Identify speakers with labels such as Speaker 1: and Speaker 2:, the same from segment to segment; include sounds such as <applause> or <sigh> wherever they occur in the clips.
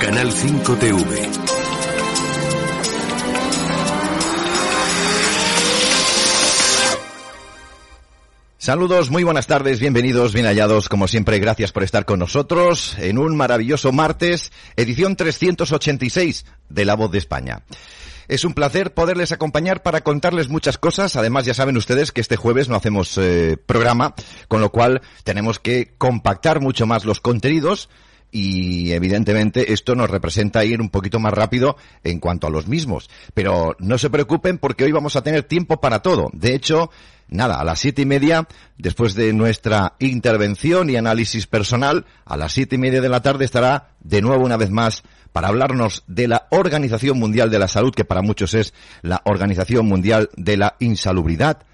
Speaker 1: Canal 5 TV.
Speaker 2: Saludos, muy buenas tardes, bienvenidos, bien hallados, como siempre, gracias por estar con nosotros en un maravilloso martes, edición 386 de La Voz de España. Es un placer poderles acompañar para contarles muchas cosas. Además, ya saben ustedes que este jueves no hacemos eh, programa, con lo cual tenemos que compactar mucho más los contenidos y evidentemente esto nos representa ir un poquito más rápido en cuanto a los mismos. Pero no se preocupen porque hoy vamos a tener tiempo para todo. De hecho, nada, a las siete y media, después de nuestra intervención y análisis personal, a las siete y media de la tarde estará de nuevo una vez más para hablarnos de la Organización Mundial de la Salud, que para muchos es la Organización Mundial de la Insalubridad,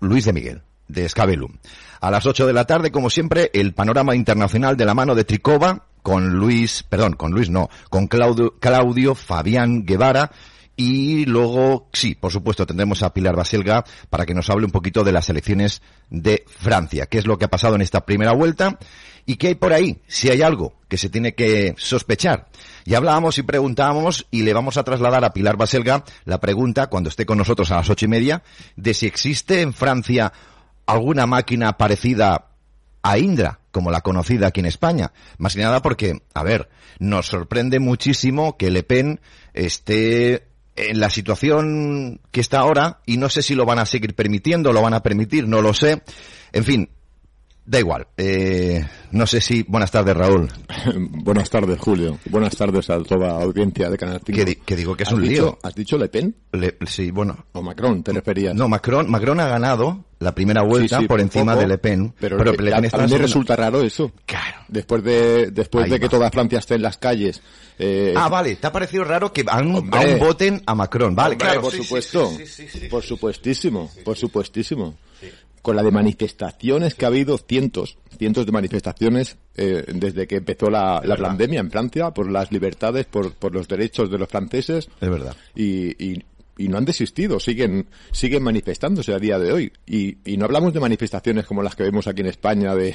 Speaker 2: Luis de Miguel, de Escabelum. A las 8 de la tarde, como siempre, el panorama internacional de la mano de Tricova, con Luis, perdón, con Luis no, con Claudio, Claudio Fabián Guevara, y luego, sí, por supuesto, tendremos a Pilar Baselga para que nos hable un poquito de las elecciones de Francia, qué es lo que ha pasado en esta primera vuelta y qué hay por ahí, si hay algo que se tiene que sospechar. Y hablábamos y preguntábamos y le vamos a trasladar a Pilar Baselga la pregunta, cuando esté con nosotros a las ocho y media, de si existe en Francia alguna máquina parecida a Indra, como la conocida aquí en España. Más que nada porque, a ver, nos sorprende muchísimo que Le Pen esté en la situación que está ahora y no sé si lo van a seguir permitiendo, lo van a permitir, no lo sé. En fin, Da igual. Eh, no sé si... Buenas tardes, Raúl. <laughs>
Speaker 3: Buenas tardes, Julio. Buenas tardes a toda la audiencia de Canal 5.
Speaker 2: Que, digo que es un lío.
Speaker 3: ¿Has dicho Le Pen?
Speaker 2: sí, bueno.
Speaker 3: ¿O Macron te referías?
Speaker 2: No, Macron, Macron ha ganado la primera vuelta por encima de Le Pen.
Speaker 3: Pero, Le Pen está a mí me resulta raro eso.
Speaker 2: Claro.
Speaker 3: Después de, después de que toda Francia esté en las calles.
Speaker 2: Eh, ah, vale. ¿Te ha parecido raro que aún, voten a Macron? Vale, claro.
Speaker 3: Por supuesto. por supuestísimo. Por supuestísimo con la de manifestaciones que ha habido, cientos, cientos de manifestaciones eh, desde que empezó la, la pandemia en Francia, por las libertades, por, por los derechos de los franceses.
Speaker 2: Es verdad.
Speaker 3: Y, y, y no han desistido, siguen, siguen manifestándose a día de hoy. Y, y no hablamos de manifestaciones como las que vemos aquí en España de,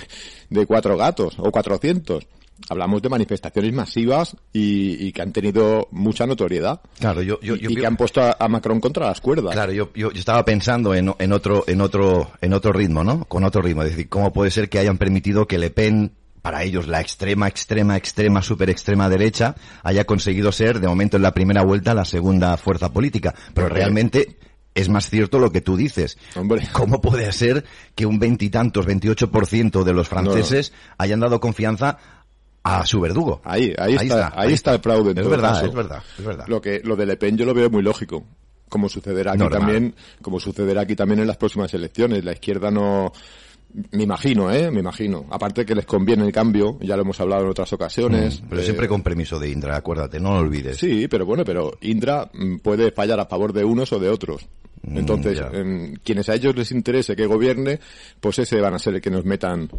Speaker 3: de cuatro gatos o cuatrocientos hablamos de manifestaciones masivas y, y, que han tenido mucha notoriedad.
Speaker 2: Claro, yo, yo,
Speaker 3: y, que han puesto a, Macron contra las cuerdas.
Speaker 2: Claro, yo, yo, estaba pensando en, en, otro, en otro, en otro ritmo, ¿no? Con otro ritmo. Es decir, ¿cómo puede ser que hayan permitido que Le Pen, para ellos la extrema, extrema, extrema, super extrema derecha, haya conseguido ser, de momento en la primera vuelta, la segunda fuerza política? Pero realmente es más cierto lo que tú dices.
Speaker 3: Hombre.
Speaker 2: ¿Cómo puede ser que un veintitantos, veintiocho por ciento de los franceses hayan dado confianza a su verdugo.
Speaker 3: Ahí, ahí, está, ahí está el fraude.
Speaker 2: Es verdad, es verdad, es verdad.
Speaker 3: Lo que, lo de Le Pen yo lo veo muy lógico. Como sucederá aquí también, como sucederá aquí también en las próximas elecciones. La izquierda no, me imagino, ¿eh? Me imagino. Aparte que les conviene el cambio, ya lo hemos hablado en otras ocasiones.
Speaker 2: Mm, pero siempre con permiso de Indra, acuérdate, no lo olvides.
Speaker 3: Sí, pero bueno, pero Indra mm, puede fallar a favor de unos o de otros. Mm, Entonces, quienes a ellos les interese que gobierne, pues ese van a ser el que nos metan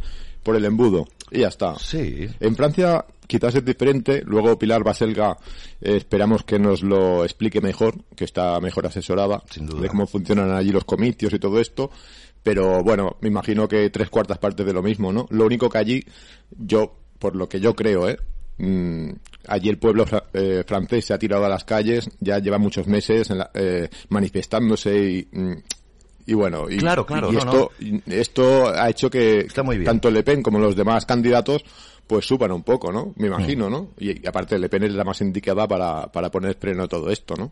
Speaker 3: por el embudo. Y ya está.
Speaker 2: Sí.
Speaker 3: En Francia quizás es diferente. Luego Pilar Baselga eh, esperamos que nos lo explique mejor, que está mejor asesorada
Speaker 2: Sin duda.
Speaker 3: de cómo funcionan allí los comicios y todo esto. Pero bueno, me imagino que tres cuartas partes de lo mismo, ¿no? Lo único que allí, yo, por lo que yo creo, ¿eh? Mm, allí el pueblo eh, francés se ha tirado a las calles, ya lleva muchos meses eh, manifestándose y, mm, y bueno, y,
Speaker 2: claro, claro,
Speaker 3: y esto, esto ha hecho que tanto Le Pen como los demás candidatos pues suban un poco, ¿no? Me imagino, ¿no? Y, aparte Le Pen es la más indicada para, para poner freno a todo esto, ¿no?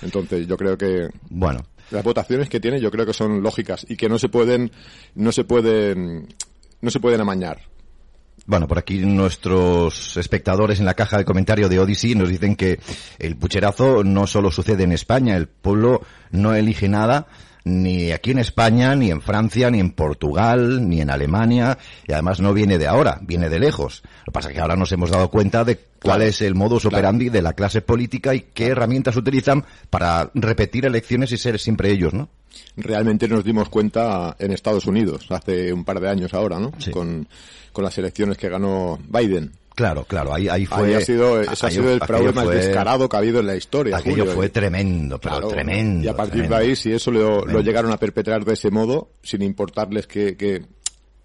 Speaker 3: Entonces yo creo que
Speaker 2: bueno
Speaker 3: las votaciones que tiene yo creo que son lógicas y que no se pueden no se pueden no se pueden amañar.
Speaker 2: Bueno, por aquí nuestros espectadores en la caja de comentario de Odyssey nos dicen que el pucherazo no solo sucede en España, el pueblo no elige nada, ni aquí en España, ni en Francia, ni en Portugal, ni en Alemania, y además no viene de ahora, viene de lejos. Lo que pasa es que ahora nos hemos dado cuenta de cuál es el modus operandi de la clase política y qué herramientas utilizan para repetir elecciones y ser siempre ellos, ¿no?
Speaker 3: Realmente nos dimos cuenta en Estados Unidos, hace un par de años ahora, ¿no? Con, con las elecciones que ganó Biden.
Speaker 2: Claro, claro, ahí, ahí fue.
Speaker 3: ha sido, ese ha sido el fraude más descarado que ha habido en la historia.
Speaker 2: Aquello fue tremendo, pero tremendo.
Speaker 3: Y a partir de ahí, si eso lo, lo, llegaron a perpetrar de ese modo, sin importarles que, que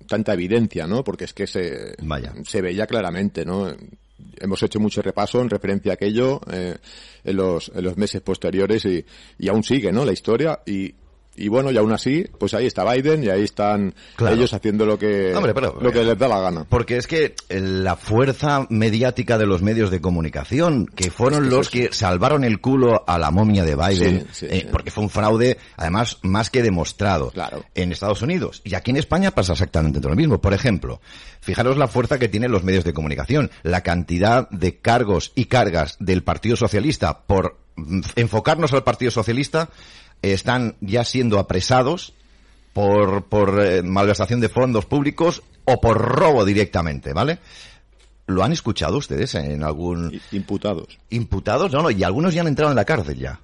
Speaker 3: tanta evidencia, ¿no? Porque es que se,
Speaker 2: Vaya.
Speaker 3: se veía claramente, ¿no? hemos hecho mucho repaso en referencia a aquello eh, en, los, en los meses posteriores y, y aún sigue, ¿no? La historia y, y bueno, y aún así, pues ahí está Biden y ahí están
Speaker 2: Claro.
Speaker 3: ellos haciendo lo que,
Speaker 2: Hombre, pero-
Speaker 3: lo que les da la gana.
Speaker 2: Porque es que la fuerza mediática de los medios de comunicación, que fueron
Speaker 3: Es que
Speaker 2: los que salvaron el culo a la momia de Biden,
Speaker 3: Sí, sí,
Speaker 2: eh,
Speaker 3: sí.
Speaker 2: porque fue un fraude, además, más que demostrado
Speaker 3: Claro.
Speaker 2: en Estados Unidos. Y aquí en España pasa exactamente lo mismo. Por ejemplo, fijaros la fuerza que tienen los medios de comunicación, la cantidad de cargos y cargas del Partido Socialista por mm, enfocarnos al Partido Socialista, eh, están ya siendo apresados por, por eh, malversación de fondos públicos o por robo directamente, ¿vale? ¿Lo han escuchado ustedes en algún
Speaker 3: Imputados.
Speaker 2: imputados? No, no, y algunos ya han entrado en la cárcel ya.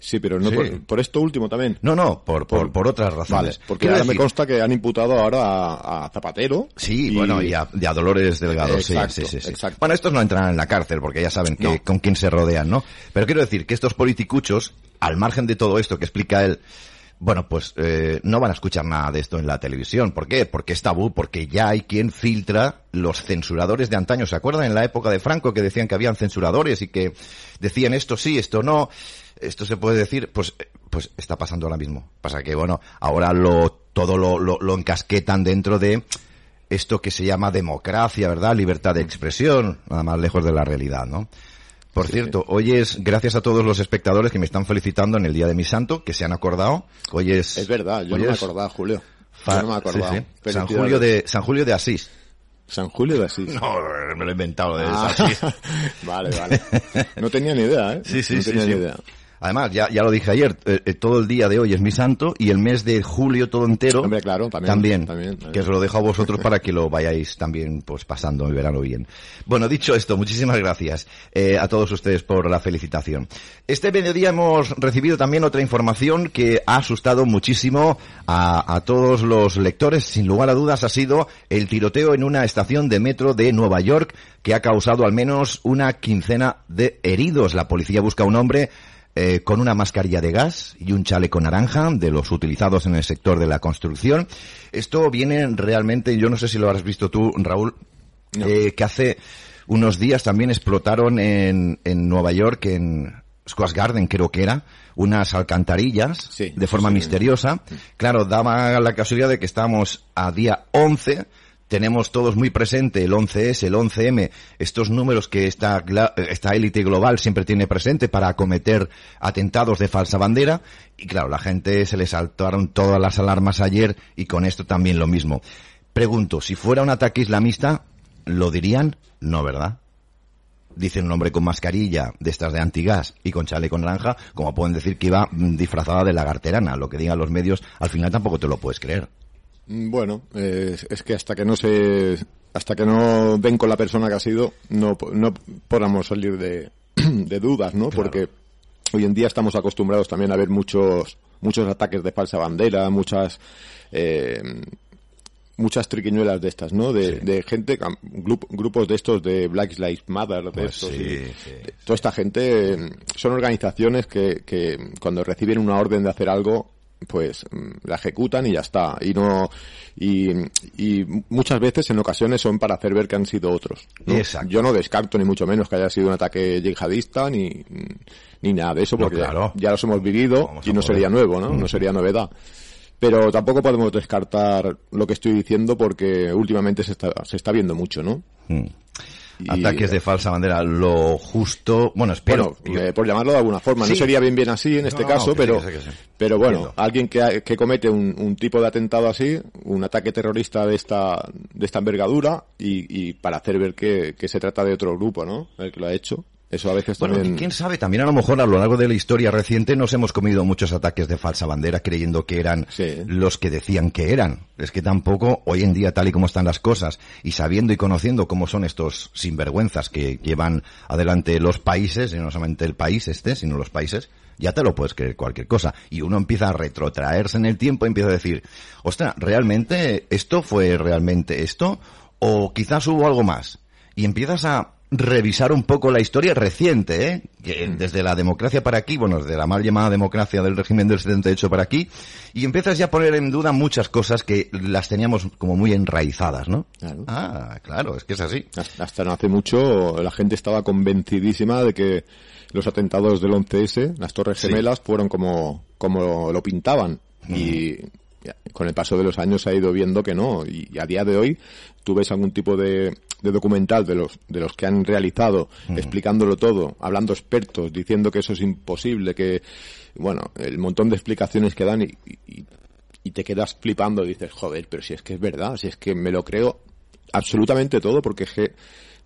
Speaker 3: Sí, pero no
Speaker 2: Sí.
Speaker 3: Por, por esto último también.
Speaker 2: No, no, por, por, por otras
Speaker 3: Vale,
Speaker 2: razones.
Speaker 3: porque ahora me consta que han imputado ahora a, a Zapatero.
Speaker 2: Sí,
Speaker 3: y-
Speaker 2: bueno, y a, y a Dolores Delgado, sí,
Speaker 3: Exacto,
Speaker 2: sí, sí, sí.
Speaker 3: exacto.
Speaker 2: Bueno, estos no entrarán en la cárcel porque ya saben que,
Speaker 3: No.
Speaker 2: con quién se rodean, ¿no? Pero quiero decir que estos politicuchos, al margen de todo esto que explica él, bueno, pues eh, no van a escuchar nada de esto en la televisión. ¿Por qué? Porque es tabú, porque ya hay quien filtra los censuradores de antaño. ¿Se acuerdan en la época de Franco que decían que habían censuradores y que decían esto sí, esto no? Esto se puede decir, pues, eh, pues está pasando ahora mismo. Pasa que, bueno, ahora lo, todo lo, lo, lo encasquetan dentro de esto que se llama democracia, ¿verdad? Libertad de expresión, nada más lejos de la realidad, ¿no? Por cierto, hoy es, gracias a todos los espectadores que me están felicitando en el Día de mi santo, que se han acordado, hoy es...
Speaker 3: Es verdad, yo no me acordaba, Julio.
Speaker 2: fa-
Speaker 3: Yo no me acordaba.
Speaker 2: sí. San. Julio de, San Julio de Asís.
Speaker 3: San Julio de Asís.
Speaker 2: No, me lo he inventado de
Speaker 3: Ah,
Speaker 2: Asís. <laughs>
Speaker 3: vale, vale. No tenía ni idea, ¿eh?
Speaker 2: Sí, sí,
Speaker 3: no tenía
Speaker 2: sí.
Speaker 3: ni idea.
Speaker 2: Además, ya, ya lo dije ayer, eh, eh, todo el día de hoy es mi santo y el mes de julio todo entero
Speaker 3: Hombre, claro, también,
Speaker 2: también,
Speaker 3: también, también.
Speaker 2: que os lo dejo a vosotros <laughs> para que lo vayáis también pues pasando el verano bien. Bueno, dicho esto, muchísimas gracias eh, a todos ustedes por la felicitación. Este mediodía hemos recibido también otra información que ha asustado muchísimo a, a todos los lectores. Sin lugar a dudas ha sido el tiroteo en una estación de metro de Nueva York que ha causado al menos una quincena de heridos. La policía busca a un hombre eh, con una mascarilla de gas y un chaleco naranja de los utilizados en el sector de la construcción. Esto viene realmente, yo no sé si lo habrás visto tú, Raúl,
Speaker 3: No.
Speaker 2: eh, que hace unos días también explotaron en, en Nueva York, en Squash Garden creo que era, unas alcantarillas
Speaker 3: Sí,
Speaker 2: de forma
Speaker 3: sí, sí.
Speaker 2: misteriosa. Claro, daba la casualidad de que estamos a día 11, tenemos todos muy presente el 11S, el 11M, estos números que esta, esta élite global siempre tiene presente para acometer atentados de falsa bandera. Y claro, la gente se le saltaron todas las alarmas ayer y con esto también lo mismo. Pregunto, si fuera un ataque islamista, ¿lo dirían? No, ¿verdad? Dicen un hombre con mascarilla de estas de antigas y con chaleco naranja, como pueden decir que iba disfrazada de lagarterana. Lo que digan los medios, al final tampoco te lo puedes creer.
Speaker 3: Mm, Bueno, eh, es que hasta que no se, hasta que no ven con la persona que ha sido, no, no podamos salir de, <clears throat> de dudas, ¿no? Porque hoy en día estamos acostumbrados también a ver muchos, muchos ataques de falsa bandera, muchas, eh, muchas triquiñuelas de estas, ¿no? De, de gente, grup- grupos de estos de Black Lives Matter, de
Speaker 2: Pues
Speaker 3: estos.
Speaker 2: sí,
Speaker 3: y-
Speaker 2: sí.
Speaker 3: Toda esta gente eh, son organizaciones que, que cuando reciben una orden de hacer algo, pues mm, la ejecutan y ya está. Y no, y, y muchas veces en ocasiones son para hacer ver que han sido otros. Yo no descarto ni mucho menos que haya sido un ataque yihadista ni, ni nada de eso,
Speaker 2: No,
Speaker 3: porque
Speaker 2: claro.
Speaker 3: ya los hemos vivido
Speaker 2: Vamos
Speaker 3: y no sería nuevo, ¿no? No sería novedad. Pero tampoco podemos descartar lo que estoy diciendo porque últimamente se está, se está viendo mucho, ¿no?
Speaker 2: Mm.
Speaker 3: Y-
Speaker 2: Ataques de falsa bandera, lo justo, bueno, espero.
Speaker 3: Bueno, eh, por llamarlo de alguna forma.
Speaker 2: Sí.
Speaker 3: No sería bien bien así en este
Speaker 2: No,
Speaker 3: caso, pero,
Speaker 2: sí, sí.
Speaker 3: pero bueno,
Speaker 2: Entiendo.
Speaker 3: alguien que, que comete un, un tipo de atentado así, un ataque terrorista de esta, de esta envergadura, y, y para hacer ver que, que se trata de otro grupo, ¿no? El que lo ha hecho. Eso a veces
Speaker 2: Bueno,
Speaker 3: también...
Speaker 2: quién sabe, también a lo mejor a lo largo de la historia reciente nos hemos comido muchos ataques de falsa bandera creyendo que eran
Speaker 3: Sí.
Speaker 2: los que decían que eran. Es que tampoco, hoy en día, tal y como están las cosas, y sabiendo y conociendo cómo son estos sinvergüenzas que llevan adelante los países, y no solamente el país este, sino los países, ya te lo puedes creer cualquier cosa. Y uno empieza a retrotraerse en el tiempo y empieza a decir, ostras, ¿realmente esto fue realmente esto? ¿O quizás hubo algo más? Y empiezas a revisar un poco la historia reciente, ¿eh? Que desde la democracia para aquí, bueno, desde la mal llamada democracia del régimen del 78 para aquí, y empiezas ya a poner en duda muchas cosas que las teníamos como muy enraizadas, ¿no?
Speaker 3: Claro.
Speaker 2: Ah, claro, es que es así.
Speaker 3: Hasta no hace mucho la gente estaba convencidísima de que los atentados del 11S, las Torres
Speaker 2: Sí.
Speaker 3: Gemelas, fueron como, como lo pintaban. Y ya, con el paso de los años se ha ido viendo que no. Y, a día de hoy, tú ves algún tipo de, de documental de los, de los que han realizado, explicándolo todo, hablando expertos, diciendo que eso es imposible, que, bueno, el montón de explicaciones que dan y, y, y te quedas flipando y dices, joder, pero si es que es verdad, si es que me lo creo absolutamente todo porque es que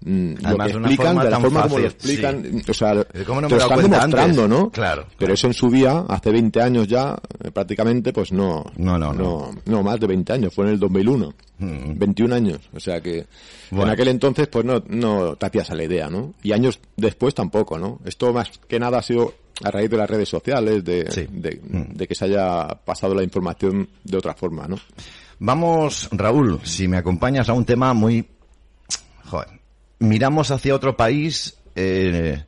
Speaker 3: mm, lo que explican, de la forma como
Speaker 2: fácil,
Speaker 3: lo explican,
Speaker 2: sí.
Speaker 3: o sea,
Speaker 2: ¿cómo no
Speaker 3: te lo están demostrando,
Speaker 2: antes?
Speaker 3: ¿no?
Speaker 2: Claro,
Speaker 3: Pero
Speaker 2: claro.
Speaker 3: eso en su día, hace 20 años ya, eh, prácticamente, pues no.
Speaker 2: No, no, no.
Speaker 3: No, no, más de 20 años, fue en el 2001. 21 años, o sea que
Speaker 2: Mm. Bueno.
Speaker 3: en aquel entonces pues no, no te hacías a la idea, ¿no? Y años después tampoco, ¿no? Esto más que nada ha sido a raíz de las redes sociales, de,
Speaker 2: Sí.
Speaker 3: de,
Speaker 2: Mm.
Speaker 3: de que se haya pasado la información de otra forma, ¿no?
Speaker 2: Vamos, Raúl, si me acompañas a un tema muy... Joder, miramos hacia otro país, eh,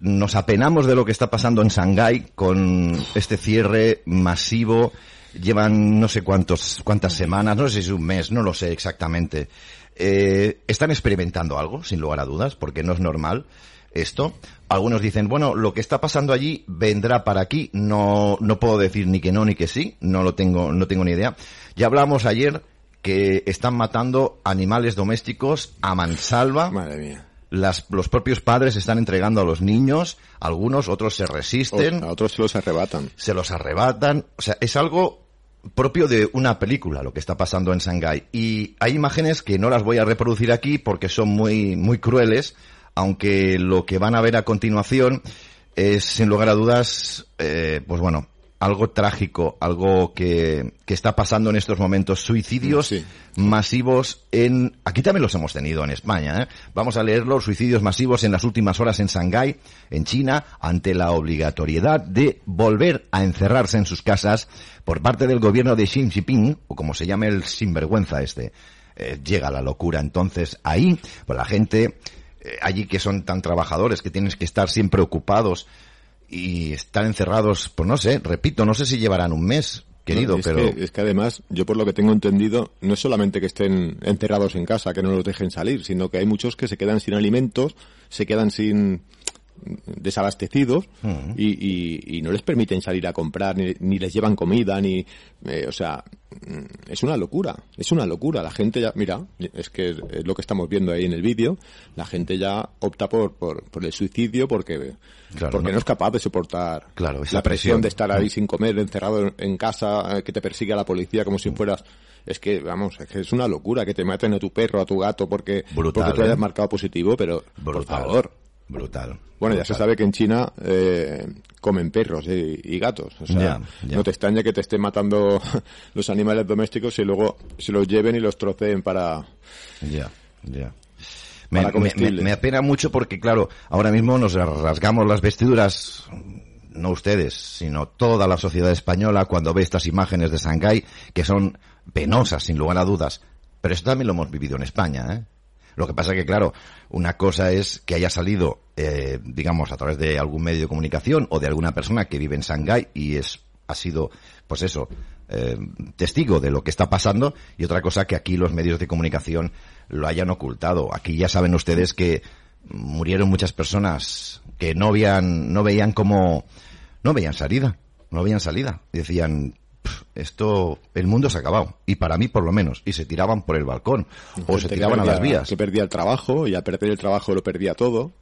Speaker 2: nos apenamos de lo que está pasando en Shanghái con este cierre masivo. Llevan no sé cuántos, cuántas semanas, no sé si es un mes, no lo sé exactamente. Eh, están experimentando algo, sin lugar a dudas, porque no es normal esto. Algunos dicen, bueno, lo que está pasando allí vendrá para aquí. No, no puedo decir ni que no ni que sí. No lo tengo, no tengo ni idea. Ya hablamos ayer que están matando animales domésticos a mansalva.
Speaker 3: Madre mía.
Speaker 2: Las, los propios padres están entregando a los niños. Algunos, otros se
Speaker 3: O-
Speaker 2: resisten
Speaker 3: a otros se los arrebatan.
Speaker 2: se los arrebatan. O sea, es algo propio de una película lo que está pasando en Shanghái. Y hay imágenes que no las voy a reproducir aquí porque son muy, muy crueles, aunque lo que van a ver a continuación es, sin lugar a dudas, eh, pues bueno, algo trágico, algo que, que está pasando en estos momentos, suicidios
Speaker 3: Sí.
Speaker 2: masivos en, aquí también los hemos tenido en España, ¿eh? Vamos a leerlo, suicidios masivos en las últimas horas en Shanghái, en China, ante la obligatoriedad de volver a encerrarse en sus casas por parte del gobierno de Xi Jinping, o como se llame el sinvergüenza este. Eh, llega la locura entonces ahí, pues la gente eh, allí que son tan trabajadores, que tienes que estar siempre ocupados y estar encerrados, pues no sé, repito, no sé si llevarán un mes, querido,
Speaker 3: No, es
Speaker 2: pero...
Speaker 3: Que, es que además, yo por lo que tengo entendido, no es solamente que estén encerrados en casa, que no los dejen salir, sino que hay muchos que se quedan sin alimentos, se quedan sin desabastecidos y, y- y no les permiten salir a comprar, ni, ni les llevan comida, ni... eh, o sea, mm, es una locura, es una locura. La gente ya, mira, es que es lo que estamos viendo ahí en el vídeo, la gente ya opta por, por, por el suicidio porque,
Speaker 2: Claro,
Speaker 3: porque
Speaker 2: no-
Speaker 3: no, es capaz de soportar
Speaker 2: Claro, esa
Speaker 3: la presión
Speaker 2: presión.
Speaker 3: de estar ahí sin comer, encerrado en, casa, eh, que te persiga la policía como si
Speaker 2: Mm.
Speaker 3: fueras... Es que, vamos, es que es una locura que te maten a tu perro, a tu gato, porque,
Speaker 2: Brutal,
Speaker 3: porque tú hayas
Speaker 2: ¿eh?
Speaker 3: marcado positivo, pero, por favor.
Speaker 2: Brutal.
Speaker 3: Bueno, ya se sabe que en China eh, comen perros y, y gatos. O sea, no te extraña que te estén matando <laughs> los animales domésticos y luego se los lleven y los troceen para...
Speaker 2: Ya, ya. Me, me- apena mucho porque, claro, ahora mismo nos rasgamos las vestiduras, no ustedes, sino toda la sociedad española cuando ve estas imágenes de Shanghái, que son penosas, sin lugar a dudas. Pero esto también lo hemos vivido en España, ¿eh? Lo que pasa que, claro, una cosa es que haya salido, eh, digamos, a través de algún medio de comunicación o de alguna persona que vive en Shanghái y es, ha sido, pues eso, eh, testigo de lo que está pasando y otra cosa que aquí los medios de comunicación lo hayan ocultado. Aquí ya saben ustedes que murieron muchas personas que no veían, no veían como, no veían salida, no veían salida. Decían, "Pf, esto, el mundo se ha acabado. Y para mí por lo menos. Y se tiraban por el balcón. O se tiraban a
Speaker 3: perdía-
Speaker 2: las vías.
Speaker 3: Que perdía el trabajo y al perder el trabajo lo perdía todo.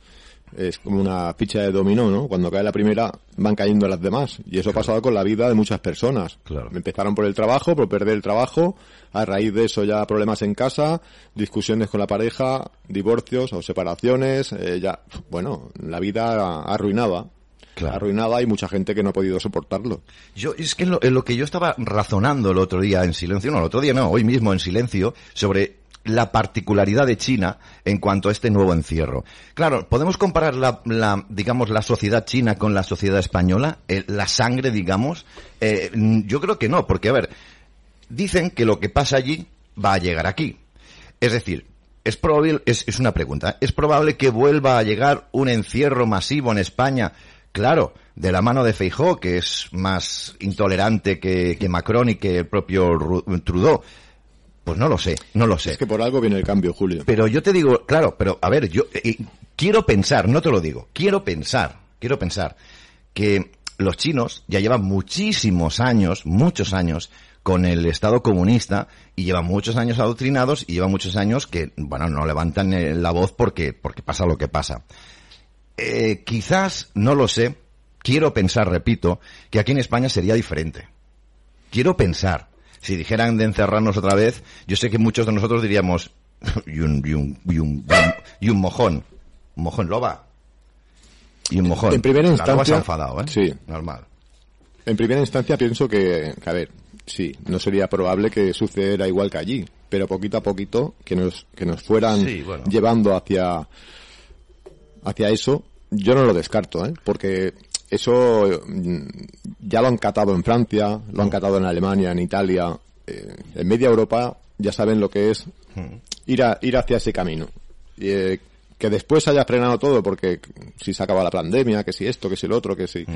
Speaker 3: Es como una ficha de dominó, ¿no? Cuando cae la primera van cayendo las demás. Y eso ha pasado con la vida de muchas personas.
Speaker 2: Claro.
Speaker 3: Empezaron por el trabajo, por perder el trabajo. A raíz de eso ya problemas en casa, discusiones con la pareja, divorcios o separaciones. eh, ya, bueno, la vida arruinada.
Speaker 2: Claro.
Speaker 3: Arruinada y mucha gente que no ha podido soportarlo.
Speaker 2: Yo, es que en lo, en lo que yo estaba razonando el otro día en silencio, no, el otro día no, hoy mismo en silencio, sobre la particularidad de China en cuanto a este nuevo encierro. Claro, podemos comparar la, la, digamos, la sociedad china con la sociedad española, Eh, la sangre, digamos. Eh, yo creo que no, porque a ver, dicen que lo que pasa allí va a llegar aquí. Es decir, es probable, es, es una pregunta. ¿es probable que vuelva a llegar un encierro masivo en España? Claro, de la mano de Feijó, que es más intolerante que, que Macron y que el propio Ru- Trudeau. Pues no lo sé, no lo sé.
Speaker 3: Es que por algo viene el cambio, Julio.
Speaker 2: Pero yo te digo, claro, pero a ver, yo eh, quiero pensar, no te lo digo, quiero pensar, quiero pensar que los chinos ya llevan muchísimos años, muchos años con el Estado comunista y llevan muchos años adoctrinados y llevan muchos años que, bueno, no levantan eh, la voz porque, porque pasa lo que pasa. Eh, quizás, no lo sé, quiero pensar, repito, que aquí en España sería diferente. Quiero pensar. Si dijeran de encerrarnos otra vez, yo sé que muchos de nosotros diríamos, y un, y un, y un, y un mojón. Un mojón loba. Y un mojón.
Speaker 3: En primera
Speaker 2: La loba se ha
Speaker 3: instancia-
Speaker 2: enfadado, ¿eh?
Speaker 3: sí.
Speaker 2: Normal.
Speaker 3: En primera instancia pienso que, que, a ver, sí, no sería probable que sucediera igual que allí, pero poquito a poquito que nos, que nos fueran
Speaker 2: Sí, bueno.
Speaker 3: llevando hacia, hacia eso, yo no lo descarto, ¿eh? porque eso mm, ya lo han catado en Francia, lo han catado en Alemania, en Italia, eh, en media Europa ya saben lo que es ir, a, ir hacia ese camino. Y, eh, que después haya frenado todo porque si se acaba la pandemia, que si esto, que si lo otro, que si...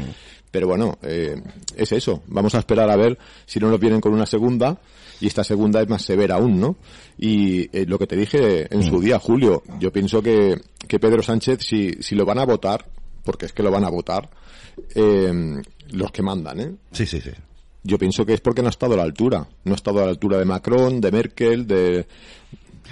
Speaker 3: Pero bueno, eh, es eso. Vamos a esperar a ver si no nos vienen con una segunda y esta segunda es más severa aún, ¿no? Y eh, lo que te dije en su día, Julio, yo pienso que, que Pedro Sánchez, si, si lo van a votar, porque es que lo van a votar, eh, los que mandan, ¿eh?
Speaker 2: Sí, sí, sí.
Speaker 3: Yo pienso que es porque no ha estado a la altura. No ha estado a la altura de Macron, de Merkel, de...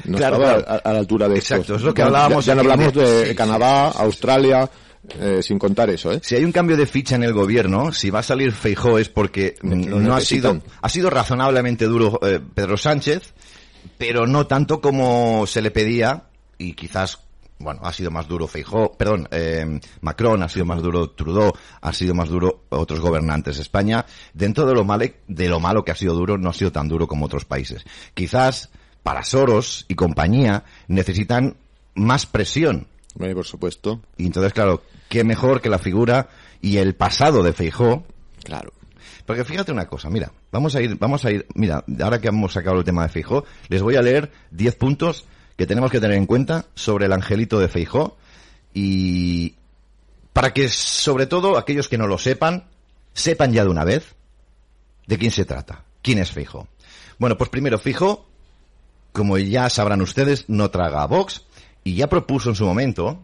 Speaker 3: No
Speaker 2: Claro.
Speaker 3: A, a la altura de
Speaker 2: Exacto,
Speaker 3: estos.
Speaker 2: es lo que hablábamos
Speaker 3: Ya, ya no hablamos
Speaker 2: de- sí,
Speaker 3: Canadá,
Speaker 2: sí, sí.
Speaker 3: Australia, eh, sin contar eso, ¿eh?
Speaker 2: Si hay un cambio de ficha en el gobierno, si va a salir Feijó es porque mm, no ha sido, ha sido razonablemente duro eh, Pedro Sánchez, pero no tanto como se le pedía y quizás, bueno, ha sido más duro Feijó, perdón, eh, Macron, ha sido más duro Trudeau, ha sido más duro otros gobernantes. España, dentro de lo, male, de lo malo que ha sido duro, no ha sido tan duro como otros países. Quizás para Soros y compañía necesitan más presión
Speaker 3: por supuesto.
Speaker 2: y entonces, claro, qué mejor que la figura y el pasado de Feijó.
Speaker 3: Claro.
Speaker 2: Porque fíjate una cosa, mira, vamos a ir, vamos a ir, mira, ahora que hemos sacado el tema de Feijó, les voy a leer 10 puntos que tenemos que tener en cuenta sobre el angelito de Feijó y para que sobre todo aquellos que no lo sepan, sepan ya de una vez de quién se trata, quién es Feijó. Bueno, pues primero Feijó, como ya sabrán ustedes, no traga a Vox y ya propuso en su momento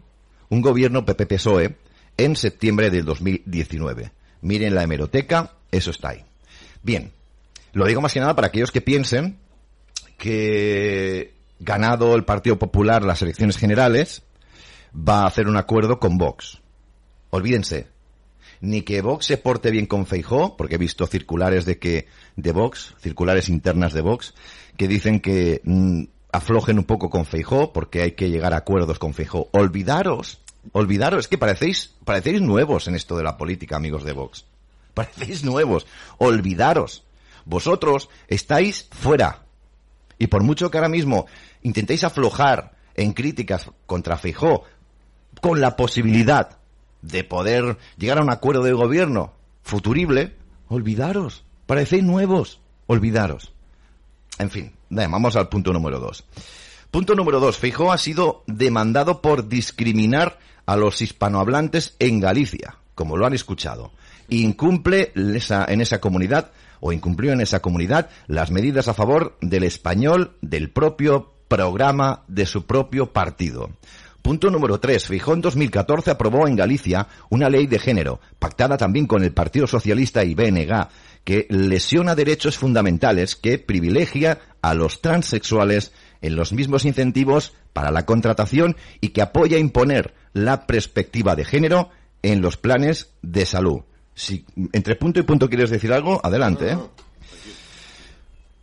Speaker 2: un gobierno PP-PSOE en septiembre del 2019. Miren la hemeroteca, eso está ahí. Bien, lo digo más que nada para aquellos que piensen que ganado el Partido Popular las elecciones generales, va a hacer un acuerdo con Vox. Olvídense, ni que Vox se porte bien con Feijó, porque he visto circulares de que de Vox, circulares internas de Vox, que dicen que mm, aflojen un poco con Feijó, porque hay que llegar a acuerdos con Feijó. Olvidaros, olvidaros, es que parecéis, parecéis nuevos en esto de la política, amigos de Vox. <laughs> Parecéis nuevos. Olvidaros. Vosotros estáis fuera. Y por mucho que ahora mismo intentéis aflojar en críticas contra Feijó, con la posibilidad de poder llegar a un acuerdo de gobierno futurible, olvidaros. Parecéis nuevos. Olvidaros. En fin, vamos al punto número dos. Punto número dos. Feijó ha sido demandado por discriminar a los hispanohablantes en Galicia, como lo han escuchado. Incumple en esa comunidad, o incumplió en esa comunidad, las medidas a favor del español del propio programa de su propio partido. Punto número 3. Fijó en 2014 aprobó en Galicia una ley de género, pactada también con el Partido Socialista y BNG, que lesiona derechos fundamentales, que privilegia a los transexuales en los mismos incentivos para la contratación y que apoya imponer la perspectiva de género en los planes de salud. Si entre punto y punto quieres decir algo, adelante. ¿eh?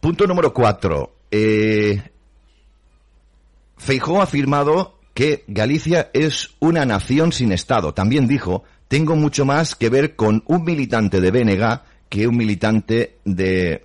Speaker 2: Punto número 4. Eh, Feijó ha afirmado que Galicia es una nación sin Estado. También dijo, tengo mucho más que ver con un militante de BNG que un militante de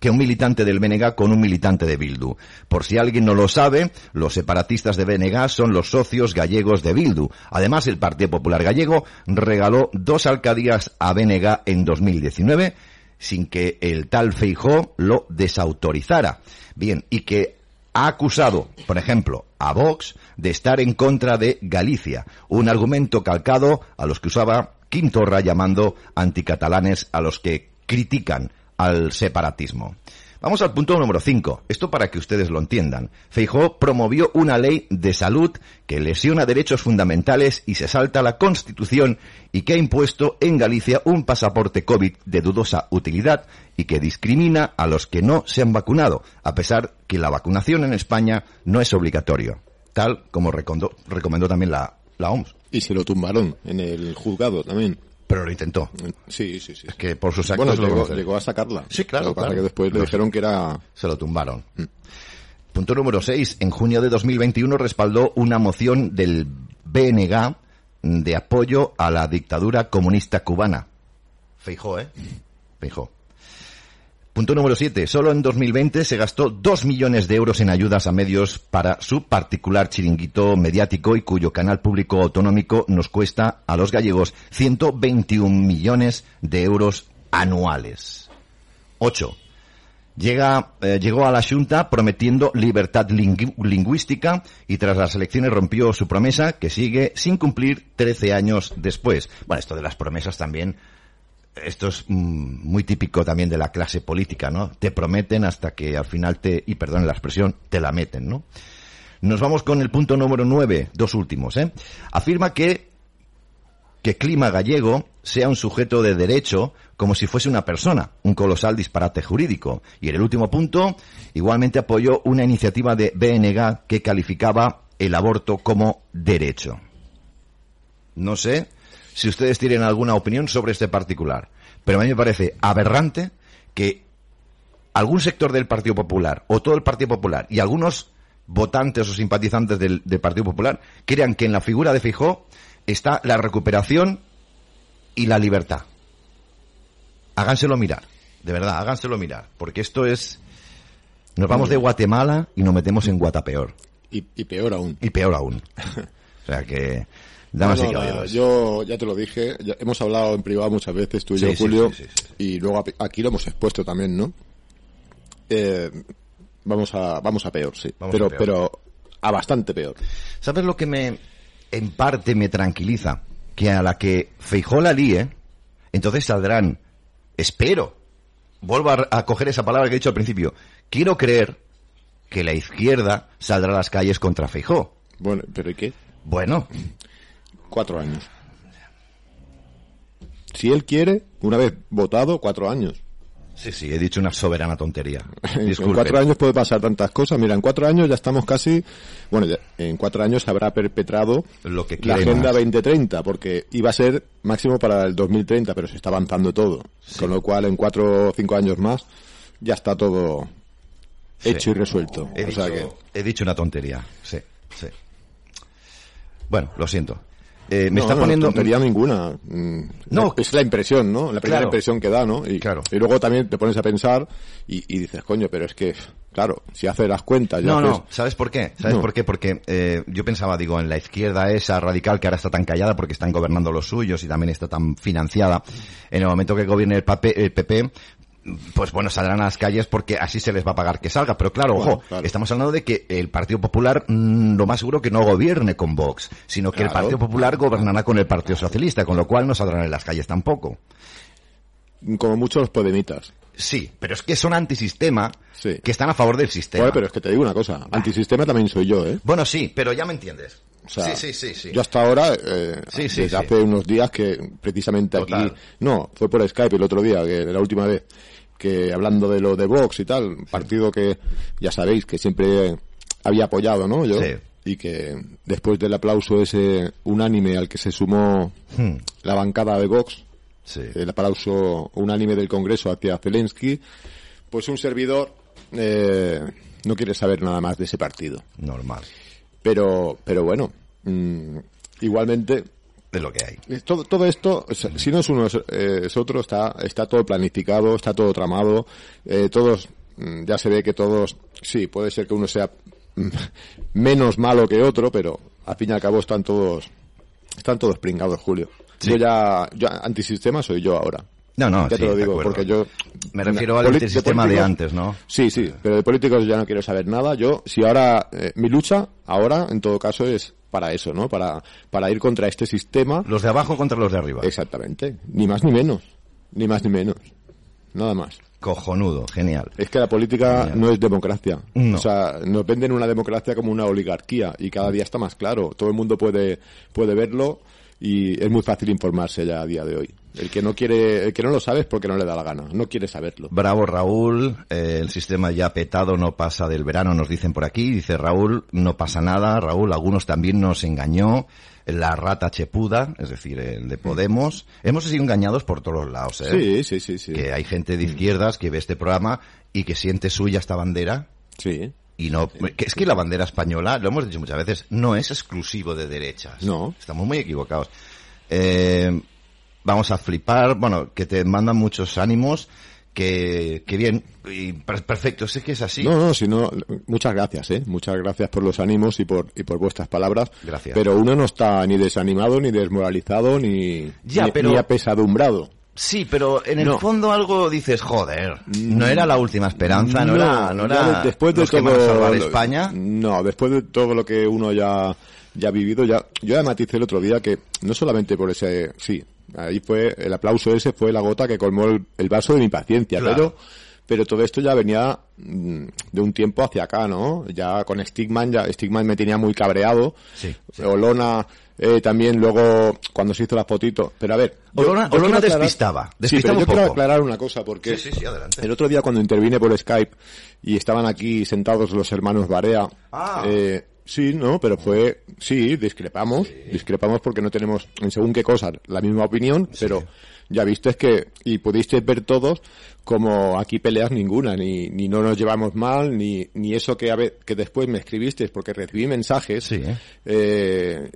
Speaker 2: que un militante del BNG con un militante de Bildu. Por si alguien no lo sabe, los separatistas de BNG son los socios gallegos de Bildu. Además, el Partido Popular Gallego regaló dos alcaldías a BNG en 2019 sin que el tal Feijó lo desautorizara. Bien, y que ha acusado, por ejemplo, a Vox de estar en contra de Galicia, un argumento calcado a los que usaba Quintorra llamando anticatalanes a los que critican al separatismo. Vamos al punto número 5. Esto para que ustedes lo entiendan. Feijó promovió una ley de salud que lesiona derechos fundamentales y se salta la Constitución y que ha impuesto en Galicia un pasaporte COVID de dudosa utilidad y que discrimina a los que no se han vacunado, a pesar que la vacunación en España no es obligatorio, tal como recomendó, recomendó también la, la OMS.
Speaker 3: Y se lo tumbaron en el juzgado también.
Speaker 2: Pero lo intentó.
Speaker 3: Sí, sí, sí.
Speaker 2: Es que por sus actos
Speaker 3: Bueno,
Speaker 2: lo
Speaker 3: llegó, a sacarla.
Speaker 2: Sí, claro,
Speaker 3: Lo que después le dijeron que era...
Speaker 2: Se lo tumbaron. Punto número 6. En junio de 2021 respaldó una moción del BNG de apoyo a la dictadura comunista cubana. Feijó, ¿eh? Feijó. Punto número 7. Solo en 2020 se gastó 2 millones de euros en ayudas a medios para su particular chiringuito mediático y cuyo canal público autonómico nos cuesta a los gallegos 121 millones de euros anuales. 8. Llega, eh, llegó a la Junta prometiendo libertad lingü- lingüística y tras las elecciones rompió su promesa que sigue sin cumplir 13 años después. Bueno, esto de las promesas también, esto es mm, muy típico también de la clase política, ¿no? Te prometen hasta que al final te, y perdón la expresión, te la meten, ¿no? Nos vamos con el punto número 9, dos últimos, ¿eh? Afirma que que Clima Gallego sea un sujeto de derecho como si fuese una persona, un colosal disparate jurídico. Y en el último punto, igualmente apoyó una iniciativa de BNG que calificaba el aborto como derecho. No sé si ustedes tienen alguna opinión sobre este particular, pero a mí me parece aberrante que algún sector del Partido Popular o todo el Partido Popular y algunos votantes o simpatizantes del, del Partido Popular crean que en la figura de Fijó está la recuperación y la libertad. Háganselo mirar, de verdad, háganselo mirar, porque esto es... Nos vamos de Guatemala y nos metemos en Guatapeor,
Speaker 3: Y, y peor aún.
Speaker 2: y peor aún. <laughs> O sea que... Damas y caballeros.
Speaker 3: yo ya te lo dije, ya hemos hablado en privado muchas veces tú y
Speaker 2: Sí,
Speaker 3: yo, Julio,
Speaker 2: sí, sí, sí.
Speaker 3: y luego aquí lo hemos expuesto también, ¿no? Eh, vamos a vamos a peor, sí,
Speaker 2: Vamos
Speaker 3: pero
Speaker 2: a peor.
Speaker 3: pero a bastante peor.
Speaker 2: ¿Sabes lo que me, en parte me tranquiliza? Que a la que Feijó la líe, entonces saldrán, espero, vuelvo a, a coger esa palabra que he dicho al principio, quiero creer que la izquierda saldrá a las calles contra Feijó.
Speaker 3: Bueno, pero ¿y qué?
Speaker 2: Bueno,
Speaker 3: Cuatro años. Si él quiere, una vez votado, cuatro años.
Speaker 2: sí, sí, he dicho una soberana tontería. <laughs>
Speaker 3: En
Speaker 2: Disculpen.
Speaker 3: cuatro años puede pasar tantas cosas. Mira, en cuatro años ya estamos casi, bueno, ya- en cuatro años se habrá perpetrado
Speaker 2: Lo que
Speaker 3: la Agenda
Speaker 2: más.
Speaker 3: 2030, porque iba a ser máximo para el 2030, pero se está avanzando todo. Con lo cual, en cuatro o cinco años más, ya está todo
Speaker 2: Sí.
Speaker 3: hecho y resuelto.
Speaker 2: He,
Speaker 3: o
Speaker 2: dicho,
Speaker 3: sea que,
Speaker 2: he dicho una tontería, sí, sí. Bueno, lo siento. Eh, me
Speaker 3: no,
Speaker 2: está
Speaker 3: no,
Speaker 2: poniendo...
Speaker 3: tontería ninguna. Mm,
Speaker 2: No.
Speaker 3: Es la impresión, ¿no? La primera
Speaker 2: Claro.
Speaker 3: impresión que da, ¿no? Y,
Speaker 2: Claro.
Speaker 3: y luego también te pones a pensar y, y dices, coño, pero es que, claro, si haces las cuentas y
Speaker 2: No,
Speaker 3: haces-
Speaker 2: no, ¿sabes por qué? ¿Sabes
Speaker 3: No.
Speaker 2: por qué? Porque eh, yo pensaba, digo, en la izquierda esa radical que ahora está tan callada porque están gobernando los suyos y también está tan financiada, en el momento que gobierne el, el PP, pues bueno, saldrán a las calles porque así se les va a pagar que salga. Pero claro, ojo,
Speaker 3: claro.
Speaker 2: estamos hablando de que el Partido Popular mm, lo más seguro que no gobierne con Vox, sino que el. Partido Popular gobernará con el Partido Socialista, con lo cual no saldrán en las calles tampoco.
Speaker 3: como muchos los podemitas.
Speaker 2: Sí, pero es que son antisistema
Speaker 3: Sí.
Speaker 2: que están a favor del sistema.
Speaker 3: Joder, pero es que te digo una cosa, antisistema también soy yo, ¿eh?
Speaker 2: Bueno, sí, pero ya me entiendes.
Speaker 3: O sea,
Speaker 2: sí, sí, sí, sí.
Speaker 3: Yo hasta ahora, eh,
Speaker 2: Sí, sí,
Speaker 3: desde hace unos días que precisamente
Speaker 2: Total.
Speaker 3: aquí, no, fue por Skype el otro día, que la última vez, que hablando de lo de Vox y tal, partido que ya sabéis que siempre había apoyado, ¿no? Yo.
Speaker 2: Sí.
Speaker 3: Y que después del aplauso ese unánime al que se sumó
Speaker 2: Hmm.
Speaker 3: la bancada de Vox,
Speaker 2: Sí.
Speaker 3: el aplauso unánime del Congreso hacia Zelensky, pues un servidor eh, no quiere saber nada más de ese partido.
Speaker 2: Normal.
Speaker 3: Pero, pero bueno, mm, igualmente,
Speaker 2: De lo que hay.
Speaker 3: eh, todo, todo esto, si no es uno es, eh, es otro, está, está todo planificado, está todo tramado, eh, todos, mm, ya se ve que todos, sí, puede ser que uno sea mm, <laughs> menos malo que otro, pero al fin y al cabo están todos, están todos pringados, Julio.
Speaker 2: Sí.
Speaker 3: Yo ya, yo antisistema soy yo ahora.
Speaker 2: No, no,
Speaker 3: ya
Speaker 2: sí,
Speaker 3: te lo digo, porque yo...
Speaker 2: Me refiero al sistema de antes, ¿no?
Speaker 3: Sí, sí, pero de políticos ya no quiero saber nada. Yo, si ahora, eh, mi lucha ahora, en todo caso, es para eso, ¿no? Para, para ir contra este sistema.
Speaker 2: Los de abajo contra los de arriba.
Speaker 3: Exactamente. Ni más ni menos. Ni más ni menos. Nada más.
Speaker 2: Cojonudo, genial.
Speaker 3: Es que la política
Speaker 2: Genial.
Speaker 3: no es democracia.
Speaker 2: No.
Speaker 3: O sea, nos venden una democracia como una oligarquía y cada día está más claro. Todo el mundo puede, puede verlo y es muy fácil informarse ya a día de hoy. El que no quiere, el que no lo sabe es porque no le da la gana. No quiere saberlo.
Speaker 2: Bravo Raúl, eh, el sistema ya petado no pasa del verano, nos dicen por aquí. Dice Raúl, no pasa nada. Raúl, algunos también nos engañó. La rata chepuda, es decir, el de Podemos. Hemos sido engañados por todos lados, ¿eh?
Speaker 3: Sí, sí, sí, sí.
Speaker 2: Que hay gente de izquierdas que ve este programa y que siente suya esta bandera
Speaker 3: Sí.
Speaker 2: y no que es que la bandera española lo hemos dicho muchas veces no es exclusivo de derechas
Speaker 3: No.
Speaker 2: estamos muy equivocados Eh, vamos a flipar bueno que te mandan muchos ánimos que, que bien y per- perfecto sé que es así
Speaker 3: No, no, sino, muchas gracias, ¿eh? Muchas gracias por los ánimos y por, y por vuestras palabras.
Speaker 2: Gracias.
Speaker 3: Pero uno no está ni desanimado, ni desmoralizado, ni,
Speaker 2: Ya,
Speaker 3: ni,
Speaker 2: pero-
Speaker 3: ni apesadumbrado.
Speaker 2: sí pero en el
Speaker 3: No.
Speaker 2: fondo algo dices joder no era la última esperanza no, era no era
Speaker 3: de- después de
Speaker 2: los que
Speaker 3: todo
Speaker 2: van a salvar España
Speaker 3: No, después de todo lo que uno ya ya ha vivido, ya yo ya maticé el otro día que no solamente por ese, sí, ahí fue el aplauso ese fue la gota que colmó el, el vaso de mi paciencia,
Speaker 2: Claro.
Speaker 3: pero pero todo esto ya venía mm, de un tiempo hacia acá, ¿no? Ya con Stigman, ya Stigman me tenía muy cabreado.
Speaker 2: Sí, sí.
Speaker 3: Olona eh, también luego cuando se hizo la fotito. Pero a ver,
Speaker 2: Olona-
Speaker 3: yo
Speaker 2: Olona
Speaker 3: aclarar-
Speaker 2: despistaba,
Speaker 3: Sí,
Speaker 2: despistaba
Speaker 3: pero yo quiero aclarar una cosa porque
Speaker 2: sí
Speaker 3: el otro día cuando intervine por Skype y estaban aquí sentados los hermanos Barea,
Speaker 2: Ah.
Speaker 3: eh, sí, no, pero fue, sí, discrepamos, discrepamos porque no tenemos en según qué cosas la misma opinión, pero ya visteis que, y pudisteis ver todos como aquí peleas ninguna, ni, ni no nos llevamos mal, ni, ni eso que a ve- que después me escribisteis porque recibí mensajes,
Speaker 2: Sí, ¿eh?
Speaker 3: eh,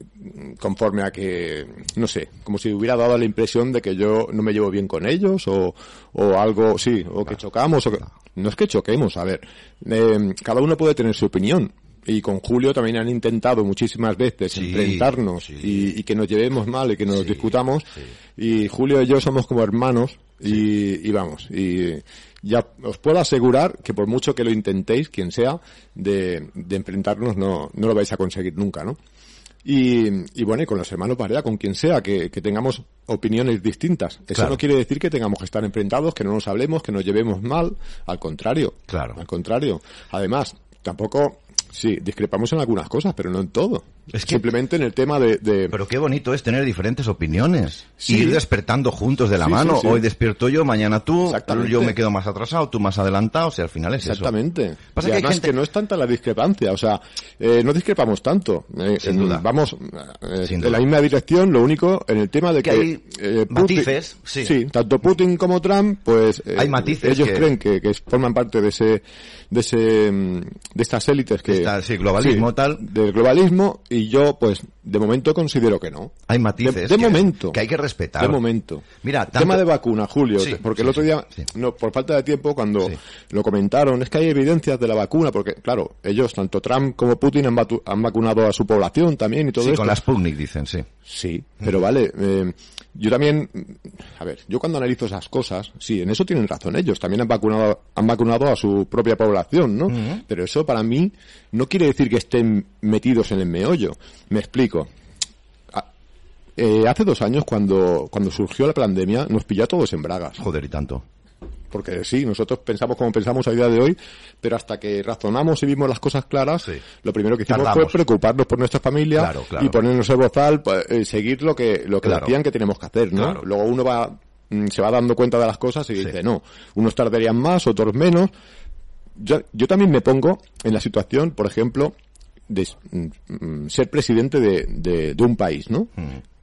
Speaker 3: conforme a que, no sé, como si hubiera dado la impresión de que yo no me llevo bien con ellos o, o algo, sí, o que chocamos, o que, no es que choquemos, a ver, eh, cada uno puede tener su opinión. Y con Julio también han intentado muchísimas veces
Speaker 2: Sí,
Speaker 3: enfrentarnos
Speaker 2: sí.
Speaker 3: y, y que nos llevemos mal y que nos
Speaker 2: Sí, sí.
Speaker 3: Y Julio y yo somos como hermanos y, y vamos, y ya os puedo asegurar que por mucho que lo intentéis, quien sea, de, de enfrentarnos no, no lo vais a conseguir nunca, ¿no? Y, y bueno, y con los hermanos Barea, con quien sea, que, que tengamos opiniones distintas. Eso
Speaker 2: Claro.
Speaker 3: no quiere decir que tengamos que estar enfrentados, que no nos hablemos, que nos llevemos mal. Al contrario.
Speaker 2: Claro.
Speaker 3: Al contrario. Además, tampoco, sí, discrepamos en algunas cosas, pero no en todo.
Speaker 2: Es que-
Speaker 3: Simplemente en el tema de... de-
Speaker 2: Pero qué bonito es tener diferentes opiniones.
Speaker 3: Sí.
Speaker 2: Ir despertando juntos de la
Speaker 3: Sí,
Speaker 2: mano.
Speaker 3: sí.
Speaker 2: Hoy despierto yo, mañana tú. Yo me quedo más atrasado, tú más adelantado. O sea, al final es eso.
Speaker 3: Exactamente.
Speaker 2: Pasa
Speaker 3: y
Speaker 2: que
Speaker 3: además
Speaker 2: gente-
Speaker 3: que no es tanta la discrepancia, o sea, eh, no discrepamos tanto. Eh,
Speaker 2: Sin duda.
Speaker 3: Vamos eh,
Speaker 2: Sin
Speaker 3: en la misma dirección, lo único en el tema de
Speaker 2: Que
Speaker 3: que,
Speaker 2: hay
Speaker 3: eh,
Speaker 2: matices, sí.
Speaker 3: tanto Putin como Trump, pues eh,
Speaker 2: Hay matices
Speaker 3: ellos
Speaker 2: que-
Speaker 3: creen que, que forman parte de ese de ese mm, de estas élites que
Speaker 2: Esta- sí, globalismo, tal.
Speaker 3: del globalismo y yo pues de momento considero que no.
Speaker 2: Hay matices.
Speaker 3: De, de
Speaker 2: que-
Speaker 3: momento.
Speaker 2: Que hay que respetar.
Speaker 3: De momento.
Speaker 2: Mira,
Speaker 3: tema de vacuna, Julio,
Speaker 2: Sí,
Speaker 3: porque
Speaker 2: sí,
Speaker 3: el otro día,
Speaker 2: sí.
Speaker 3: no, por falta de tiempo, cuando
Speaker 2: Sí.
Speaker 3: lo comentaron, es que hay evidencias de la vacuna, porque, claro, ellos, tanto Trump como Putin, han, han vacunado a su población también y todo
Speaker 2: Sí,
Speaker 3: esto.
Speaker 2: con las Sputnik dicen, sí.
Speaker 3: Sí, pero vale, eh, yo también, a ver, yo cuando analizo esas cosas, sí, en eso tienen razón ellos, también han vacunado, han vacunado a su propia población, ¿no? Pero eso para mí no quiere decir que estén metidos en el meollo. Me explico. Eh, hace dos años, cuando, cuando surgió la pandemia, nos pilló a todos en bragas.
Speaker 2: Joder, y tanto.
Speaker 3: Porque sí, nosotros pensamos como pensamos a día de hoy, pero hasta que razonamos y vimos las cosas claras,
Speaker 2: Sí.
Speaker 3: lo primero que hicimos
Speaker 2: Tardamos.
Speaker 3: fue preocuparnos por nuestra familia
Speaker 2: Claro, claro.
Speaker 3: y ponernos el bozal, eh, seguir lo que, lo que
Speaker 2: Claro.
Speaker 3: decían que tenemos que hacer, ¿no? Luego uno va, mm, se va dando cuenta de las cosas y
Speaker 2: Sí.
Speaker 3: dice, no, unos tardarían más, otros menos. Yo, yo también me pongo en la situación, por ejemplo, de mm, mm, ser presidente de, de, de un país, ¿no?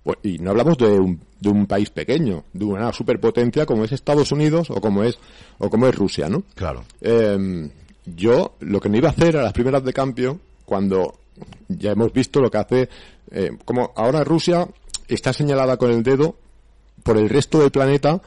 Speaker 3: Pues, Y no hablamos de un, de un país pequeño, de una superpotencia como es Estados Unidos o como es, o como es Rusia, ¿no?
Speaker 2: Claro.
Speaker 3: Eh, yo lo que no iba a hacer a las primeras de cambio, cuando ya hemos visto lo que hace, eh, como ahora Rusia está señalada con el dedo por el resto del planeta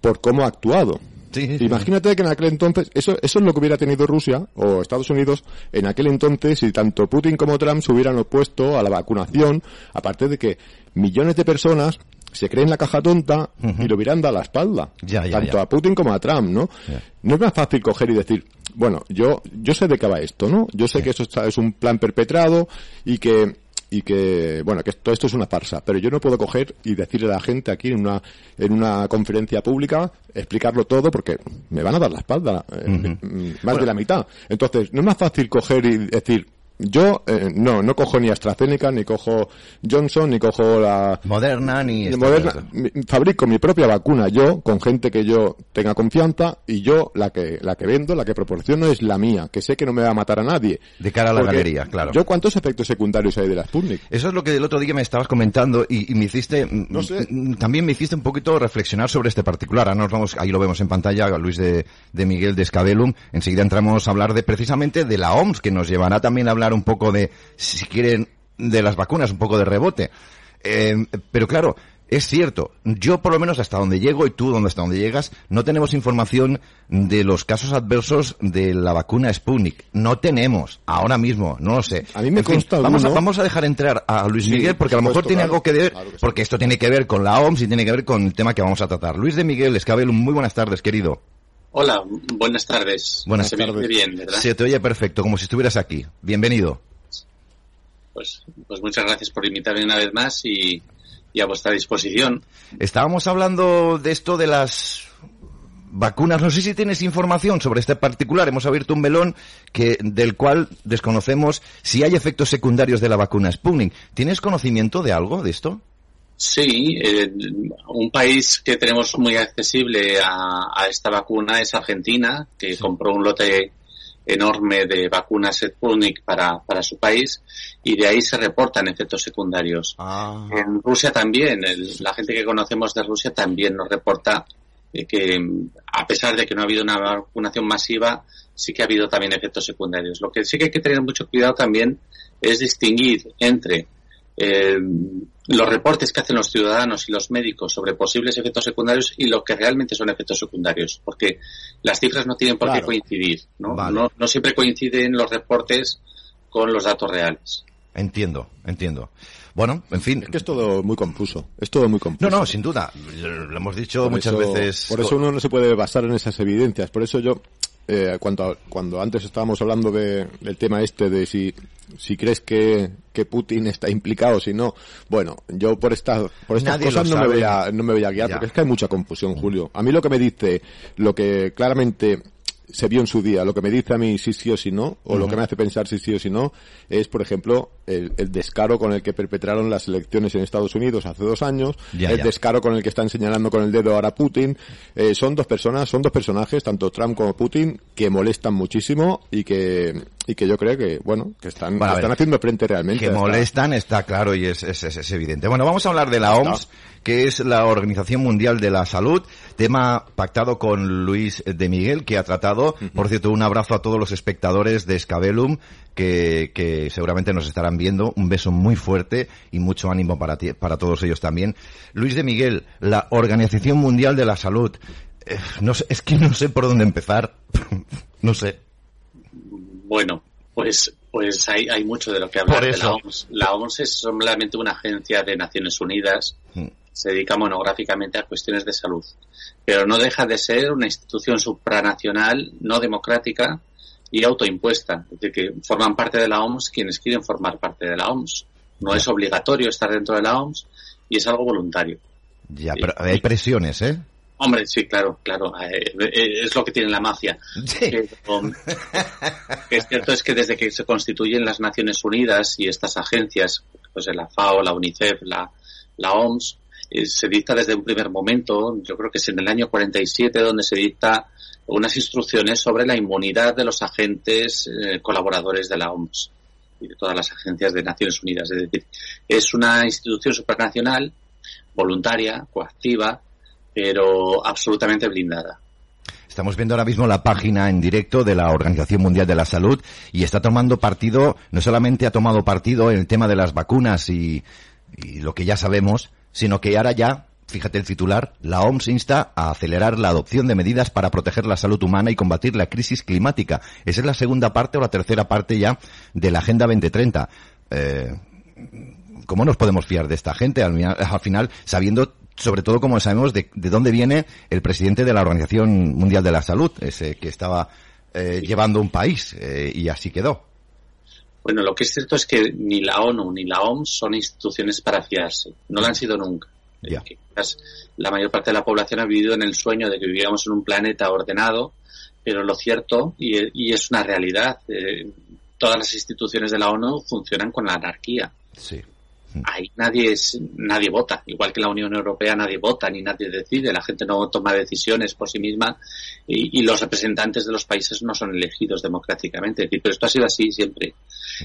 Speaker 3: por cómo ha actuado.
Speaker 2: Sí.
Speaker 3: Imagínate que en aquel entonces, eso, eso es lo que hubiera tenido Rusia o Estados Unidos en aquel entonces si tanto Putin como Trump se hubieran opuesto a la vacunación, aparte de que millones de personas se creen la caja tonta y lo miran a la espalda.
Speaker 2: Ya, ya,
Speaker 3: tanto
Speaker 2: ya.
Speaker 3: a Putin como a Trump, ¿no? No es más fácil coger y decir, bueno, yo, yo sé de qué va esto, ¿no? Yo sé que eso está- es un plan perpetrado y que, y que, bueno, que todo esto es una farsa, pero yo no puedo coger y decirle a la gente aquí en una, en una conferencia pública, explicarlo todo porque me van a dar la espalda, eh, mm, más de la mitad. Entonces, no es más fácil coger y decir, yo, eh, no, no cojo ni AstraZeneca, ni cojo Johnson, ni cojo la,
Speaker 2: Moderna ni...
Speaker 3: Moderna, fabrico mi propia vacuna yo, con gente que yo tenga confianza, y yo la que, la que vendo, la que proporciono es la mía, que sé que no me va a matar a nadie.
Speaker 2: De cara a la
Speaker 3: Porque
Speaker 2: galería, claro.
Speaker 3: Yo, ¿cuántos efectos secundarios hay de la Sputnik?
Speaker 2: Eso es lo que el otro día me estabas comentando y, y me hiciste, mm,
Speaker 3: No sé.
Speaker 2: mm, también me hiciste un poquito reflexionar sobre este particular. Ahora nos vamos, ahí lo vemos en pantalla, Luis de, de Miguel de Escabelum. Enseguida entramos a hablar de precisamente de la OMS, que nos llevará también a hablar un poco de, si quieren, de las vacunas, un poco de rebote. Eh, pero claro, es cierto, yo por lo menos hasta donde llego y tú donde hasta donde llegas, no tenemos información de los casos adversos de la vacuna Sputnik. No tenemos, ahora mismo, no lo sé.
Speaker 3: A mí me
Speaker 2: En fin,
Speaker 3: consta
Speaker 2: vamos, a, vamos a dejar entrar a Luis
Speaker 3: Sí,
Speaker 2: Miguel porque a lo mejor
Speaker 3: supuesto,
Speaker 2: tiene
Speaker 3: claro.
Speaker 2: algo que ver,
Speaker 3: Claro que sí.
Speaker 2: porque esto tiene que ver con la OMS y tiene que ver con el tema que vamos a tratar. Luis de Miguel Escabel, muy buenas tardes, querido.
Speaker 4: Hola, buenas tardes.
Speaker 2: Buenas
Speaker 4: Se
Speaker 3: tardes.
Speaker 4: bien, ¿verdad?
Speaker 2: Se te oye perfecto, como si estuvieras aquí. Bienvenido.
Speaker 4: Pues, pues muchas gracias por invitarme una vez más y, y a vuestra disposición.
Speaker 2: Estábamos hablando de esto de las vacunas. No sé si tienes información sobre este particular. Hemos abierto un melón que, del cual desconocemos si hay efectos secundarios de la vacuna Sputnik. ¿Tienes conocimiento de algo de esto?
Speaker 4: Sí, eh, un país que tenemos muy accesible a, a esta vacuna es Argentina, que compró un lote enorme de vacunas Sputnik para, para su país y de ahí se reportan efectos secundarios.
Speaker 2: Ah.
Speaker 4: En Rusia también, el- la gente que conocemos de Rusia también nos reporta eh, que a pesar de que no ha habido una vacunación masiva, sí que ha habido también efectos secundarios. Lo que sí que hay que tener mucho cuidado también es distinguir entre eh, los reportes que hacen los ciudadanos y los médicos sobre posibles efectos secundarios y lo que realmente son efectos secundarios, porque las cifras no tienen por
Speaker 3: Claro.
Speaker 4: qué coincidir, ¿no?
Speaker 2: Vale.
Speaker 4: ¿no? no siempre coinciden los reportes con los datos reales.
Speaker 2: Entiendo, entiendo. Bueno, en fin.
Speaker 3: Es que es todo muy confuso, es todo muy confuso.
Speaker 2: No, no, sin duda. Lo hemos dicho
Speaker 3: Por
Speaker 2: muchas
Speaker 3: eso-
Speaker 2: veces.
Speaker 3: Por eso uno no se puede basar en esas evidencias. Por eso yo, eh, cuando, cuando antes estábamos hablando de, del tema este de si, si crees que, que Putin está implicado, si no, bueno, yo por estas, por estas
Speaker 2: Nadie
Speaker 3: cosas no me, voy a, no me voy a guiar,
Speaker 2: Ya.
Speaker 3: porque es que hay mucha confusión, Julio. A mí lo que me dice, lo que claramente se vio en su día, lo que me dice a mí si sí o si no, o lo que me hace pensar si sí o si no, es, por ejemplo, el, el descaro con el que perpetraron las elecciones en Estados Unidos hace dos años,
Speaker 2: Ya,
Speaker 3: el
Speaker 2: ya.
Speaker 3: descaro con el que están señalando con el dedo ahora Putin. Eh, son dos personas, son dos personajes, tanto Trump como Putin, que molestan muchísimo y que, y que yo creo que, bueno, que están,
Speaker 2: Bueno, a
Speaker 3: que están haciendo frente realmente.
Speaker 2: que molestan está claro y es, es, es- es evidente. Bueno, vamos a hablar de la OMS, que es la Organización Mundial de la Salud, tema pactado con Luis de Miguel, que ha tratado, por cierto, un abrazo a todos los espectadores de Scabellum, que, que seguramente nos estarán viendo, un beso muy fuerte y mucho ánimo para ti, para todos ellos también. Luis de Miguel, la Organización Mundial de la Salud, eh, no sé, es que no sé por dónde empezar, <laughs> no sé.
Speaker 4: Bueno, pues, pues hay, hay mucho de lo que hablar de la OMS. La OMS es solamente una agencia de Naciones Unidas,
Speaker 2: Mm.
Speaker 4: se dedica monográficamente a cuestiones de salud, pero no deja de ser una institución supranacional, no democrática y autoimpuesta, es decir, que forman parte de la OMS quienes quieren formar parte de la OMS. No es obligatorio estar dentro de la OMS y es algo voluntario.
Speaker 2: Ya, pero hay presiones, ¿eh?
Speaker 4: Hombre, sí, claro, claro, eh, eh, es lo que tiene la mafia.
Speaker 2: Sí.
Speaker 4: Pero, es cierto es que desde que se constituyen las Naciones Unidas y estas agencias, pues la FAO, la UNICEF, la, la OMS, eh, se dicta desde un primer momento, yo creo que es en el año 47 donde se dicta unas instrucciones sobre la inmunidad de los agentes eh, colaboradores de la OMS y de todas las agencias de Naciones Unidas. Es decir, es una institución supranacional, voluntaria, coactiva, pero absolutamente blindada.
Speaker 2: Estamos viendo ahora mismo la página en directo de la Organización Mundial de la Salud y está tomando partido, no solamente ha tomado partido en el tema de las vacunas y, lo que ya sabemos, sino que ahora ya, fíjate el titular, la OMS insta a acelerar la adopción de medidas para proteger la salud humana y combatir la crisis climática. Esa es la segunda parte o la tercera parte ya de la Agenda 2030. Eh, ¿Cómo nos podemos fiar de esta gente al <laughs> final, sabiendo sobre todo como sabemos de, dónde viene el presidente de la Organización Mundial de la Salud, ese que estaba eh, llevando un país eh, y así quedó.
Speaker 4: Bueno, lo que es cierto es que ni la ONU ni la OMS son instituciones para fiarse. No lo han sido nunca. La mayor parte de la población ha vivido en el sueño de que vivíamos en un planeta ordenado, pero lo cierto, y, es una realidad, eh, todas las instituciones de la ONU funcionan con la anarquía.
Speaker 2: Sí.
Speaker 4: Ahí nadie es, nadie vota, igual que la Unión Europea nadie vota ni nadie decide, la gente no toma decisiones por sí misma y, los representantes de los países no son elegidos democráticamente. Pero esto ha sido así siempre.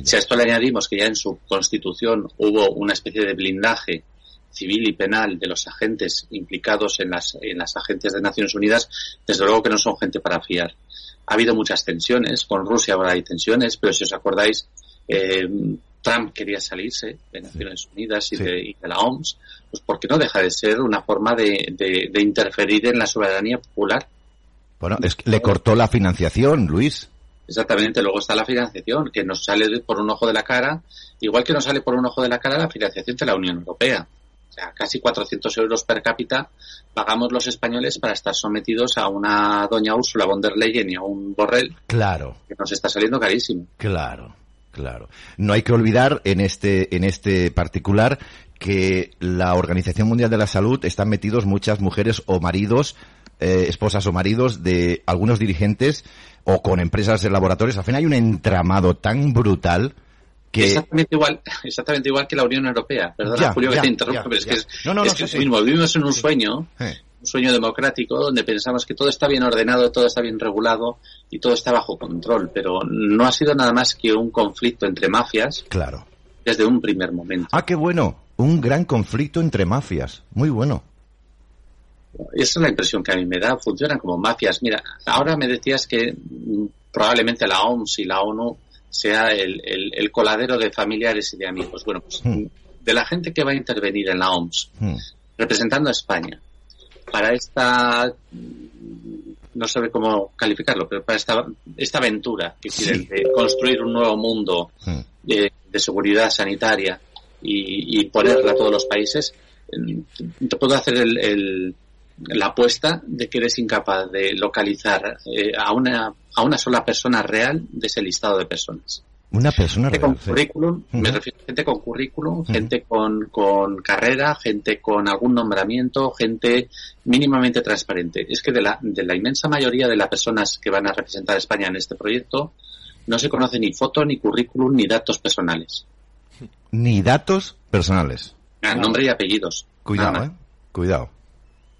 Speaker 4: Si a esto le añadimos que ya en su constitución hubo una especie de blindaje civil y penal de los agentes implicados en las, en las agencias de Naciones Unidas, desde luego que no son gente para fiar. Ha habido muchas tensiones, con Rusia ahora hay tensiones, pero si os acordáis, eh, Trump quería salirse de Naciones Unidas y, de, la OMS, pues porque no deja de ser una forma de, de, interferir en la soberanía popular.
Speaker 2: Bueno, es que le cortó la financiación, Luis.
Speaker 4: Exactamente, luego está la financiación, que nos sale por un ojo de la cara, igual que nos sale por un ojo de la cara la financiación de la Unión Europea casi 400 euros per cápita pagamos los españoles para estar sometidos a una doña Úrsula von der Leyen y a un Borrell.
Speaker 2: Claro.
Speaker 4: Que nos está saliendo carísimo.
Speaker 2: Claro. Claro. No hay que olvidar en este, en este particular que la Organización Mundial de la Salud están metidos muchas mujeres o maridos, eh, esposas o maridos de algunos dirigentes o con empresas de laboratorios. Al fin hay un entramado tan brutal
Speaker 4: Exactamente igual, exactamente igual que la Unión Europea. Perdona, Julio, que te interrumpa, pero es que es, no, no, es mismo. Vivimos en un sueño, un sueño democrático, donde pensamos que todo está bien ordenado, todo está bien regulado y todo está bajo control, pero no ha sido nada más que un conflicto entre mafias.
Speaker 2: Claro.
Speaker 4: Desde un primer momento.
Speaker 2: Ah, qué bueno. Un gran conflicto entre mafias. Muy bueno.
Speaker 4: Esa es la impresión que a mí me da. Funcionan como mafias. Mira, ahora me decías que probablemente la OMS y la ONU sea el, el, coladero de familiares y de amigos. Bueno, pues hmm. de la gente que va a intervenir en la OMS, hmm. representando a España, para esta, no sabe cómo calificarlo, pero para esta, esta aventura que quieren de construir un nuevo mundo de, seguridad sanitaria y, y, ponerla a todos los países, te puedo hacer el, la apuesta de que eres incapaz de localizar eh, a una a una sola persona real de ese listado de personas.
Speaker 2: Una persona
Speaker 4: real. Con currículum, me refiero a gente con currículum, gente con, con carrera, gente con algún nombramiento, gente mínimamente transparente. Es que de la, de la inmensa mayoría de las personas que van a representar a España en este proyecto, no se conoce ni foto, ni currículum, ni datos personales.
Speaker 2: Ni datos personales.
Speaker 4: Ah, nombre y apellidos.
Speaker 2: Cuidado, eh. Cuidado.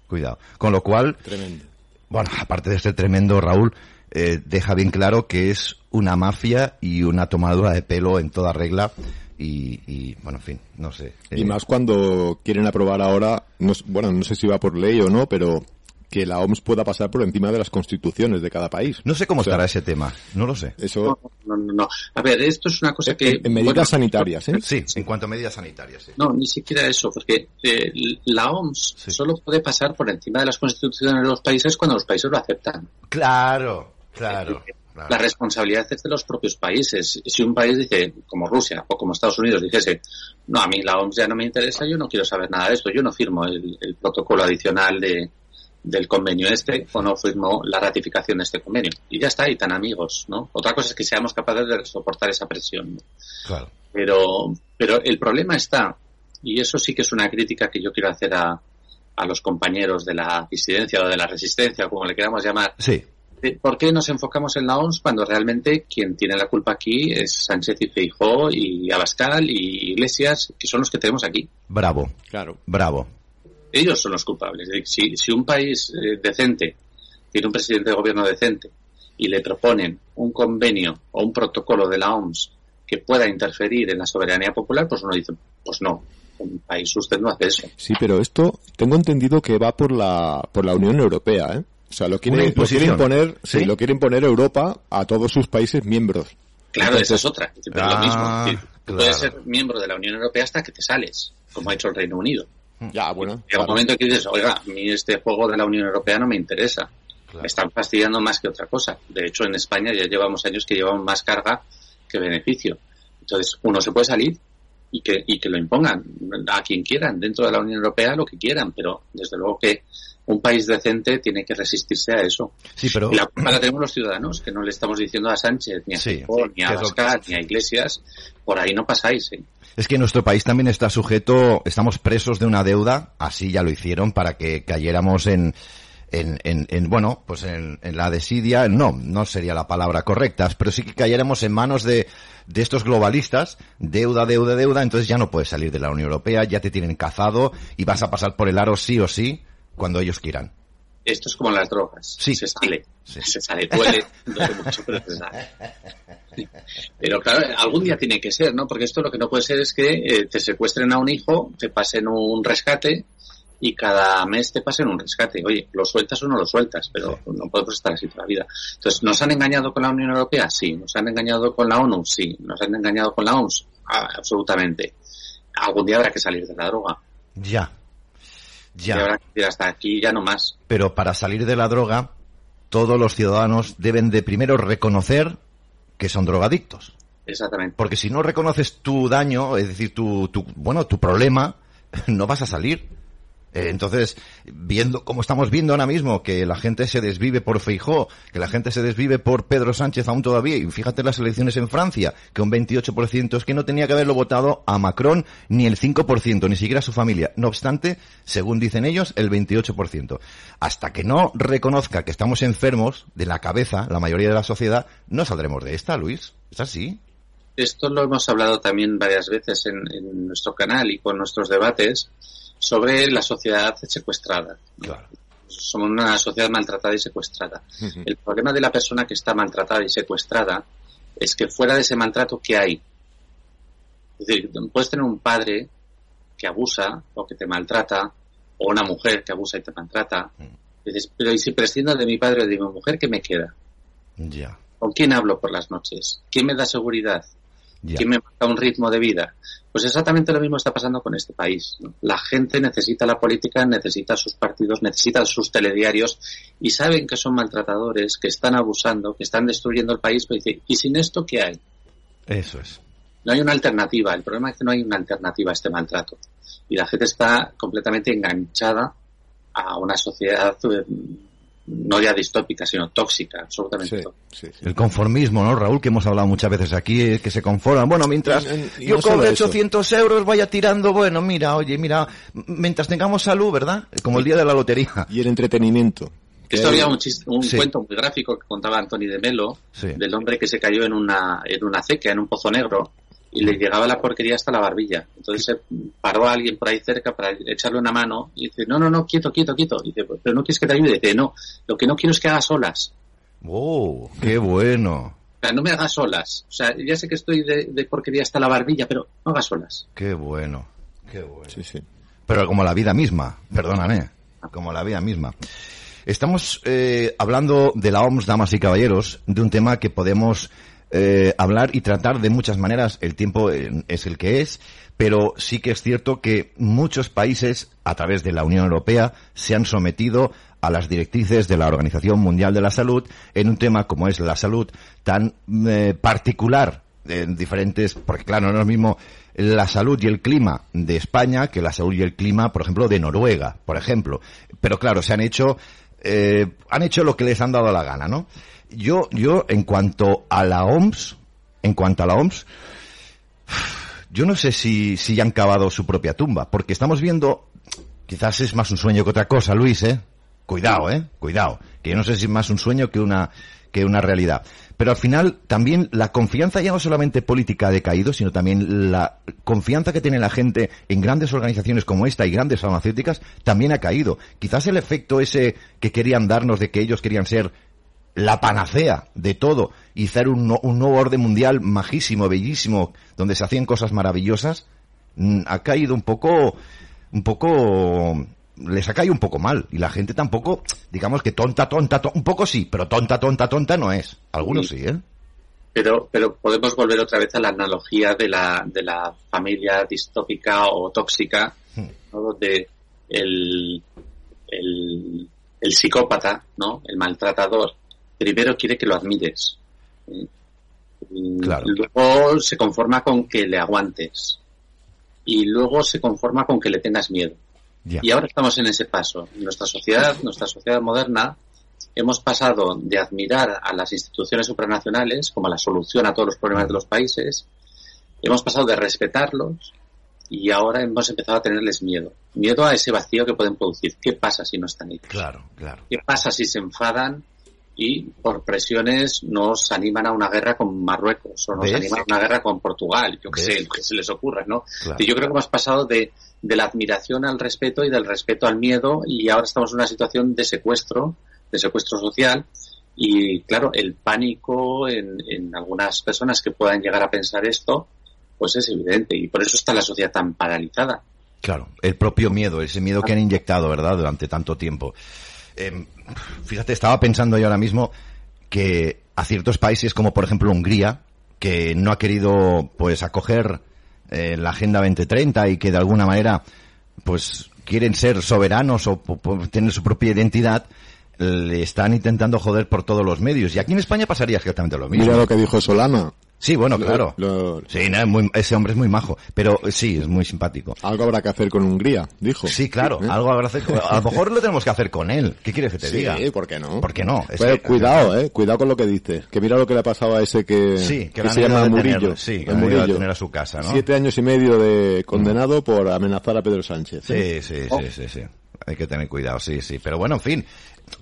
Speaker 2: Cuidado. Con lo cual.
Speaker 3: Tremendo.
Speaker 2: Bueno, aparte de este tremendo, Raúl, eh, deja bien claro que es una mafia y una tomadura de pelo en toda regla. Y, bueno, en fin, no sé.
Speaker 3: Y eh, más cuando quieren aprobar ahora, no, bueno, no sé si va por ley o no, pero que la OMS pueda pasar por encima de las constituciones de cada país.
Speaker 2: No sé cómo estará ese tema, no lo sé.
Speaker 3: Eso...
Speaker 4: No, no, no, A ver, esto es una cosa que...
Speaker 3: En, medidas sanitarias, ¿eh?
Speaker 2: Sí, en cuanto a medidas sanitarias, sí.
Speaker 4: No, ni siquiera eso, porque eh, la OMS solo puede pasar por encima de las constituciones de los países cuando los países lo aceptan.
Speaker 2: Claro, Claro,
Speaker 4: La responsabilidad es de los propios países. Si un país dice, como Rusia o como Estados Unidos, dijese, no, a mí la OMS ya no me interesa, yo no quiero saber nada de esto, yo no firmo el, protocolo adicional de, del convenio este o no firmo la ratificación de este convenio. Y ya está, y tan amigos, ¿no? Otra cosa es que seamos capaces de soportar esa presión.
Speaker 2: Claro.
Speaker 4: Pero, pero el problema está, y eso sí que es una crítica que yo quiero hacer a, a los compañeros de la disidencia o de la resistencia, como le queramos llamar.
Speaker 2: Sí
Speaker 4: ¿Por qué nos enfocamos en la OMS cuando realmente quien tiene la culpa aquí es Sánchez y Feijó y Abascal y Iglesias, que son los que tenemos aquí?
Speaker 2: Bravo, claro. Bravo.
Speaker 4: Ellos son los culpables. Si, si un país eh, decente tiene un presidente de gobierno decente y le proponen un convenio o un protocolo de la OMS que pueda interferir en la soberanía popular, pues uno dice, pues no, un país usted no hace eso.
Speaker 3: Sí, pero esto tengo entendido que va por la, por la Unión Europea, ¿eh? O sea, lo quiere, imponer, ¿Sí? lo quiere imponer Europa a todos sus países miembros.
Speaker 4: Claro, esa es otra. Es lo ah, mismo. Tú puedes ser miembro de la Unión Europea hasta que te sales, como ha hecho el Reino Unido.
Speaker 3: Ya, bueno.
Speaker 4: Llega un momento que dices, oiga, a mí este juego de la Unión Europea no me interesa. Me están fastidiando más que otra cosa. De hecho, en España ya llevamos años que llevamos más carga que beneficio. Entonces, uno se puede salir y que, y que lo impongan a quien quieran, dentro de la Unión Europea lo que quieran, pero desde luego que un país decente tiene que resistirse a eso.
Speaker 2: Sí, pero...
Speaker 4: Y la culpa la tenemos los ciudadanos, que no le estamos diciendo a Sánchez, ni a
Speaker 2: Sí,
Speaker 4: ni a
Speaker 2: que
Speaker 4: Abascal, ni a Iglesias, por ahí no pasáis. ¿eh?
Speaker 2: Es que nuestro país también está sujeto, estamos presos de una deuda, así ya lo hicieron, para que cayéramos en, en, en, en, bueno, pues en, en la desidia, no, no sería la palabra correcta, pero sí que cayéramos en manos de, de estos globalistas, deuda, deuda, deuda, entonces ya no puedes salir de la Unión Europea, ya te tienen cazado y vas a pasar por el aro sí o sí cuando ellos quieran.
Speaker 4: Esto es como las drogas.
Speaker 2: Sí.
Speaker 4: Se sale.
Speaker 2: Sí.
Speaker 4: Se sale. Duele, duele mucho, pero se sale. Pero claro, algún día tiene que ser, ¿no? Porque esto lo que no puede ser es que eh, te secuestren a un hijo, te pasen un rescate y cada mes te pasen un rescate. Oye, ¿lo sueltas o no lo sueltas? Pero no podemos estar así toda la vida. Entonces, ¿nos han engañado con la Unión Europea? Sí. ¿Nos han engañado con la ONU? Sí. ¿Nos han engañado con la OMS? Ah, absolutamente. Algún día habrá que salir de la droga.
Speaker 2: Ya. Ya.
Speaker 4: habrá que decir hasta aquí ya no más.
Speaker 2: Pero para salir de la droga, todos los ciudadanos deben de primero reconocer que son drogadictos.
Speaker 4: Exactamente.
Speaker 2: Porque si no reconoces tu daño, es decir, tu, tu bueno, tu problema, <laughs> no vas a salir. Eh, entonces, viendo como estamos viendo ahora mismo que la gente se desvive por Feijó, que la gente se desvive por Pedro Sánchez aún todavía, y fíjate las elecciones en Francia, que un 28% es que no tenía que haberlo votado a Macron ni el 5%, ni siquiera a su familia. No obstante, según dicen ellos, el 28%. Hasta que no reconozca que estamos enfermos de la cabeza, la mayoría de la sociedad, no saldremos de esta, Luis. ¿Es así?
Speaker 4: Esto lo hemos hablado también varias veces en, en nuestro canal y con nuestros debates sobre la sociedad secuestrada.
Speaker 2: Claro.
Speaker 4: Somos una sociedad maltratada y secuestrada. El problema de la persona que está maltratada y secuestrada es que fuera de ese maltrato, ¿qué hay? Es decir, puedes tener un padre que abusa o que te maltrata, o una mujer que abusa y te maltrata. Dices, pero ¿y si prescindo de mi padre o de mi mujer, qué me queda?
Speaker 2: Ya,
Speaker 4: ¿Con quién hablo por las noches? ¿Quién me da seguridad?
Speaker 2: Ya.
Speaker 4: ¿Quién me marca un ritmo de vida? Pues exactamente lo mismo está pasando con este país. ¿no? La gente necesita la política, necesita sus partidos, necesita sus telediarios y saben que son maltratadores, que están abusando, que están destruyendo el país. Pero dice, ¿y sin esto qué hay?
Speaker 2: Eso es.
Speaker 4: No hay una alternativa. El problema es que no hay una alternativa a este maltrato. Y la gente está completamente enganchada a una sociedad eh, no ya distópica, sino tóxica, absolutamente
Speaker 3: Sí,
Speaker 4: tóxica.
Speaker 3: sí, sí.
Speaker 2: El conformismo, ¿no, Raúl? Que hemos hablado muchas veces aquí, eh, que se conforman. Bueno, mientras
Speaker 3: Y- y
Speaker 2: yo
Speaker 3: no
Speaker 2: cobre
Speaker 3: eso.
Speaker 2: 800 euros, vaya tirando, bueno, mira, oye, mira, mientras tengamos salud, ¿verdad? Como el día de la lotería.
Speaker 3: Y el entretenimiento. Que
Speaker 4: Esto había un, chis- un
Speaker 2: Sí.
Speaker 4: cuento muy gráfico que contaba Antoni de Melo,
Speaker 2: Sí.
Speaker 4: del hombre que se cayó en una, en una acequia, en un pozo negro, y le llegaba la porquería hasta la barbilla. Entonces se paró a alguien por ahí cerca para echarle una mano y dice, no, no, no, quieto, quieto, quieto. Y dice, pero no quieres que te ayude. dice, no, lo que no quiero es que hagas olas.
Speaker 2: ¡Oh, qué bueno!
Speaker 4: O sea, no me hagas olas. O sea, ya sé que estoy de, de porquería hasta la barbilla, pero no hagas olas.
Speaker 2: ¡Qué bueno! ¡Qué bueno!
Speaker 3: Sí, sí.
Speaker 2: Pero como la vida misma, perdóname, como la vida misma. Estamos eh, hablando de la OMS, damas y caballeros, de un tema que podemos eh, hablar y tratar de muchas maneras. El tiempo eh, es el que es, pero sí que es cierto que muchos países, a través de la Unión Europea, se han sometido a las directrices de la Organización Mundial de la Salud en un tema como es la salud tan eh, particular en diferentes, porque claro, no es lo mismo la salud y el clima de España que la salud y el clima, por ejemplo, de Noruega, por ejemplo. Pero claro, se han hecho, eh, han hecho lo que les han dado la gana, ¿no? Yo, yo, en cuanto a la OMS, en cuanto a la OMS, yo no sé si, si ya han cavado su propia tumba, porque estamos viendo, quizás es más un sueño que otra cosa, Luis, ¿eh? Cuidado, ¿eh? Cuidado. Que yo no sé si es más un sueño que una, que una realidad. Pero al final también la confianza ya no solamente política ha decaído, sino también la confianza que tiene la gente en grandes organizaciones como esta y grandes farmacéuticas también ha caído. Quizás el efecto ese que querían darnos de que ellos querían ser la panacea de todo y hacer un, no- un nuevo orden mundial majísimo, bellísimo, donde se hacían cosas maravillosas, mm, ha caído un poco, un poco, les ha caído un poco mal. Y la gente tampoco, digamos que tonta, tonta, to- un poco sí, pero tonta, tonta, tonta no es. Algunos sí, ¿eh?
Speaker 4: Pero, pero podemos volver otra vez a la analogía de la, de la familia distópica o tóxica, ¿no? donde el, el, el psicópata, ¿no? el maltratador, primero quiere que lo admires. ¿eh? Y
Speaker 2: Claro.
Speaker 4: Luego se conforma con que le aguantes. y luego se conforma con que le tengas miedo. Y ahora estamos en ese paso. nuestra sociedad, nuestra sociedad moderna, hemos pasado de admirar a las instituciones supranacionales como la solución a todos los problemas de los países, hemos pasado de respetarlos y ahora hemos empezado a tenerles miedo. Miedo a ese vacío que pueden producir. ¿Qué pasa si no están ahí?
Speaker 2: Claro, claro.
Speaker 4: ¿Qué pasa si se enfadan y por presiones nos animan a una guerra con Marruecos o nos animan a una guerra con Portugal? Yo qué sé, lo que se les ocurra, ¿no? Y yo creo que hemos pasado de, de la admiración al respeto y del respeto al miedo y ahora estamos en una situación de secuestro de secuestro social y claro, el pánico en, en algunas personas que puedan llegar a pensar esto, pues es evidente y por eso está la sociedad tan paralizada.
Speaker 2: Claro, el propio miedo, ese miedo que han inyectado, ¿verdad?, durante tanto tiempo. Em, fíjate, estaba pensando yo ahora mismo que a ciertos países como por ejemplo Hungría, que no ha querido pues acoger eh, la Agenda 2030 y que de alguna manera pues quieren ser soberanos o, o tener su propia identidad, le están intentando joder por todos los medios. Y aquí en España pasaría exactamente lo mismo.
Speaker 3: Mira lo que dijo Solana.
Speaker 2: Sí, bueno, claro. Sí, ese hombre es muy majo, pero sí, es muy simpático.
Speaker 3: Algo habrá que hacer con Hungría, dijo.
Speaker 2: Sí, claro, ¿Eh? algo habrá que hacer A lo mejor lo tenemos que hacer con él. ¿Qué quieres que te diga?
Speaker 3: Sí, ¿por qué no?
Speaker 2: ¿Por qué no?
Speaker 3: cuidado, eh, cuidado con lo que dices. Que mira lo que le ha pasado a ese que,
Speaker 2: sí, que,
Speaker 3: se llama Murillo.
Speaker 2: sí, que Murillo. tener a su casa, ¿no?
Speaker 3: Siete años y medio de condenado por amenazar a Pedro Sánchez.
Speaker 2: ¿eh? Sí, sí, sí, sí, sí. Hay que tener cuidado, sí, sí. Pero bueno, en fin,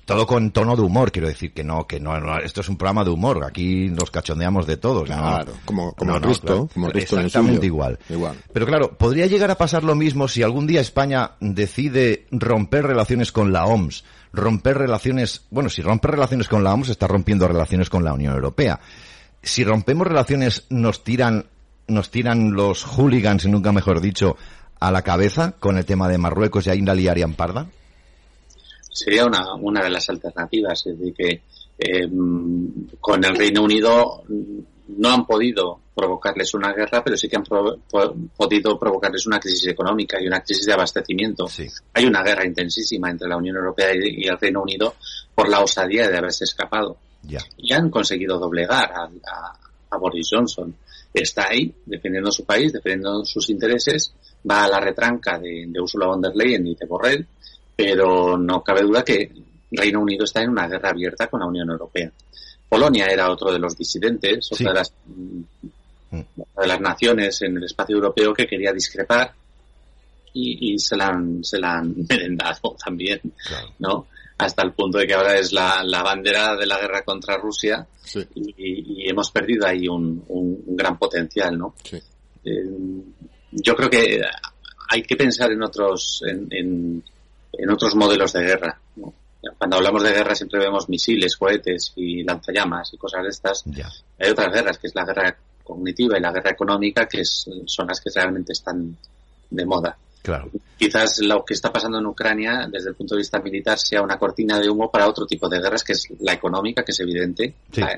Speaker 2: todo con tono de humor, quiero decir que no, que no, esto es un programa de humor, aquí nos cachondeamos de todos.
Speaker 3: Claro, como, como el resto, como
Speaker 2: Exactamente igual.
Speaker 3: igual.
Speaker 2: Pero claro, podría llegar a pasar lo mismo si algún día España decide romper relaciones con la OMS, romper relaciones, bueno, si rompe relaciones con la OMS está rompiendo relaciones con la Unión Europea. Si rompemos relaciones nos tiran, nos tiran los hooligans, y nunca mejor dicho, a la cabeza con el tema de Marruecos y ahí la liarían parda
Speaker 4: sería una, una de las alternativas. Es decir, que eh, con el Reino Unido no han podido provocarles una guerra, pero sí que han podido provocarles una crisis económica y una crisis de abastecimiento. Hay una guerra intensísima entre la Unión Europea y, el Reino Unido por la osadía de haberse escapado. Y han conseguido doblegar a, Boris Johnson. Está ahí defendiendo su país, defendiendo sus intereses, va a la retranca de, de Ursula von der Leyen y de Borrell, pero no cabe duda que Reino Unido está en una guerra abierta con la Unión Europea. Polonia era otro de los disidentes, otra de las, mm. de las naciones en el espacio europeo que quería discrepar y, se, la han, se la han merendado <laughs> también, ¿no? Hasta el punto de que ahora es la, bandera de la guerra contra Rusia y, hemos perdido ahí un, gran potencial, ¿no? Eh, yo creo que hay que pensar en otros, en en otros modelos de guerra. Cuando hablamos de guerra siempre vemos misiles, cohetes y lanzallamas y cosas de estas. Hay otras guerras, que es la guerra cognitiva y la guerra económica, que son las que realmente están de moda.
Speaker 2: Claro.
Speaker 4: Quizás lo que está pasando en Ucrania, desde el punto de vista militar, sea una cortina de humo para otro tipo de guerras, que es la económica, que es evidente, la,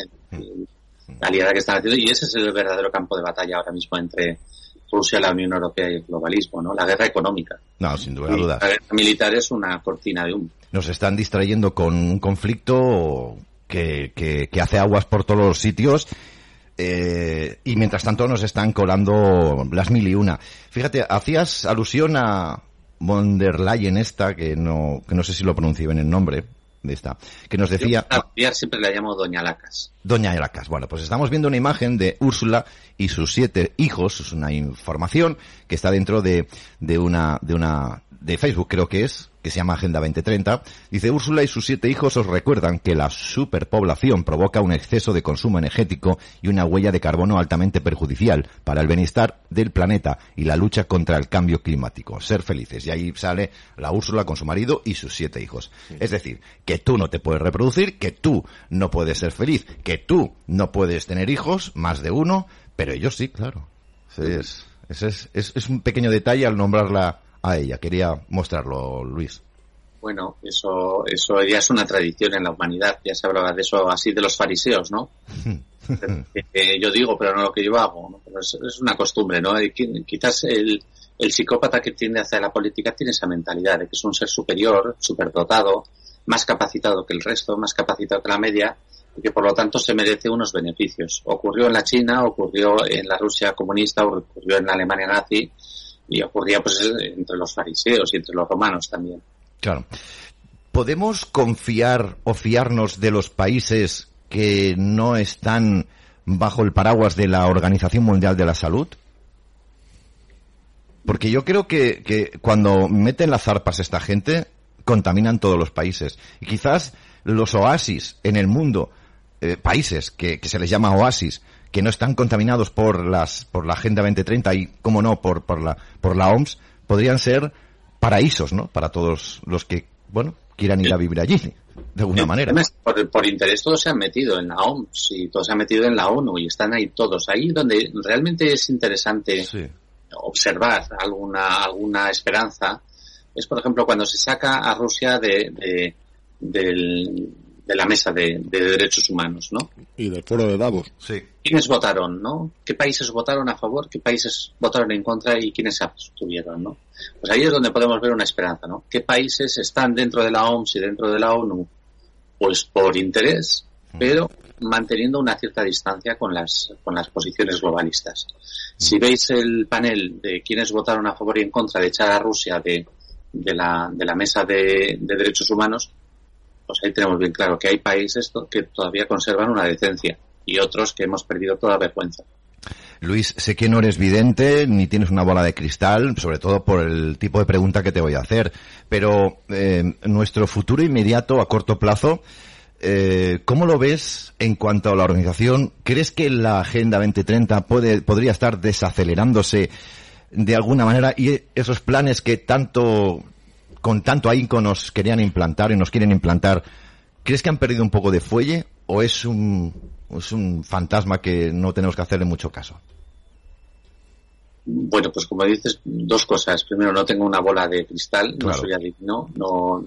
Speaker 4: la aliada que están haciendo, y ese es el verdadero campo de batalla ahora mismo entre Rusia, la Unión Europea y el globalismo, ¿no? La guerra económica.
Speaker 2: No, sin duda dudas.
Speaker 4: La guerra militar es una cortina de humo.
Speaker 2: Nos están distrayendo con un conflicto que, que, hace aguas por todos los sitios eh, y mientras tanto nos están colando las mil y una. Fíjate, hacías alusión a von der Leyen esta, que no, que no sé si lo pronuncio bien el nombre, de esta, que nos decía...
Speaker 4: Yo siempre la llamo Doña Lacas.
Speaker 2: Doña Lacas. Bueno, pues estamos viendo una imagen de Úrsula y sus siete hijos, es una información que está dentro de, de una, de una, de Facebook creo que es, que se llama Agenda 2030, dice Úrsula y sus siete hijos os recuerdan que la superpoblación provoca un exceso de consumo energético y una huella de carbono altamente perjudicial para el bienestar del planeta y la lucha contra el cambio climático. Ser felices. Y ahí sale la Úrsula con su marido y sus siete hijos. Es decir, que tú no te puedes reproducir, que tú no puedes ser feliz, que tú no puedes tener hijos, más de uno, pero ellos sí, claro. Es, es, es, es un pequeño detalle al nombrarla a ella. Quería mostrarlo, Luis.
Speaker 4: Bueno, eso, eso ya es una tradición en la humanidad. Ya se hablaba de eso así de los fariseos, ¿no? <laughs> yo digo, pero no lo que yo hago. Es, una costumbre, ¿no? quizás el, el psicópata que tiende hacia la política tiene esa mentalidad de que es un ser superior, superdotado, más capacitado que el resto, más capacitado que la media, y que por lo tanto se merece unos beneficios. Ocurrió en la China, ocurrió en la Rusia comunista, ocurrió en la Alemania nazi, y ocurría pues entre los fariseos y entre los romanos también.
Speaker 2: Claro. ¿Podemos confiar o fiarnos de los países que no están bajo el paraguas de la Organización Mundial de la Salud? Porque yo creo que, que cuando meten las zarpas esta gente, contaminan todos los países. Y quizás los oasis en el mundo, eh, países que, que, se les llama oasis, que no están contaminados por las, por la Agenda 2030 y, como no, por, por la, por la OMS, podrían ser paraísos, ¿no? Para todos los que, bueno, quieran ir a vivir allí, de alguna manera.
Speaker 4: Por, por, interés todos se han metido en la OMS y todos se han metido en la ONU y están ahí todos. Ahí donde realmente es interesante sí. observar alguna, alguna esperanza es, por ejemplo, cuando se saca a Rusia de, de, de, de la mesa de, derechos humanos, ¿no?
Speaker 3: Y del foro de Davos.
Speaker 2: Sí.
Speaker 4: ¿Quiénes votaron, no? ¿Qué países votaron a favor? ¿Qué países votaron en contra? ¿Y quiénes se abstuvieron, no? Pues ahí es donde podemos ver una esperanza, ¿no? ¿Qué países están dentro de la OMS y dentro de la ONU? Pues por interés, pero manteniendo una cierta distancia con las, con las posiciones globalistas. Si veis el panel de quienes votaron a favor y en contra de echar a Rusia de, de la, de la mesa de, de, derechos humanos, pues ahí tenemos bien claro que hay países que todavía conservan una decencia y otros que hemos perdido toda vergüenza.
Speaker 2: Luis, sé que no eres vidente ni tienes una bola de cristal, sobre todo por el tipo de pregunta que te voy a hacer, pero eh, nuestro futuro inmediato a corto plazo, eh, ¿cómo lo ves en cuanto a la organización? ¿Crees que la Agenda 2030 puede, podría estar desacelerándose de alguna manera y esos planes que tanto con tanto ahínco nos querían implantar y nos quieren implantar, ¿crees que han perdido un poco de fuelle o es un, es un fantasma que no tenemos que hacerle mucho caso?
Speaker 4: Bueno, pues como dices, dos cosas. Primero, no tengo una bola de cristal, claro. no soy adivino, no,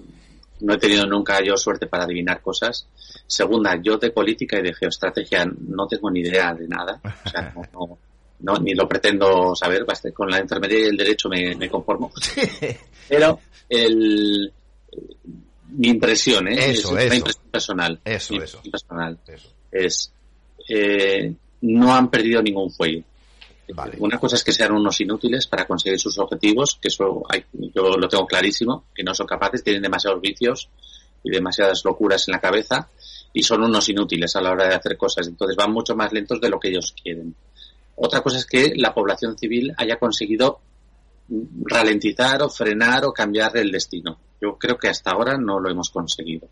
Speaker 4: no he tenido nunca yo suerte para adivinar cosas. Segunda, yo de política y de geoestrategia no tengo ni idea de nada. O sea, no, no, no, ni lo pretendo saber, con la enfermedad y el derecho me, me conformo. <laughs> Pero el, mi impresión, ¿eh?
Speaker 2: Eso,
Speaker 4: es
Speaker 2: eso.
Speaker 4: impresión personal.
Speaker 2: Eso, eso.
Speaker 4: personal.
Speaker 2: Eso.
Speaker 4: Es, eh, no han perdido ningún fuelle.
Speaker 2: Vale.
Speaker 4: Una cosa es que sean unos inútiles para conseguir sus objetivos, que eso hay, yo lo tengo clarísimo, que no son capaces, tienen demasiados vicios y demasiadas locuras en la cabeza y son unos inútiles a la hora de hacer cosas. Entonces van mucho más lentos de lo que ellos quieren. Otra cosa es que la población civil haya conseguido ralentizar o frenar o cambiar el destino. Yo creo que hasta ahora no lo hemos conseguido.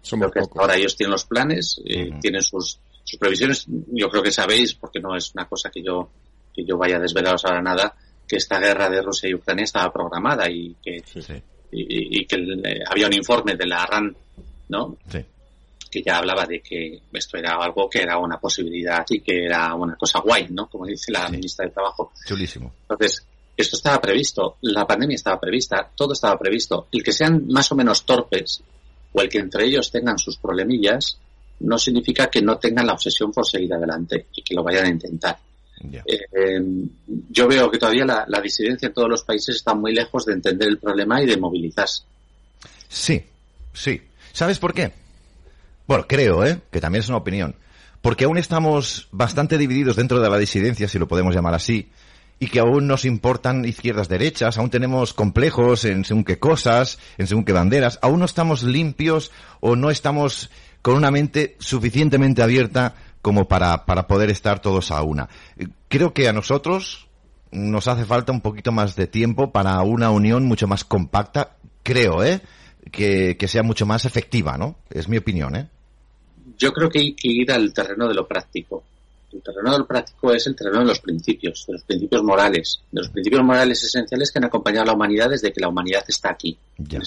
Speaker 3: Somos
Speaker 4: creo que hasta ahora ellos tienen los planes, eh, uh -huh. tienen sus, sus previsiones. Yo creo que sabéis, porque no es una cosa que yo, que yo vaya a desvelaros ahora nada, que esta guerra de Rusia y Ucrania estaba programada y que,
Speaker 2: sí, sí.
Speaker 4: Y, y, que eh, había un informe de la RAN, ¿no?
Speaker 2: Sí
Speaker 4: que ya hablaba de que esto era algo que era una posibilidad y que era una cosa guay, ¿no? Como dice la sí. ministra de Trabajo.
Speaker 2: Chulísimo.
Speaker 4: Entonces, esto estaba previsto, la pandemia estaba prevista, todo estaba previsto. El que sean más o menos torpes o el que entre ellos tengan sus problemillas no significa que no tengan la obsesión por seguir adelante y que lo vayan a intentar.
Speaker 2: Yeah.
Speaker 4: Eh, yo veo que todavía la, la disidencia en todos los países está muy lejos de entender el problema y de movilizarse.
Speaker 2: Sí, sí. ¿Sabes por qué? Bueno, creo, ¿eh? Que también es una opinión. Porque aún estamos bastante divididos dentro de la disidencia, si lo podemos llamar así, y que aún nos importan izquierdas derechas, aún tenemos complejos en según qué cosas, en según qué banderas, aún no estamos limpios o no estamos con una mente suficientemente abierta como para, para poder estar todos a una. Creo que a nosotros nos hace falta un poquito más de tiempo para una unión mucho más compacta, creo, ¿eh? Que, que sea mucho más efectiva, ¿no? Es mi opinión, ¿eh?
Speaker 4: Yo creo que hay que ir al terreno de lo práctico. El terreno de lo práctico es el terreno de los principios, de los principios morales, de los principios morales esenciales que han acompañado a la humanidad desde que la humanidad está aquí.
Speaker 2: Ya.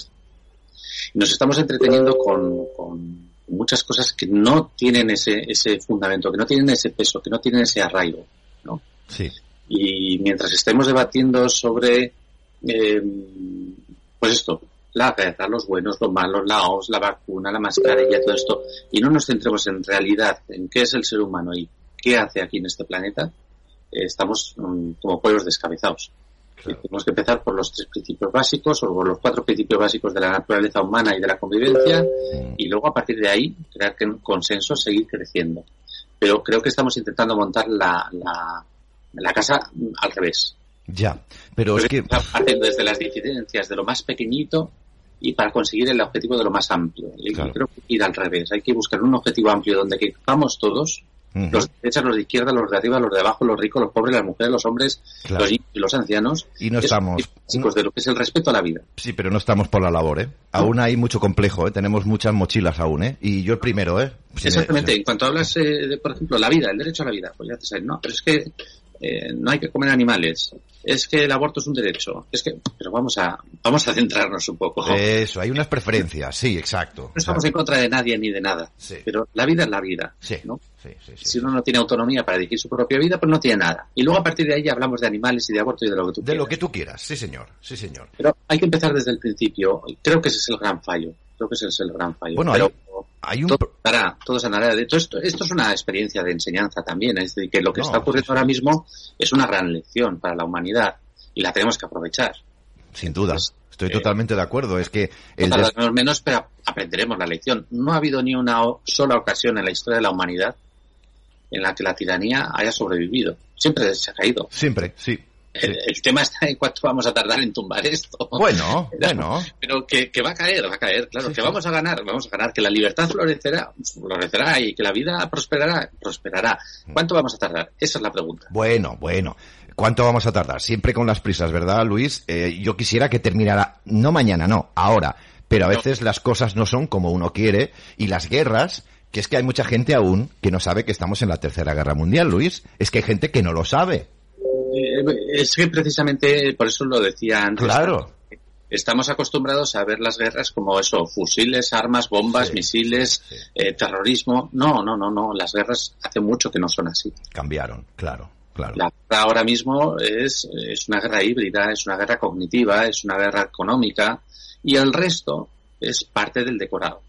Speaker 4: Nos estamos entreteniendo con, con, muchas cosas que no tienen ese, ese fundamento, que no tienen ese peso, que no tienen ese arraigo. ¿no?
Speaker 2: Sí.
Speaker 4: Y mientras estemos debatiendo sobre, eh, pues esto, la guerra, los buenos, los malos, la OMS, la vacuna, la mascarilla, todo esto, y no nos centremos en realidad en qué es el ser humano y qué hace aquí en este planeta, eh, estamos um, como pueblos descabezados. Claro. tenemos que empezar por los tres principios básicos o por los cuatro principios básicos de la naturaleza humana y de la convivencia mm. y luego a partir de ahí crear consenso, seguir creciendo. Pero creo que estamos intentando montar la, la, la casa al revés.
Speaker 2: Ya, pero es que...
Speaker 4: Desde las diferencias de lo más pequeñito y para conseguir el objetivo de lo más amplio. Y
Speaker 2: Claro.
Speaker 4: creo que ir al revés. Hay que buscar un objetivo amplio donde que vamos todos, los de derecha, los de izquierda, los de arriba, los de abajo, los ricos, los pobres, las mujeres, los hombres,
Speaker 2: Claro.
Speaker 4: los niños y los ancianos.
Speaker 2: Y no
Speaker 4: Es-
Speaker 2: estamos-
Speaker 4: Chicos, de lo que es el respeto a la vida.
Speaker 2: Sí, pero no estamos por la labor, ¿eh? Aún hay mucho complejo, ¿eh? Tenemos muchas mochilas aún, ¿eh? Y yo el primero, ¿eh?
Speaker 4: Exactamente. En cuanto hablas eh, de, por ejemplo, la vida, el derecho a la vida, pues ya te sabes, no, pero es que eh, no hay que comer animales. Es que el aborto es un derecho. Es que, pero vamos a, vamos a centrarnos un poco.
Speaker 2: Eso, hay unas preferencias, sí, exacto.
Speaker 4: No estamos en contra de nadie ni de nada.
Speaker 2: Sí.
Speaker 4: Pero la vida es la vida.
Speaker 2: Sí,
Speaker 4: ¿no?
Speaker 2: sí.
Speaker 4: Si uno no tiene autonomía para elegir su propia vida, pues no tiene nada. Y luego a partir de ahí hablamos de animales y de aborto y de lo que tú
Speaker 2: De
Speaker 4: quieras.
Speaker 2: lo que tú quieras, sí señor, sí señor.
Speaker 4: Pero hay que empezar desde el principio. Creo que ese es el gran fallo. Creo que ese es el gran fallo.
Speaker 2: Bueno,
Speaker 4: Pero
Speaker 2: hay- Hay un...
Speaker 4: todo sanará, todo sanará. De hecho, esto, esto es una experiencia de enseñanza también. Es decir, que lo que
Speaker 2: No,
Speaker 4: está ocurriendo
Speaker 2: sí.
Speaker 4: ahora mismo es una gran lección para la humanidad y la tenemos que aprovechar.
Speaker 2: Sin duda,
Speaker 4: Pues,
Speaker 2: estoy
Speaker 4: eh,
Speaker 2: totalmente de acuerdo. Es que el des-
Speaker 4: menos, pero aprenderemos la lección. No ha habido ni una sola ocasión en la historia de la humanidad en la que la tiranía haya sobrevivido. Siempre se ha caído.
Speaker 2: Siempre, sí. Sí.
Speaker 4: El, el tema está en cuánto vamos a tardar en tumbar esto.
Speaker 2: Bueno, <laughs>
Speaker 4: Pero-
Speaker 2: bueno.
Speaker 4: Pero que, que va a caer, va a caer, claro,
Speaker 2: Sí,
Speaker 4: que
Speaker 2: sí.
Speaker 4: vamos a ganar, vamos a ganar, que la libertad florecerá, florecerá y que la vida prosperará, prosperará.
Speaker 2: Mm.
Speaker 4: ¿Cuánto vamos a tardar? Esa es la pregunta.
Speaker 2: Bueno, bueno. ¿Cuánto vamos a tardar? Siempre con las prisas, ¿verdad, Luis? Eh, yo quisiera que terminara, no mañana, no, ahora. Pero a
Speaker 4: No.
Speaker 2: veces las cosas no son como uno quiere y las guerras, que es que hay mucha gente aún que no sabe que estamos en la Tercera Guerra Mundial, Luis. Es que hay gente que no lo sabe.
Speaker 4: Eh, Es que precisamente por eso lo decía antes.
Speaker 2: Claro.
Speaker 4: Estamos acostumbrados a ver las guerras como eso, fusiles, armas, bombas,
Speaker 2: Sí,
Speaker 4: misiles,
Speaker 2: sí.
Speaker 4: eh, terrorismo. No, no, no, no. Las guerras hace mucho que no son así.
Speaker 2: Cambiaron, claro, claro.
Speaker 4: La guerra ahora mismo es, es una guerra híbrida, es una guerra cognitiva, es una guerra económica y el resto es parte del decorado.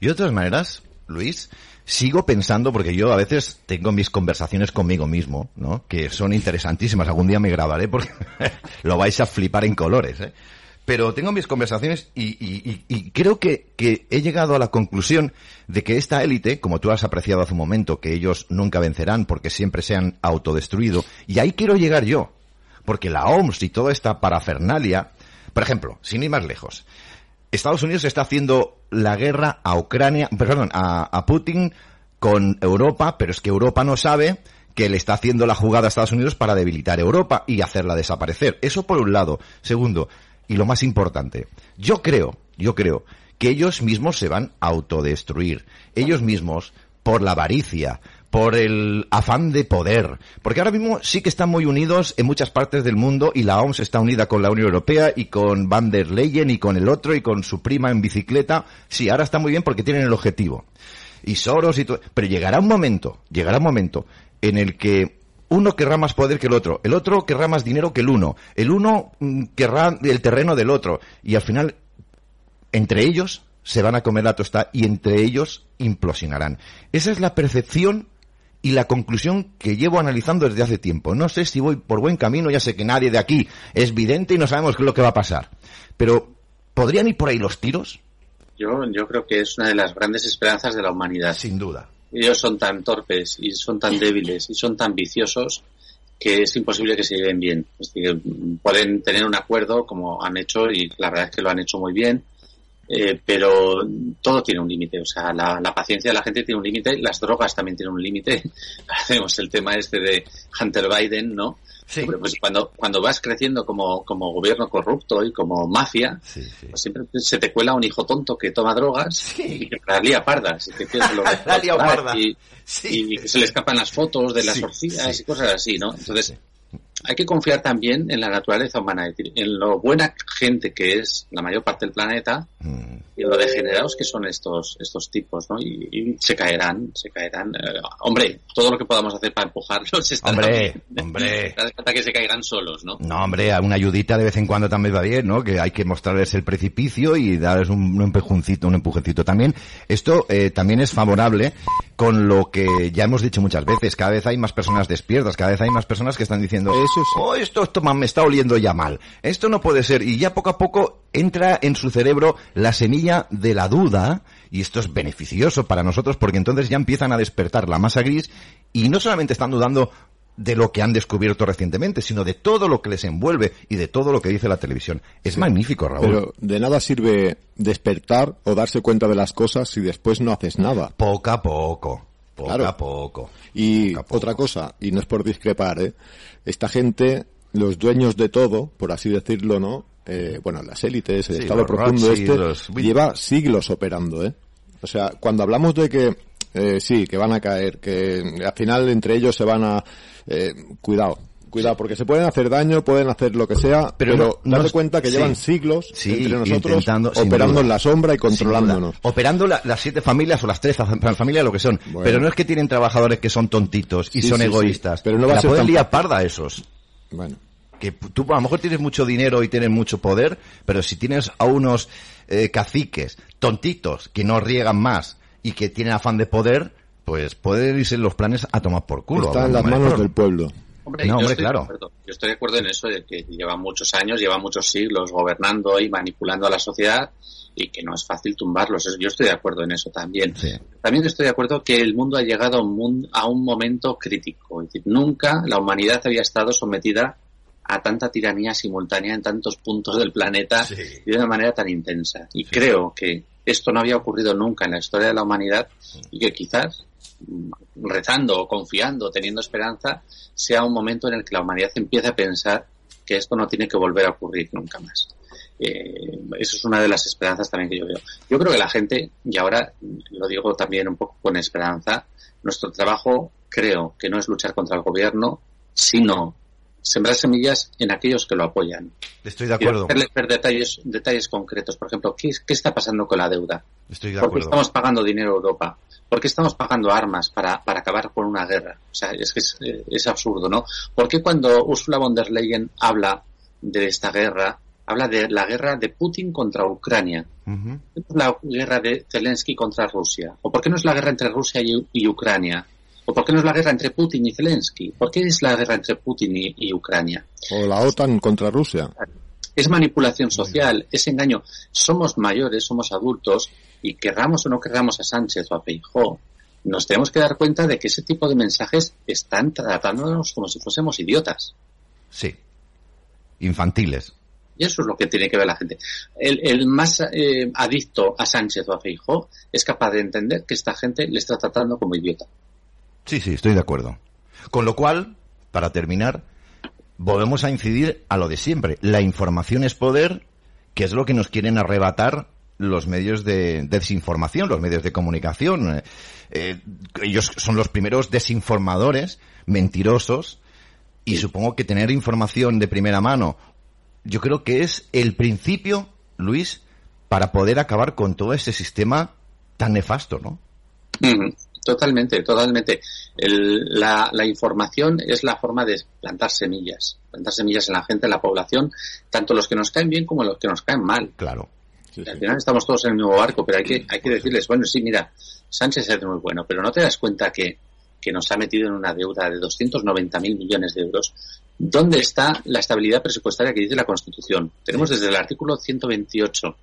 Speaker 2: Y de todas maneras, Luis, sigo pensando, porque yo a veces tengo mis conversaciones conmigo mismo, ¿no? Que son interesantísimas. Algún día me grabaré porque <laughs> lo vais a flipar en colores, ¿eh? Pero tengo mis conversaciones y, creo que, que he llegado a la conclusión de que esta élite, como tú has apreciado hace un momento, que ellos nunca vencerán porque siempre se han autodestruido, y ahí quiero llegar yo. Porque la OMS y toda esta parafernalia, por ejemplo, sin ir más lejos, Estados Unidos está haciendo la guerra a Ucrania, perdón, a, Putin con Europa, pero es que Europa no sabe que le está haciendo la jugada a Estados Unidos para debilitar Europa y hacerla desaparecer. Eso por un lado. Segundo, y lo más importante, yo creo, yo creo que ellos mismos se van a autodestruir. Ellos mismos, por la avaricia, por el afán de poder. Porque ahora mismo sí que están muy unidos en muchas partes del mundo y la OMS está unida con la Unión Europea y con Van der Leyen y con el otro y con su prima en bicicleta. Sí, ahora está muy bien porque tienen el objetivo. Y Soros y todo. Pero llegará un momento, llegará un momento en el que uno querrá más poder que el otro, el otro querrá más dinero que el uno, el uno mm, querrá el terreno del otro y al final entre ellos se van a comer la tostada y entre ellos implosionarán. Esa es la percepción y la conclusión que llevo analizando desde hace tiempo. No sé si voy por buen camino, ya sé que nadie de aquí es vidente y no sabemos qué es lo que va a pasar. Pero, ¿podrían ir por ahí los tiros?
Speaker 4: Yo, yo creo que es una de las grandes esperanzas de la humanidad.
Speaker 2: Sin duda.
Speaker 4: Ellos son tan torpes y son tan débiles y son tan viciosos que es imposible que se lleven bien. Es decir, pueden tener un acuerdo como han hecho y la verdad es que lo han hecho muy bien, eh, pero todo tiene un límite. O sea, la, la paciencia de la gente tiene un límite, las drogas también tienen un límite. <laughs> Hacemos el tema este de Hunter Biden, ¿no?
Speaker 2: Sí.
Speaker 4: Pues cuando, cuando vas creciendo como, como gobierno corrupto y como mafia,
Speaker 2: Sí, sí.
Speaker 4: pues siempre se te cuela un hijo tonto que toma drogas y que la lía pardas y te quieres lo <laughs>
Speaker 2: La lía parda.
Speaker 4: y,
Speaker 2: Sí.
Speaker 4: y que se le escapan las fotos de las orgías y cosas así, ¿no? Entonces, hay que confiar también en la naturaleza humana, es decir, en lo buena gente que es la mayor parte del planeta
Speaker 2: Mm.
Speaker 4: y en lo degenerados que son estos estos tipos, ¿no? Y, y se caerán, se caerán. Eh, hombre, todo lo que podamos hacer para empujarlos está
Speaker 2: Hombre, hombre. <laughs>
Speaker 4: No hace falta que se caigan solos, ¿no?
Speaker 2: No, hombre, a una ayudita de vez en cuando también va bien, ¿no? Que hay que mostrarles el precipicio y darles un, un empujoncito, un empujoncito también. Esto eh, también es favorable con lo que ya hemos dicho muchas veces. Cada vez hay más personas despiertas, cada vez hay más personas que están diciendo,
Speaker 3: Eso sí.
Speaker 2: oh, esto, esto me está oliendo ya mal. Esto no puede ser. Y ya poco a poco entra en su cerebro la semilla de la duda y esto es beneficioso para nosotros porque entonces ya empiezan a despertar la masa gris y no solamente están dudando de lo que han descubierto recientemente, sino de todo lo que les envuelve y de todo lo que dice la televisión. Es magnífico, Raúl.
Speaker 3: Pero de nada sirve despertar o darse cuenta de las cosas si después no haces nada.
Speaker 2: Poco a poco. Poco
Speaker 3: Claro.
Speaker 2: a poco.
Speaker 3: Y
Speaker 2: Poco a poco.
Speaker 3: otra cosa, y no es por discrepar, ¿eh? esta gente, los dueños de todo, por así decirlo, ¿no? Eh, bueno, las élites, el
Speaker 2: Sí,
Speaker 3: Estado profundo este,
Speaker 2: los-
Speaker 3: lleva siglos operando, ¿eh? O sea, cuando hablamos de que eh, sí, que van a caer, que al final entre ellos se van a... eh, cuidado, cuidado, porque se pueden hacer daño, pueden hacer lo que sea,
Speaker 2: Pero
Speaker 3: pero,
Speaker 2: no- no
Speaker 3: date
Speaker 2: es-
Speaker 3: cuenta que
Speaker 2: sí.
Speaker 3: llevan siglos
Speaker 2: Sí,
Speaker 3: entre nosotros operando en la sombra y controlándonos.
Speaker 2: Operando la- las siete familias o las tres fa- familias, lo que son.
Speaker 3: Bueno.
Speaker 2: Pero no es que tienen trabajadores que son tontitos y
Speaker 3: Sí,
Speaker 2: son egoístas.
Speaker 3: Pero no va
Speaker 2: Que
Speaker 3: a
Speaker 2: la
Speaker 3: ser tan
Speaker 2: parda esos.
Speaker 3: Bueno.
Speaker 2: que tú a lo mejor tienes mucho dinero y tienes mucho poder, pero si tienes a unos eh, caciques tontitos que no riegan más y que tienen afán de poder, pues pueden irse los planes a tomar por culo.
Speaker 3: Está en las manos del pueblo.
Speaker 4: Hombre,
Speaker 2: No,
Speaker 4: yo
Speaker 2: hombre,
Speaker 4: estoy
Speaker 2: claro.
Speaker 4: De acuerdo. Yo estoy de acuerdo en eso de que lleva muchos años, lleva muchos siglos gobernando y manipulando a la sociedad y que no es fácil tumbarlos. Yo estoy de acuerdo en eso también.
Speaker 2: Sí.
Speaker 4: También estoy de acuerdo que el mundo ha llegado a un, a un momento crítico. Es decir, nunca la humanidad había estado sometida a tanta tiranía simultánea en tantos puntos del planeta
Speaker 2: Sí.
Speaker 4: y de una manera tan intensa. Y creo que esto no había ocurrido nunca en la historia de la humanidad y que quizás rezando o confiando, teniendo esperanza, sea un momento en el que la humanidad empiece a pensar que esto no tiene que volver a ocurrir nunca más. Eh, eso es una de las esperanzas también que yo veo. Yo creo que la gente, y ahora lo digo también un poco con esperanza, nuestro trabajo creo que no es luchar contra el gobierno, sino sembrar semillas en aquellos que lo apoyan.
Speaker 2: Estoy de
Speaker 4: Quiero
Speaker 2: acuerdo.
Speaker 4: hacerles ver detalles, detalles concretos. Por ejemplo, ¿qué, qué está pasando con la deuda?
Speaker 2: Estoy de
Speaker 4: ¿Por qué
Speaker 2: acuerdo.
Speaker 4: estamos pagando dinero a Europa? ¿Por qué estamos pagando armas para, para acabar con una guerra? O sea, es que es, eh, es absurdo, ¿no? ¿Por qué cuando Ursula von der Leyen habla de esta guerra, habla de la guerra de Putin contra Ucrania?
Speaker 2: Ujú.
Speaker 4: ¿Por qué no es la guerra de Zelensky contra Rusia? ¿O por qué no es la guerra entre Rusia y, y Ucrania? ¿O por qué no es la guerra entre Putin y Zelensky? ¿Por qué es la guerra entre Putin y, y Ucrania?
Speaker 3: O la OTAN contra Rusia.
Speaker 4: es manipulación social, es engaño. Somos mayores, somos adultos y querramos o no querramos a Sánchez o a Feijó, nos tenemos que dar cuenta de que ese tipo de mensajes están tratándonos como si fuésemos idiotas.
Speaker 2: Sí. Infantiles.
Speaker 4: Y eso es lo que tiene que ver la gente. El, el más eh, adicto a Sánchez o a Feijó es capaz de entender que esta gente le está tratando como idiota.
Speaker 2: Sí, sí, estoy de acuerdo. Con lo cual, para terminar, volvemos a incidir a lo de siempre. La información es poder, que es lo que nos quieren arrebatar los medios de desinformación, los medios de comunicación. Eh, eh, ellos son los primeros desinformadores, mentirosos, y supongo que tener información de primera mano, yo creo que es el principio, Luis, para poder acabar con todo ese sistema tan nefasto, ¿no?
Speaker 4: Totalmente, totalmente. El- la, la información es la forma de plantar semillas, plantar semillas en la gente, en la población, tanto los que nos caen bien como los que nos caen mal.
Speaker 2: Claro.
Speaker 3: Sí,
Speaker 4: Al
Speaker 3: sí.
Speaker 4: final estamos todos en el mismo barco, pero hay que, hay que decirles, bueno, sí, mira, Sánchez es muy bueno, pero no te das cuenta que, que nos ha metido en una deuda de 290.000 millones de euros. ¿Dónde está la estabilidad presupuestaria que dice la Constitución? Tenemos desde el artículo 128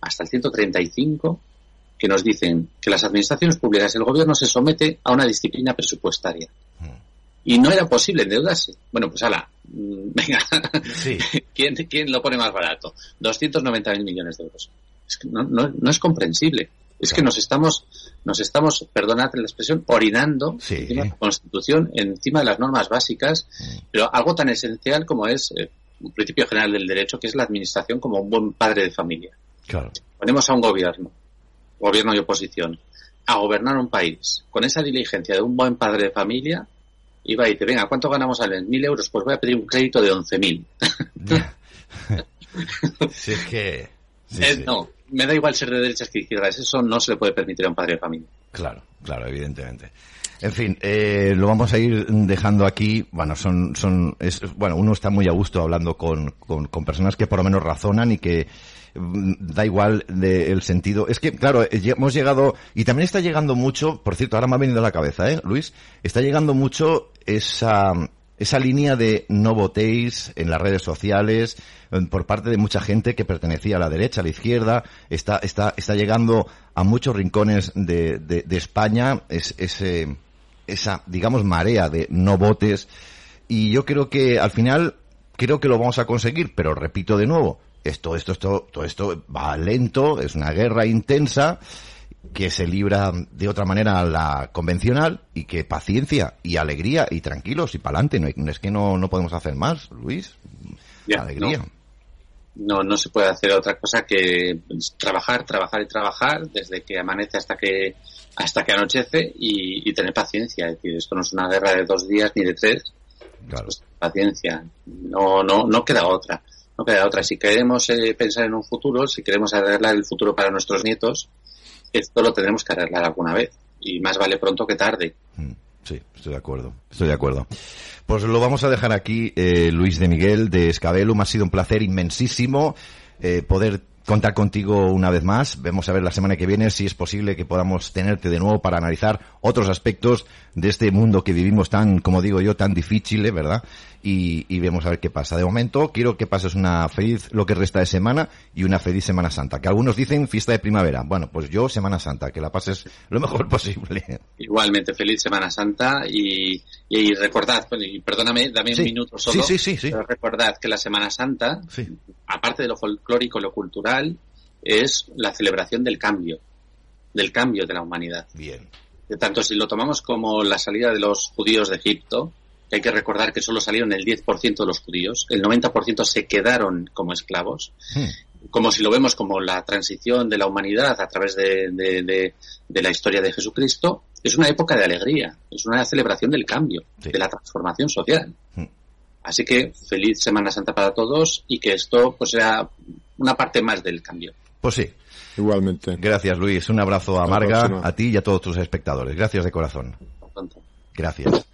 Speaker 4: hasta el 135 que nos dicen que las administraciones públicas, el gobierno se somete a una disciplina presupuestaria. Y no era posible endeudarse. Bueno, pues ala, mm, venga,
Speaker 2: Sí. <laughs>
Speaker 4: ¿Quién, ¿Quién lo pone más barato? 290.000 millones de euros. Es que no, no, no es comprensible. Es que nos estamos, nos estamos, perdonad la expresión, orinando
Speaker 2: Sí.
Speaker 4: encima de la Constitución, encima de las normas básicas, pero algo tan esencial como es eh, un principio general del derecho, que es la administración como un buen padre de familia.
Speaker 2: Claro.
Speaker 4: Ponemos a un gobierno, gobierno y oposición, a gobernar un país con esa diligencia de un buen padre de familia, y va y dice, venga, ¿cuánto ganamos al mes? Mil euros, pues voy a pedir un crédito de 11.000. <laughs>
Speaker 2: si es que... sí,
Speaker 4: Eh,
Speaker 2: sí.
Speaker 4: No, me da igual ser de derechas que de izquierdas. Eso no se le puede permitir a un padre de familia.
Speaker 2: Claro, claro, evidentemente. En fin, eh, lo vamos a ir dejando aquí. Bueno, son, son, es, bueno, uno está muy a gusto hablando con, con, con personas que por lo menos razonan y que da igual de el sentido. Es que, claro, eh, hemos llegado, y también está llegando mucho, por cierto, ahora me ha venido a la cabeza, ¿eh, Luis? Está llegando mucho esa, esa línea de no votéis en las redes sociales eh, por parte de mucha gente que pertenecía a la derecha, a la izquierda, está, está, está llegando a muchos rincones de, de, de España es, ese, esa, digamos, marea de no votes. Y yo creo que al final, creo que lo vamos a conseguir, pero repito de nuevo, esto, esto, esto, todo esto va lento, es una guerra intensa que se libra de otra manera a la convencional y que paciencia y alegría y tranquilos y para adelante. No, es que no, no podemos hacer más, Luis. alegría.
Speaker 4: No. no. se puede hacer otra cosa que trabajar, trabajar y trabajar desde que amanece hasta que hasta que anochece y, tener paciencia. Es decir, esto no es una guerra de dos días ni de tres. Claro. paciencia. No, no, no queda otra. No queda otra. Si queremos eh, pensar en un futuro, si queremos arreglar el futuro para nuestros nietos, esto lo tendremos que arreglar alguna vez. Y más vale pronto que tarde. Mm,
Speaker 2: sí, estoy de acuerdo. Estoy de acuerdo. Pues lo vamos a dejar aquí, eh, Luis de Miguel de Escabelum. Ha sido un placer inmensísimo eh, poder contar contigo una vez más. Vemos a ver la semana que viene si es posible que podamos tenerte de nuevo para analizar otros aspectos de este mundo que vivimos tan, como digo yo, tan difícil, ¿eh? ¿verdad? Y, y vemos a ver qué pasa. De momento, quiero que pases una feliz, lo que resta de semana y una feliz Semana Santa. Que algunos dicen fiesta de primavera. Bueno, pues yo Semana Santa, que la pases lo mejor <laughs> posible.
Speaker 4: Igualmente, feliz Semana Santa y, y recordad, y perdóname, dame un minuto solo.
Speaker 2: Sí, sí, sí,
Speaker 4: pero recordad que la Semana Santa, aparte de lo folclórico, lo cultural, es la celebración del cambio, del cambio de la humanidad.
Speaker 2: Bien.
Speaker 4: De tanto si lo tomamos como la salida de los judíos de Egipto, hay que recordar que solo salieron el 10% de los judíos, el 90% se quedaron como esclavos. Hmm. Como si lo vemos como la transición de la humanidad a través de, de, la historia de Jesucristo, es una época de alegría, es una celebración del cambio, de la transformación social. Hmm. Así que feliz Semana Santa para todos y que esto pues sea una parte más del cambio.
Speaker 2: Pues sí.
Speaker 3: Igualmente.
Speaker 2: Gracias, Luis. Un abrazo a Marga, a ti y a todos tus espectadores. Gracias de corazón. Gracias.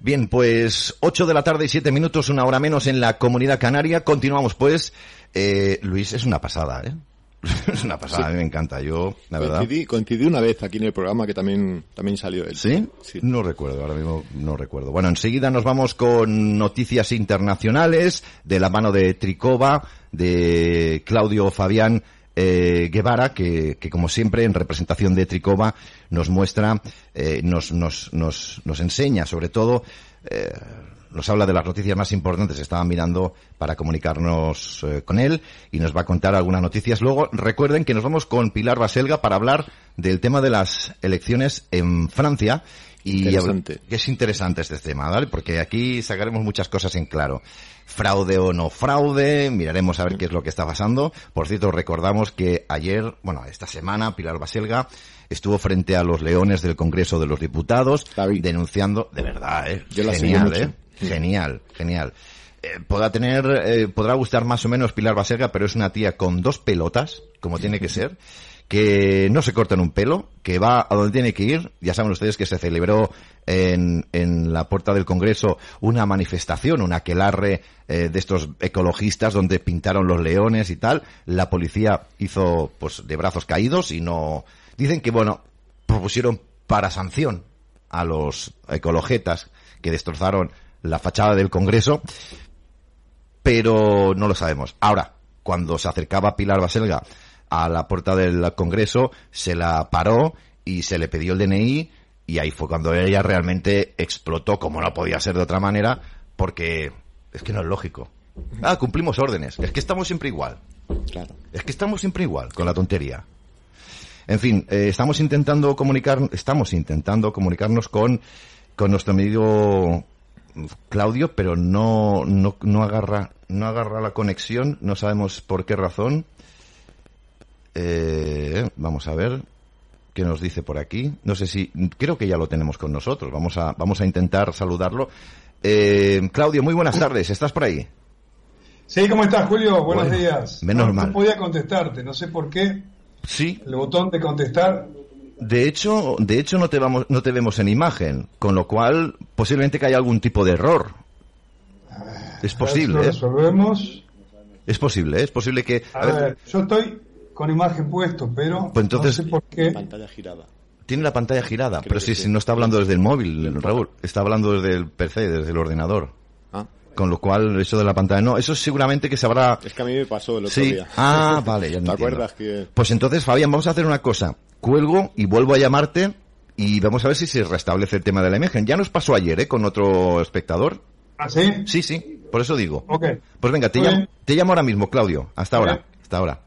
Speaker 2: Bien, pues 8 de la tarde y 7 minutos, una hora menos en la comunidad canaria. Continuamos pues. Eh, Luis, es una pasada, ¿eh? <laughs> es una pasada, a mí me encanta. Yo, la verdad.
Speaker 3: Coincidí una vez aquí en el programa que también, también salió él.
Speaker 2: ¿Sí? ¿Sí? No recuerdo, ahora mismo no recuerdo. Bueno, enseguida nos vamos con noticias internacionales de la mano de Tricova, de Claudio Fabián eh, Guevara, que, que, como siempre en representación de Tricova nos muestra, eh, nos, nos, nos, nos enseña sobre todo eh, nos habla de las noticias más importantes. Estaba mirando para comunicarnos eh, con él y nos va a contar algunas noticias. Luego, recuerden que nos vamos con Pilar Baselga para hablar del tema de las elecciones en Francia. Y que es interesante este tema, ¿vale? Porque aquí sacaremos muchas cosas en claro. Fraude o no fraude, miraremos a ver qué es lo que está pasando. Por cierto, recordamos que ayer, bueno, esta semana, Pilar Baselga estuvo frente a los leones del Congreso de los Diputados, denunciando, de verdad, ¿eh? Genial, ¿eh? Genial, genial. Eh, podrá tener, eh, podrá gustar más o menos Pilar Baserga, pero es una tía con dos pelotas, como tiene que ser, que no se corta en un pelo, que va a donde tiene que ir. Ya saben ustedes que se celebró en, en la puerta del Congreso una manifestación, un aquelarre eh, de estos ecologistas donde pintaron los leones y tal. La policía hizo, pues, de brazos caídos y no, dicen que, bueno, propusieron para sanción a los ecologetas que destrozaron la fachada del Congreso, pero no lo sabemos. Ahora, cuando se acercaba Pilar Baselga a la puerta del Congreso, se la paró y se le pidió el DNI y ahí fue cuando ella realmente explotó, como no podía ser de otra manera, porque es que no es lógico. Ah, cumplimos órdenes. Es que estamos siempre igual.
Speaker 3: Claro.
Speaker 2: Es que estamos siempre igual con la tontería. En fin, eh, estamos intentando comunicar, estamos intentando comunicarnos con, con nuestro amigo Claudio, pero no, no, no agarra, no agarra la conexión, no sabemos por qué razón. Eh, vamos a ver qué nos dice por aquí. No sé si, creo que ya lo tenemos con nosotros. Vamos a, vamos a intentar saludarlo. Eh, Claudio, muy buenas tardes. ¿Estás por ahí?
Speaker 5: Sí, ¿cómo estás, Julio? Buenos días.
Speaker 2: Menos mal.
Speaker 5: No podía contestarte, no sé por qué.
Speaker 2: Sí.
Speaker 5: El botón de contestar
Speaker 2: de hecho, de hecho no te vamos, no te vemos en imagen, con lo cual posiblemente que haya algún tipo de error. Es posible. Lo
Speaker 5: ¿eh? resolvemos.
Speaker 2: Es posible, es posible que.
Speaker 5: A, ver, yo estoy con imagen puesto, pero
Speaker 2: pues entonces,
Speaker 5: no sé por qué.
Speaker 3: Pantalla girada.
Speaker 2: Tiene la pantalla girada, pero si, si no está hablando desde el móvil, Raúl, está hablando desde el PC, desde el ordenador.
Speaker 3: Ah.
Speaker 2: Con lo cual, eso de la pantalla, no, eso seguramente que se habrá...
Speaker 3: Es que a mí me pasó el otro
Speaker 2: sí.
Speaker 3: día.
Speaker 2: Ah, <laughs> vale, ya
Speaker 3: ¿Te acuerdas que...?
Speaker 2: Pues entonces, Fabián, vamos a hacer una cosa. Cuelgo y vuelvo a llamarte y vamos a ver si se restablece el tema de la imagen. Ya nos pasó ayer, ¿eh? Con otro espectador.
Speaker 5: ¿Ah, sí?
Speaker 2: Sí, sí, por eso digo.
Speaker 5: Ok.
Speaker 2: Pues venga, te llamo, te llamo ahora mismo, Claudio. Hasta ahora. Hasta ahora.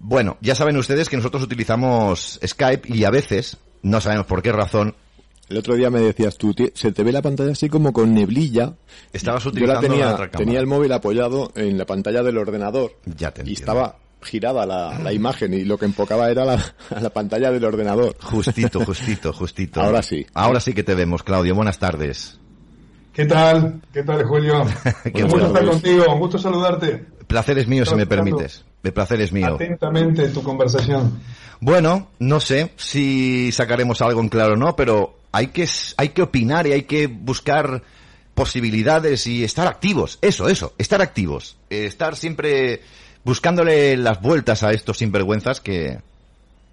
Speaker 2: Bueno, ya saben ustedes que nosotros utilizamos Skype y a veces, no sabemos por qué razón,
Speaker 3: El otro día me decías tú, "Tie- se te ve la pantalla así como con neblilla.
Speaker 2: estabas
Speaker 3: Yo la
Speaker 2: utilizando la
Speaker 3: tenía,
Speaker 2: otra cámara.
Speaker 3: tenía el móvil apoyado en la pantalla del ordenador.
Speaker 2: Ya te
Speaker 3: Y estaba girada la, la imagen y lo que enfocaba era la, a <laughs> la pantalla del ordenador.
Speaker 2: Justito, <laughs> justito, justito.
Speaker 3: Ahora sí.
Speaker 2: Ahora sí que te vemos, Claudio. Buenas tardes.
Speaker 5: ¿Qué tal? ¿Qué tal, Julio? <laughs>
Speaker 2: Qué
Speaker 5: un gusto estar contigo, un gusto saludarte.
Speaker 2: Placer es mío, si me permites. El placer es mío.
Speaker 5: Atentamente tu conversación.
Speaker 2: Bueno, no sé si sacaremos algo en claro o no, pero hay que, hay que opinar y hay que buscar posibilidades y estar activos. Eso, eso, estar activos. Eh, Estar siempre buscándole las vueltas a estos sinvergüenzas que,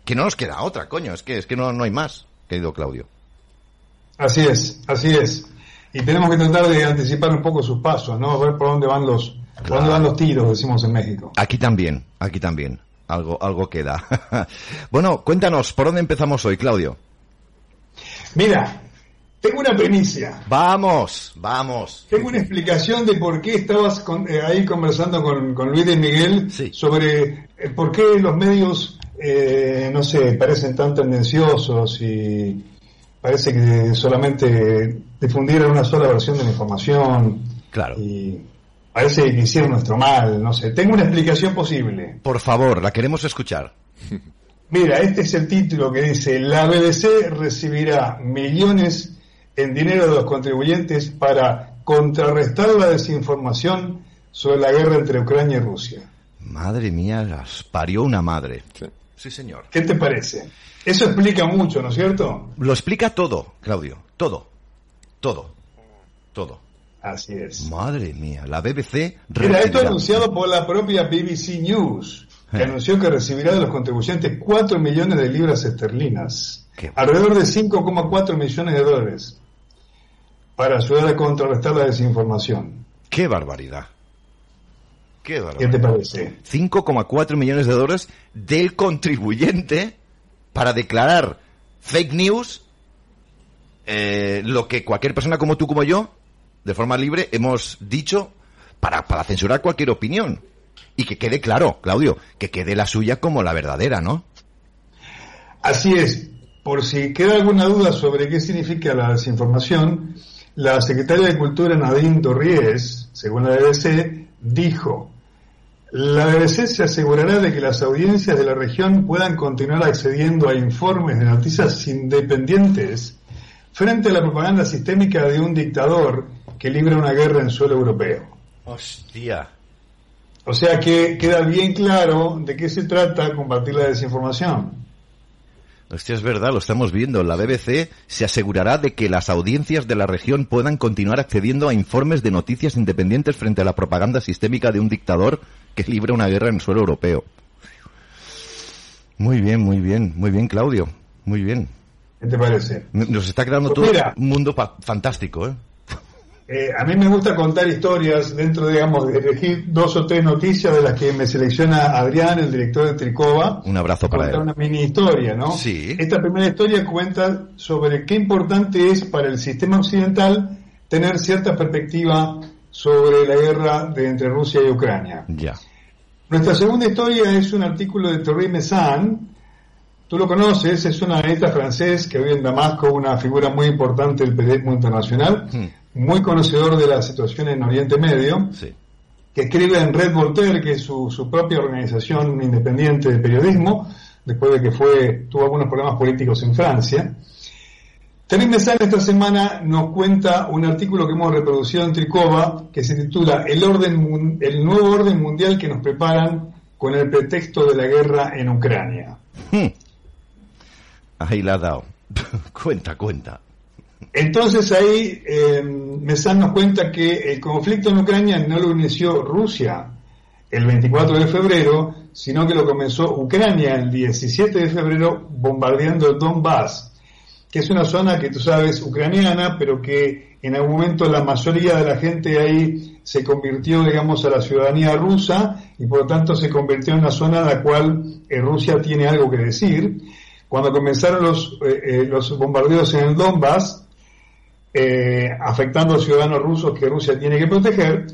Speaker 2: que no nos queda otra, coño. Es que, es que no, no hay más, querido Claudio.
Speaker 5: Así es, así es. Y tenemos que tratar de anticipar un poco sus pasos, ¿no? A ver por dónde van los, por dónde van los tiros, decimos en México.
Speaker 2: Aquí también, aquí también. Algo, algo queda. <laughs> bueno, cuéntanos, ¿por dónde empezamos hoy, Claudio?
Speaker 5: Mira, tengo una primicia.
Speaker 2: Vamos, vamos.
Speaker 5: Tengo una explicación de por qué estabas con- eh, ahí conversando con, con Luis de Miguel
Speaker 2: Sí.
Speaker 5: sobre eh, por qué los medios, eh, no sé, parecen tan tendenciosos y parece que solamente difundieron una sola versión de la información
Speaker 2: Claro.
Speaker 5: y parece que hicieron nuestro mal, no sé. Tengo una explicación posible.
Speaker 2: Por favor, la queremos escuchar.
Speaker 5: Mira, este es el título que dice, la BBC recibirá millones en dinero de los contribuyentes para contrarrestar la desinformación sobre la guerra entre Ucrania y Rusia.
Speaker 2: Madre mía, las parió una madre.
Speaker 3: Sí.
Speaker 2: Sí, señor.
Speaker 5: ¿Qué te parece? Eso explica mucho, ¿no es cierto?
Speaker 2: Lo explica todo, Claudio. Todo. Todo. Todo.
Speaker 5: Así es.
Speaker 2: Madre mía, la BBC
Speaker 5: Mira, esto anunciado por la propia BBC News, que
Speaker 2: Eh.
Speaker 5: anunció que recibirá de los contribuyentes 4 millones de libras esterlinas,
Speaker 2: Qué-
Speaker 5: alrededor de 5,4 millones de dólares, para ayudar a contrarrestar la desinformación.
Speaker 2: ¡Qué barbaridad! ¡Qué
Speaker 5: ¿Qué
Speaker 2: barbaridad!
Speaker 5: te parece?
Speaker 2: 5,4 millones de dólares del contribuyente para declarar fake news, eh, lo que cualquier persona como tú como yo, de forma libre, hemos dicho para, para censurar cualquier opinión. Y que quede claro, Claudio, que quede la suya como la verdadera, ¿no?
Speaker 5: Así es. Por si queda alguna duda sobre qué significa la desinformación, la secretaria de Cultura Nadine Torries, según la BBC, dijo, la BBC se asegurará de que las audiencias de la región puedan continuar accediendo a informes de noticias independientes frente a la propaganda sistémica de un dictador que libra una guerra en suelo europeo.
Speaker 2: Hostia.
Speaker 5: O sea que queda bien claro de qué se trata combatir la desinformación.
Speaker 2: Hostia, es verdad, lo estamos viendo. La BBC se asegurará de que las audiencias de la región puedan continuar accediendo a informes de noticias independientes frente a la propaganda sistémica de un dictador que libra una guerra en suelo europeo. Muy bien, muy bien, muy bien, Claudio. Muy bien.
Speaker 5: ¿Qué te parece?
Speaker 2: Nos está quedando
Speaker 5: Pues
Speaker 2: todo
Speaker 5: mira.
Speaker 2: un mundo fa- fantástico, ¿eh?
Speaker 5: Eh, a mí me gusta contar historias dentro, digamos, de elegir dos o tres noticias de las que me selecciona Adrián, el director de Tricova.
Speaker 2: Un abrazo para
Speaker 5: contar
Speaker 2: él.
Speaker 5: una mini historia, ¿no?
Speaker 2: Sí.
Speaker 5: Esta primera historia cuenta sobre qué importante es para el sistema occidental tener cierta perspectiva sobre la guerra de entre Rusia y Ucrania.
Speaker 2: Ya.
Speaker 5: Nuestra segunda historia es un artículo de Thierry Messan. Tú lo conoces, es un analista francés que vive en Damasco, una figura muy importante del periodismo internacional,
Speaker 2: Hmm.
Speaker 5: Muy conocedor de la situación en Oriente Medio,
Speaker 2: Sí.
Speaker 5: que escribe en Red Voltaire, que es su, su propia organización independiente de periodismo, después de que fue tuvo algunos problemas políticos en Francia. Thierry Messan esta semana nos cuenta un artículo que hemos reproducido en Tricova que se titula El orden el nuevo orden mundial que nos preparan con el pretexto de la guerra en Ucrania.
Speaker 2: Hmm. Ahí la ha dado. <laughs> cuenta, cuenta.
Speaker 5: Entonces ahí eh, nos cuenta que el conflicto en Ucrania no lo inició Rusia el 24 de febrero, sino que lo comenzó Ucrania el 17 de febrero bombardeando el Donbass, que es una zona que tú sabes ucraniana, pero que en algún momento la mayoría de la gente ahí se convirtió, digamos, a la ciudadanía rusa y por lo tanto se convirtió en una zona en la cual eh, Rusia tiene algo que decir. cuando comenzaron los, los bombardeos en el Donbass, afectando a ciudadanos rusos que Rusia tiene que proteger,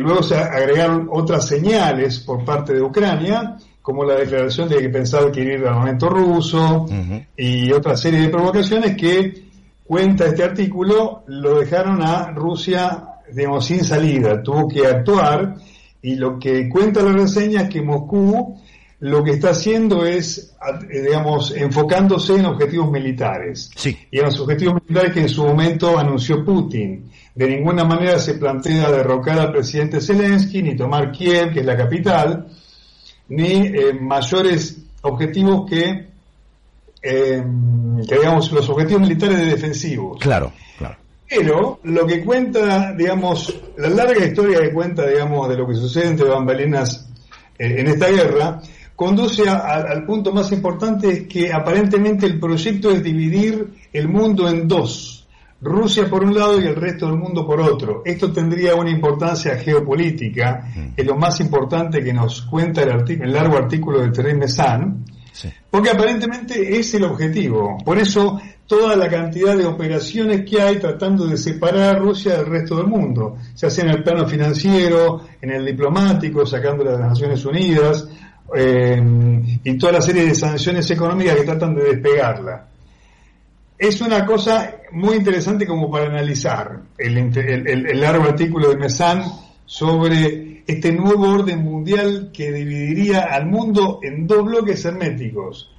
Speaker 5: luego se agregaron otras señales por parte de Ucrania, como la declaración de que pensaba adquirir armamento ruso y otra serie de provocaciones que cuenta este artículo, lo dejaron a Rusia, digamos, sin salida, tuvo que actuar y lo que cuenta la reseña es que Moscú lo que está haciendo es, digamos, enfocándose en objetivos militares.
Speaker 2: Sí.
Speaker 5: Y en los objetivos militares que en su momento anunció Putin. De ninguna manera se plantea derrocar al presidente Zelensky ni tomar Kiev, que es la capital, ni eh, mayores objetivos que, eh, que, digamos, los objetivos militares de defensivos.
Speaker 2: Claro, claro.
Speaker 5: Pero lo que cuenta, digamos, la larga historia que cuenta, digamos, de lo que sucede entre bambalinas eh, en esta guerra, conduce al punto más importante, es que aparentemente el proyecto es dividir el mundo en dos Rusia por un lado y el resto del mundo por otro. Esto tendría una importancia geopolítica, es lo más importante que nos cuenta el, largo artículo de Terry Messan, porque aparentemente es el objetivo. Por eso toda la cantidad de operaciones que hay tratando de separar a Rusia del resto del mundo, se hace en el plano financiero, en el diplomático, sacándola de las Naciones Unidas, eh, y toda la serie de sanciones económicas que tratan de despegarla es una cosa muy interesante como para analizar el, largo artículo de Messan sobre este nuevo orden mundial que dividiría al mundo en dos bloques herméticos.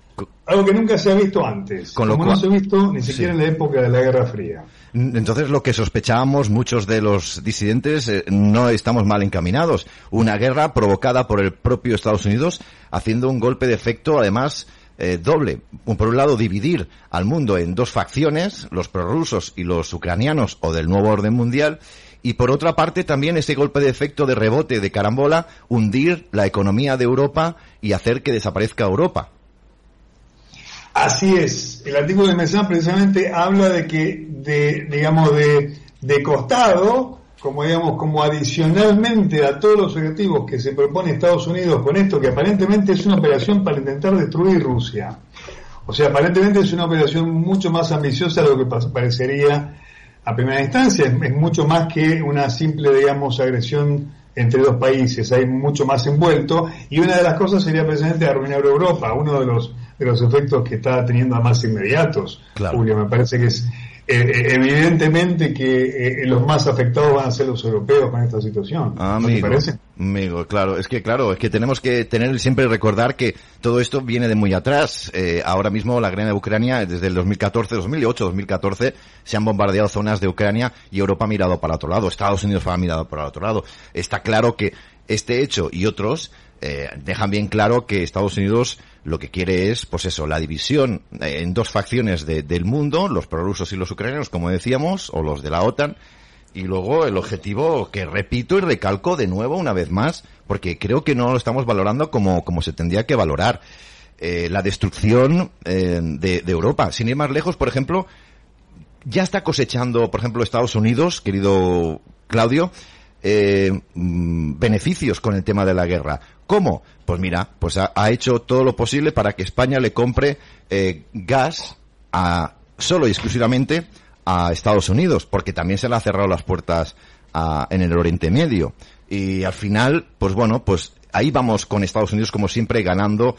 Speaker 5: Algo que nunca se ha visto antes,
Speaker 2: Con lo
Speaker 5: como no se ha visto ni siquiera en la época de la Guerra Fría.
Speaker 2: Entonces lo que sospechábamos muchos de los disidentes eh, no estamos mal encaminados. Una guerra provocada por el propio Estados Unidos haciendo un golpe de efecto además eh, doble. Por un lado, dividir al mundo en dos facciones, los prorrusos y los ucranianos o del nuevo orden mundial, y por otra parte también ese golpe de efecto de rebote de carambola, hundir la economía de Europa y hacer que desaparezca Europa.
Speaker 5: Así es. El artículo de Mesán precisamente habla de que, de, digamos, de, de costado, como digamos, como adicionalmente a todos los objetivos que se propone Estados Unidos con esto, que aparentemente es una operación para intentar destruir Rusia. O sea, aparentemente es una operación mucho más ambiciosa de lo que parecería a primera instancia. Es, mucho más que una simple, digamos, agresión entre dos países. Hay mucho más envuelto. Y una de las cosas sería precisamente arruinar Europa, uno de los, de los efectos que está teniendo a más inmediatos. Julio, me parece que es eh, eh, evidentemente que eh, los más afectados van a ser los europeos con esta situación.
Speaker 2: Amigo, parece? Amigo, claro, es que claro, es que tenemos que tener siempre recordar que todo esto viene de muy atrás. ahora mismo la guerra de Ucrania, desde el 2014, 2008, 2014, se han bombardeado zonas de Ucrania y Europa ha mirado para otro lado, Estados Unidos ha mirado para otro lado. Está claro que este hecho y otros eh, dejan bien claro que Estados Unidos lo que quiere es, pues eso, la división en dos facciones del mundo, los prorrusos y los ucranianos, como decíamos, o los de la OTAN, y luego el objetivo que repito y recalco de nuevo una vez más, porque creo que no lo estamos valorando como, como se tendría que valorar, eh, la destrucción eh, de, de Europa. Sin ir más lejos, por ejemplo, ya está cosechando, por ejemplo, Estados Unidos, querido Claudio, eh, mm, beneficios con el tema de la guerra. ¿Cómo? Pues mira, pues ha, hecho todo lo posible para que España le compre eh, gas a, solo y exclusivamente a Estados Unidos, porque también se le ha cerrado las puertas en el Oriente Medio. Y al final, pues bueno, pues ahí vamos con Estados Unidos como siempre ganando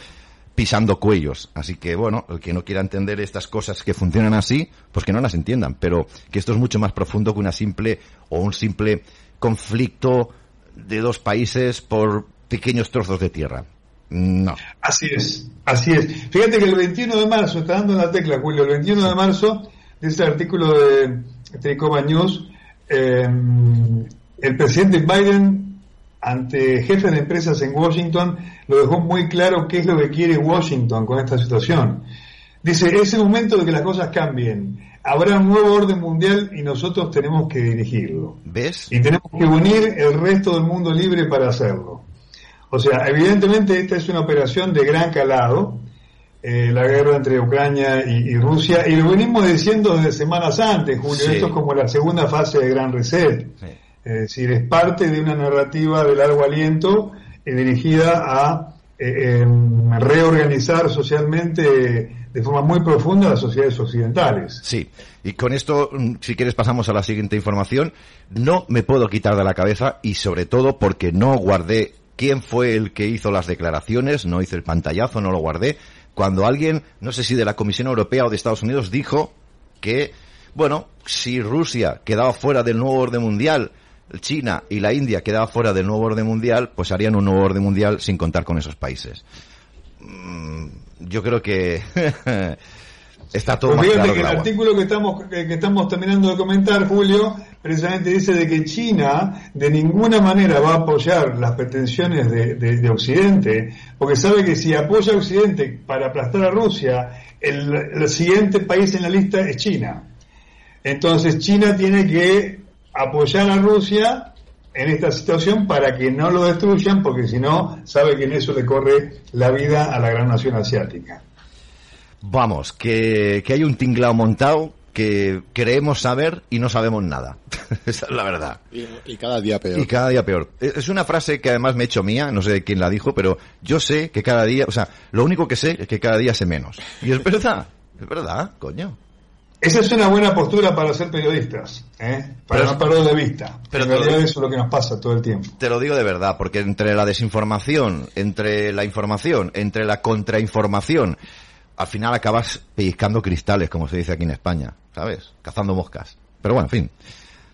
Speaker 2: pisando cuellos. Así que bueno, el que no quiera entender estas cosas que funcionan así, pues que no las entiendan, pero que esto es mucho más profundo que una simple o un simple conflicto de dos países por pequeños trozos de tierra. No.
Speaker 5: Así es, así es. Fíjate que el 21 de marzo, está dando la tecla, Julio, el 21 de marzo, de este artículo de Telecoma News, em, el presidente Biden, ante jefes de empresas en Washington, lo dejó muy claro qué es lo que quiere Washington con esta situación. Dice, es el momento de que las cosas cambien habrá un nuevo orden mundial y nosotros tenemos que dirigirlo.
Speaker 2: ¿Ves?
Speaker 5: Y tenemos que unir el resto del mundo libre para hacerlo. O sea, evidentemente esta es una operación de gran calado, eh, la guerra entre Ucrania y, Rusia, y lo venimos diciendo desde semanas antes, Julio, esto es como la segunda fase de Gran Reset. Es decir, es parte de una narrativa de largo aliento eh, dirigida a eh, reorganizar socialmente de forma muy profunda las sociedades occidentales.
Speaker 2: Sí, y con esto, mm, si quieres, pasamos a la siguiente información. No me puedo quitar de la cabeza y sobre todo porque no guardé quién fue el que hizo las declaraciones, no hice el pantallazo, no lo guardé, cuando alguien, no sé si de la Comisión Europea o de Estados Unidos, dijo que, bueno, si Rusia quedaba fuera del nuevo orden mundial, China y la India quedaba fuera del nuevo orden mundial, pues harían un nuevo orden mundial sin contar con esos países. Mm, yo creo que <laughs> está todo
Speaker 5: pues
Speaker 2: más claro
Speaker 5: que el, artículo que estamos que estamos terminando de comentar, Julio, precisamente dice de que China de ninguna manera va a apoyar las pretensiones de, de, Occidente, porque sabe que si apoya a Occidente para aplastar a Rusia, el, el siguiente país en la lista es China. Entonces China tiene que apoyar a Rusia en esta situación para que no lo destruyan, porque si no, sabe que en eso le corre la vida a la gran nación asiática.
Speaker 2: Vamos, que, que hay un tinglao montado que creemos saber y no sabemos nada. <laughs> Esa es la verdad.
Speaker 3: Y, cada día peor.
Speaker 2: Y cada día peor. Es una frase que además me he hecho mía, no sé quién la dijo, pero yo sé que cada día, o sea, lo único que sé es que cada día sé menos. Y es verdad, es verdad, coño.
Speaker 5: Esa es una buena postura para ser periodistas, ¿eh? para no perder de vista. Pero en realidad eso es lo que nos pasa todo el tiempo.
Speaker 2: Te lo digo de verdad, porque entre la desinformación, entre la información, entre la contrainformación, al final acabas pellizcando cristales, como se dice aquí en España, ¿sabes? Cazando moscas. Pero bueno, en fin.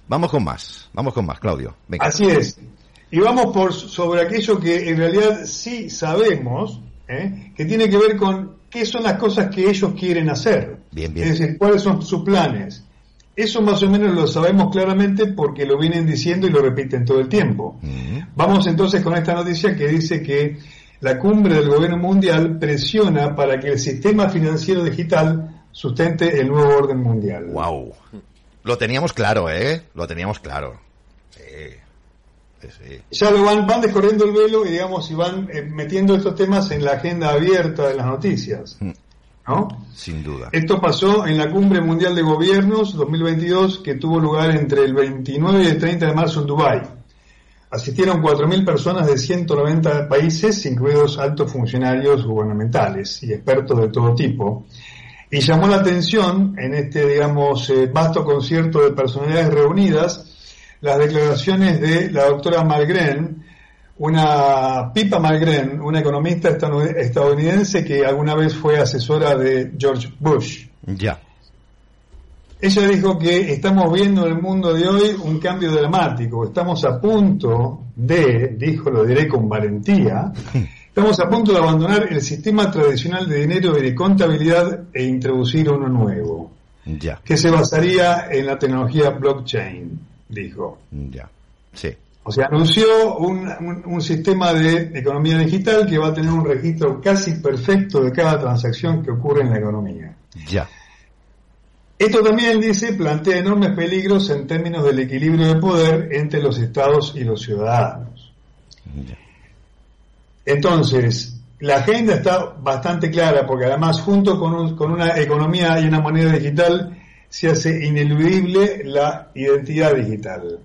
Speaker 2: Vamos con más, vamos con más, Claudio.
Speaker 5: Venga. Así es. Y vamos por sobre aquello que en realidad sí sabemos, ¿eh? que tiene que ver con qué son las cosas que ellos quieren hacer.
Speaker 2: Bien, bien.
Speaker 5: Es decir, cuáles son sus planes. Eso más o menos lo sabemos claramente porque lo vienen diciendo y lo repiten todo el tiempo. Vamos entonces con esta noticia que dice que la cumbre del gobierno mundial presiona para que el sistema financiero digital sustente el nuevo orden mundial.
Speaker 2: Wow. Lo teníamos claro, ¿eh? Lo teníamos claro. Sí.
Speaker 5: Ya lo van, van descorriendo el velo y digamos y van eh, metiendo estos temas en la agenda abierta de las noticias. Mm. ¿No?
Speaker 2: Sin duda.
Speaker 5: Esto pasó en la Cumbre Mundial de Gobiernos 2022 que tuvo lugar entre el 29 y el 30 de marzo en Dubái. Asistieron 4.000 personas de 190 países, incluidos altos funcionarios gubernamentales y expertos de todo tipo. Y llamó la atención en este, digamos, eh, vasto concierto de personalidades reunidas las declaraciones de la doctora Malgren, una Pipa Malgren, una economista estadounidense que alguna vez fue asesora de George Bush.
Speaker 2: Ya.
Speaker 5: Ella dijo que estamos viendo en el mundo de hoy un cambio dramático, estamos a punto de, dijo, lo diré con valentía, <laughs> estamos a punto de abandonar el sistema tradicional de dinero y de contabilidad e introducir uno nuevo,
Speaker 2: ya.
Speaker 5: que se basaría en la tecnología blockchain dijo.
Speaker 2: Ya, sí.
Speaker 5: O sea, anunció un, un, sistema de economía digital que va a tener un registro casi perfecto de cada transacción que ocurre en la economía.
Speaker 2: Ya.
Speaker 5: Esto también, dice, plantea enormes peligros en términos del equilibrio de poder entre los estados y los ciudadanos. Entonces, la agenda está bastante clara porque además junto con, con una economía y una moneda digital se hace ineludible la identidad digital.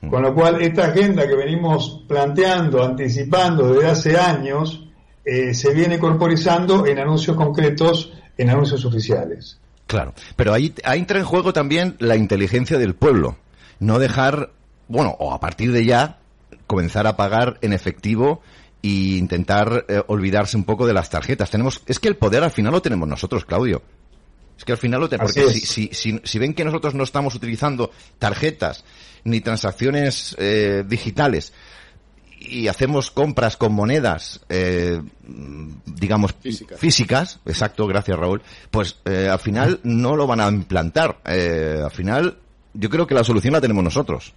Speaker 5: Mm. Con lo cual, esta agenda que venimos planteando, anticipando desde hace años, eh, se viene corporizando en anuncios concretos, en anuncios oficiales.
Speaker 2: Claro, pero ahí, entra en juego también la inteligencia del pueblo. No dejar, bueno, o a partir de ya, comenzar a pagar en efectivo e intentar eh, olvidarse un poco de las tarjetas. Tenemos, es que el poder al final lo tenemos nosotros, Claudio. Es que al final lo te, porque si, si, si, ven que nosotros no estamos utilizando tarjetas ni transacciones eh, digitales y hacemos compras con monedas, eh, digamos, físicas. exacto, gracias Raúl, pues eh, al final no lo van a implantar. Eh, al final, yo creo que la solución la tenemos nosotros.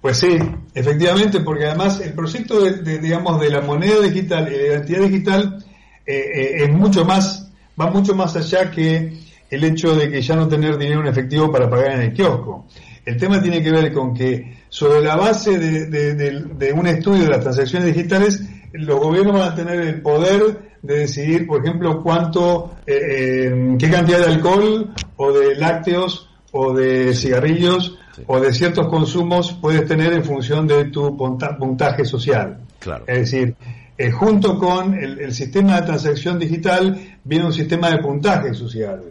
Speaker 5: Pues sí, efectivamente, porque además el proyecto de, digamos, de la moneda digital y de la identidad digital es mucho más va mucho más allá que el hecho de que ya no tener dinero en efectivo para pagar en el kiosco. El tema tiene que ver con que sobre la base de, un estudio de las transacciones digitales, los gobiernos van a tener el poder de decidir, por ejemplo, cuánto, eh, eh, qué cantidad de alcohol o de lácteos o de cigarrillos o de ciertos consumos puedes tener en función de tu puntaje social.
Speaker 2: Claro.
Speaker 5: Es decir, eh, junto con el, sistema de transacción digital viene un sistema de puntaje social.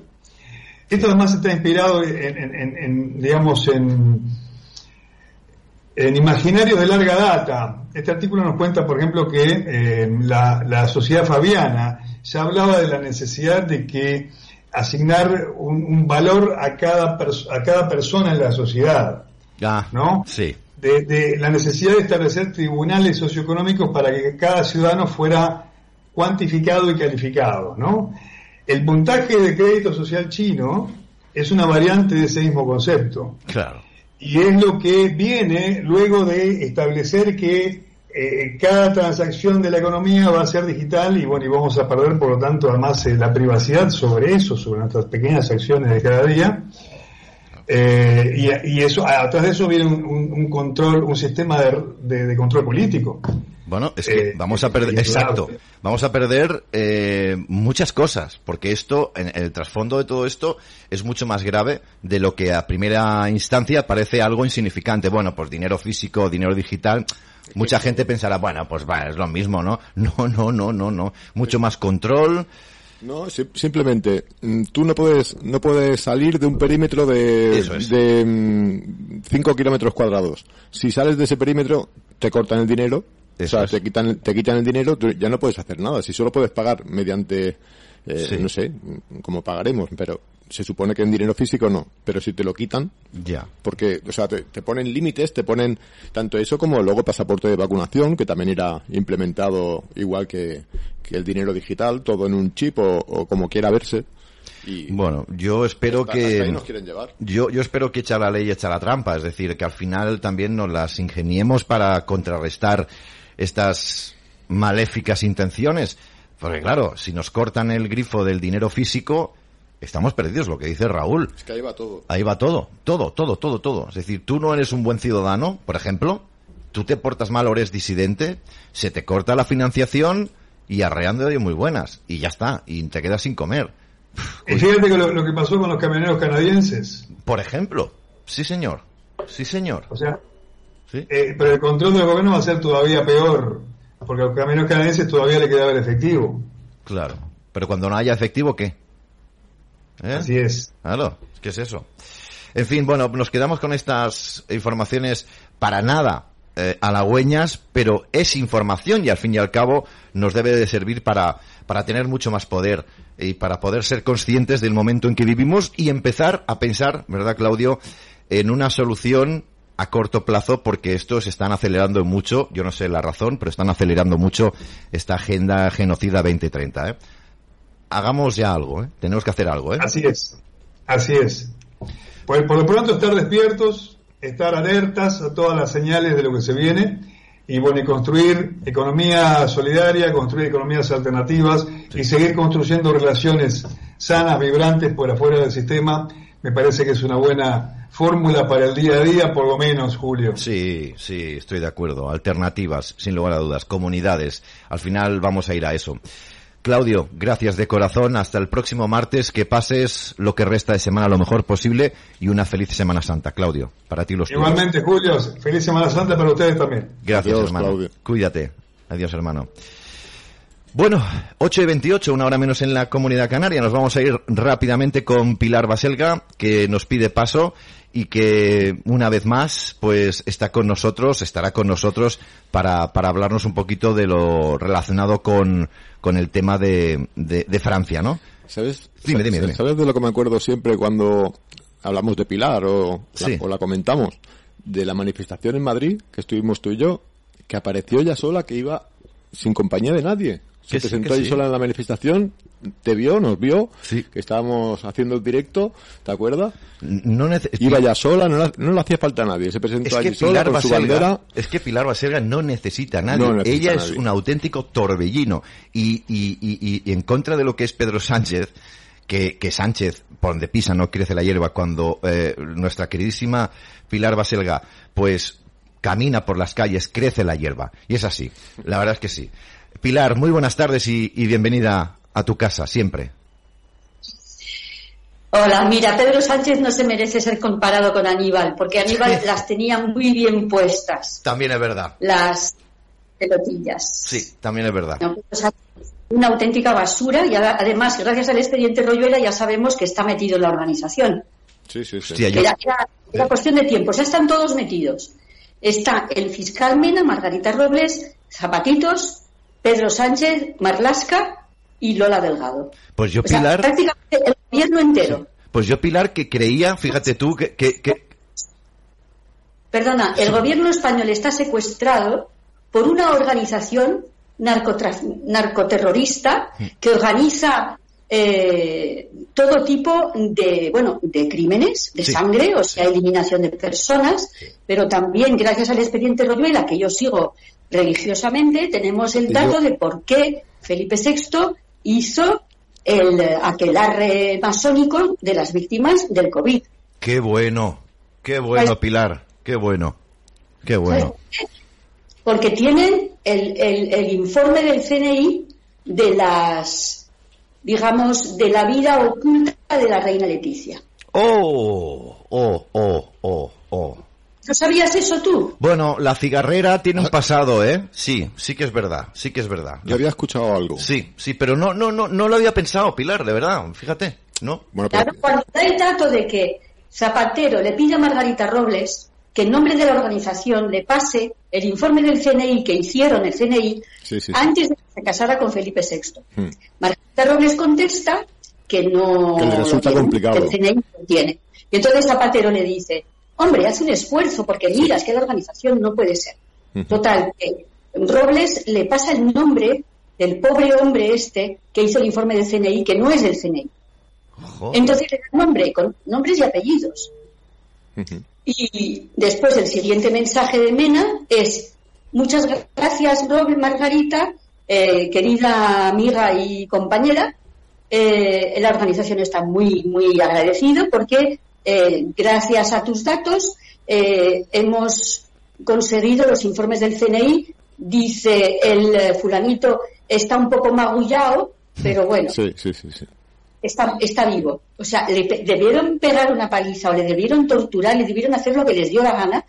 Speaker 5: Esto además está inspirado en, digamos, en, en imaginarios de larga data. Este artículo nos cuenta, por ejemplo, que eh, la, sociedad fabiana ya hablaba de la necesidad de que asignar un, valor a cada, a cada persona en la sociedad.
Speaker 2: Ah, ¿no? Sí
Speaker 5: de, la necesidad de establecer tribunales socioeconómicos para que cada ciudadano fuera cuantificado y calificado, ¿no? El puntaje de crédito social chino es una variante de ese mismo concepto.
Speaker 2: Claro.
Speaker 5: Y es lo que viene luego de establecer que eh, cada transacción de la economía va a ser digital y bueno, y vamos a perder por lo tanto además eh, la privacidad sobre eso, sobre nuestras pequeñas acciones de cada día. Eh, y, eso, atrás de eso viene un, control, un sistema de, control político.
Speaker 2: Bueno, es que eh, vamos a perder, exacto, vamos a perder eh, muchas cosas, porque esto, en el trasfondo de todo esto, es mucho más grave de lo que a primera instancia parece algo insignificante. Bueno, pues dinero físico, dinero digital, mucha gente pensará, bueno, pues va, es lo mismo, ¿no? <laughs> No, no, no, no, no. Mucho más control,
Speaker 3: no, simplemente mm, tú no puedes no puedes salir de un perímetro de, de 5 mm, kilómetros cuadrados. Si sales de ese perímetro, te cortan el dinero, o sea, te quitan, te quitan el dinero, tú ya no puedes hacer nada. Si solo puedes pagar mediante, eh, no sé, cómo pagaremos, pero se supone que en dinero físico no, pero si te lo quitan,
Speaker 2: ya.
Speaker 3: Porque, o sea, te, ponen límites, te ponen tanto eso como luego pasaporte de vacunación, que también irá implementado igual que, el dinero digital, todo en un chip o, como quiera verse.
Speaker 2: Y bueno, yo espero que yo yo espero que echa la ley echa la trampa, es decir, que al final también nos las ingeniemos para contrarrestar estas maléficas intenciones, porque claro, si nos cortan el grifo del dinero físico, estamos perdidos, lo que dice Raúl.
Speaker 3: Es que ahí va todo.
Speaker 2: Ahí va todo, todo, todo, todo, todo. Es decir, tú no eres un buen ciudadano, por ejemplo, tú te portas mal o eres disidente, se te corta la financiación y arreando de muy buenas, y ya está, y te quedas sin comer. <laughs>
Speaker 5: Y fíjate que lo, que pasó con los camioneros canadienses.
Speaker 2: Por ejemplo, sí señor, sí señor.
Speaker 5: O sea, eh, pero el control del gobierno va a ser todavía peor, porque a los camioneros canadienses todavía le queda el efectivo.
Speaker 2: Claro, pero cuando no haya efectivo, ¿qué?
Speaker 5: ¿Eh? Así es.
Speaker 2: Claro, ¿qué es eso? En fin, bueno, nos quedamos con estas informaciones para nada eh, halagüeñas, pero es información y al fin y al cabo nos debe de servir para, para tener mucho más poder y para poder ser conscientes del momento en que vivimos y empezar a pensar, ¿verdad, Claudio?, en una solución a corto plazo porque estos están acelerando mucho, yo no sé la razón, pero están acelerando mucho esta agenda genocida 2030. ¿eh? Hagamos ya algo, ¿eh? Tenemos que hacer algo, ¿eh?
Speaker 5: Así es, así es. Pues por lo pronto estar despiertos, estar alertas a todas las señales de lo que se viene y bueno, y construir economía solidaria, construir economías alternativas y seguir construyendo relaciones sanas, vibrantes por afuera del sistema, me parece que es una buena fórmula para el día a día, por lo menos, Julio.
Speaker 2: Sí, sí, estoy de acuerdo. Alternativas, sin lugar a dudas, comunidades. Al final vamos a ir a eso. Claudio, gracias de corazón. Hasta el próximo martes. Que pases lo que resta de semana lo mejor posible y una feliz Semana Santa, Claudio. Para ti los
Speaker 5: Igualmente, Julio. Feliz Semana Santa para ustedes también.
Speaker 2: Gracias, hermano. Cuídate. Adiós, hermano. Bueno, 8 y 28, una hora menos en la comunidad canaria. Nos vamos a ir rápidamente con Pilar Baselga, que nos pide paso y que una vez más, pues está con nosotros, estará con nosotros para, para hablarnos un poquito de lo relacionado con, con el tema de, de, Francia, ¿no?
Speaker 3: ¿Sabes? Dime, dime, dime. ¿Sabes de lo que me acuerdo siempre cuando hablamos de Pilar o, o la comentamos? De la manifestación en Madrid, que estuvimos tú y yo, que apareció ella sola, que iba sin compañía de nadie se presentó ahí sola en la manifestación, te vio, nos vio, que estábamos haciendo el directo, ¿te acuerdas?
Speaker 2: No
Speaker 3: Iba ya sola, no, le hacía falta a nadie, se presentó allí sola con su bandera.
Speaker 2: Es que Pilar Baselga no necesita a nadie, ella es un auténtico torbellino y, y, y, y, en contra de lo que es Pedro Sánchez, que, que Sánchez, por donde pisa no crece la hierba, cuando eh, nuestra queridísima Pilar Baselga, pues camina por las calles, crece la hierba. Y es así, la verdad es que sí. Pilar, muy buenas tardes y, bienvenida a tu casa, siempre.
Speaker 6: Hola, mira, Pedro Sánchez no se merece ser comparado con Aníbal, porque Aníbal las tenía muy bien puestas.
Speaker 2: También es verdad.
Speaker 6: Las, pelotillas.
Speaker 2: Sí, también es verdad.
Speaker 6: No, una auténtica basura y además, gracias al expediente Royuela, ya sabemos que está metido en la organización.
Speaker 3: Sí, sí, sí.
Speaker 2: Hostia, yo-
Speaker 6: Era, era- era cuestión de tiempo, ya están todos metidos. Está el fiscal Mena, Margarita Robles, Zapatitos, Pedro Sánchez, Marlasca y Lola Delgado.
Speaker 2: Pues yo,
Speaker 6: O sea,
Speaker 2: Pilar,
Speaker 6: prácticamente el gobierno entero.
Speaker 2: pues yo, Pilar, que creía, fíjate tú, que, que, que-
Speaker 6: Perdona, el gobierno español está secuestrado por una organización narcoterrorista que organiza eh, todo tipo de, bueno, de crímenes, de
Speaker 2: Sí.
Speaker 6: sangre, o sea, eliminación de personas, pero también gracias al expediente Royuela, que yo sigo religiosamente, tenemos el dato
Speaker 3: yo-
Speaker 6: de por qué Felipe VI hizo el aquelarre masónico de las víctimas del COVID.
Speaker 2: qué bueno, qué bueno,
Speaker 6: Pues-
Speaker 2: Pilar, qué bueno, qué bueno. <laughs>
Speaker 6: porque tienen el, el- el informe del CNI de las, digamos, de la vida oculta de la reina Leticia.
Speaker 2: Oh, oh, oh, oh, oh.
Speaker 6: ¿No sabías eso tú?
Speaker 2: Bueno, la cigarrera tiene un pasado, ¿eh? Sí, sí que es verdad, sí que es verdad.
Speaker 3: Yo había escuchado algo.
Speaker 2: Sí, sí, pero no, no, no, no lo había pensado, Pilar, de verdad, fíjate, ¿no?
Speaker 3: Bueno, pero-
Speaker 6: Claro, cuando da el dato de que Zapatero le pide a Margarita Robles que en nombre de la organización le pase el informe del CNI que hicieron el CNI
Speaker 3: Sí, sí, sí.
Speaker 6: antes de que se casara con Felipe VI.
Speaker 3: Hmm.
Speaker 6: Margarita Robles contesta que no
Speaker 3: Que le resulta
Speaker 6: tiene,
Speaker 3: complicado.
Speaker 6: que el CNI lo tiene. Y entonces Zapatero le dice, hombre, haz un esfuerzo porque mira, es que la organización no puede ser. Total, que Robles le pasa el nombre del pobre hombre este que hizo el informe del CNI, que no es del CNI. Entonces le da nombre, con nombres y apellidos. Y después el siguiente mensaje de Mena es muchas gracias Rob Margarita, eh, querida amiga y compañera. Eh, la organización está muy muy agradecido porque eh, gracias a tus datos eh, hemos conseguido los informes del CNI. Dice el eh, fulanito está un poco magullado, pero bueno
Speaker 3: Sí, sí, sí, sí.
Speaker 6: está, está vivo. O sea, le debieron pegar una paliza o le debieron torturar, le debieron hacer lo que les dio la gana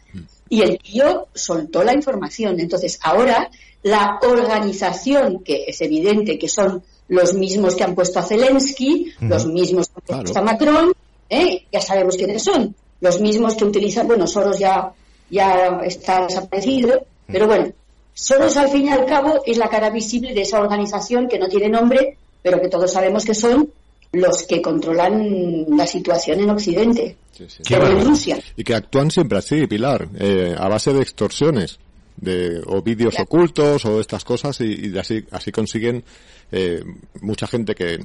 Speaker 6: y el tío soltó la información. Entonces, ahora la organización, que es evidente que son los mismos que han puesto a Zelensky, los mismos que han puesto a Macron, ¿eh? ya sabemos quiénes son, los mismos que utilizan, bueno, Soros ya, ya está desaparecido, pero bueno, Soros al fin y al cabo es la cara visible de esa organización que no tiene nombre, pero que todos sabemos que son los que controlan la situación en Occidente,
Speaker 3: Sí, sí.
Speaker 6: pero en Rusia.
Speaker 3: Y que actúan siempre así, Pilar, eh, a base de extorsiones, de o vídeos ocultos o estas cosas y, y así así consiguen eh, mucha gente que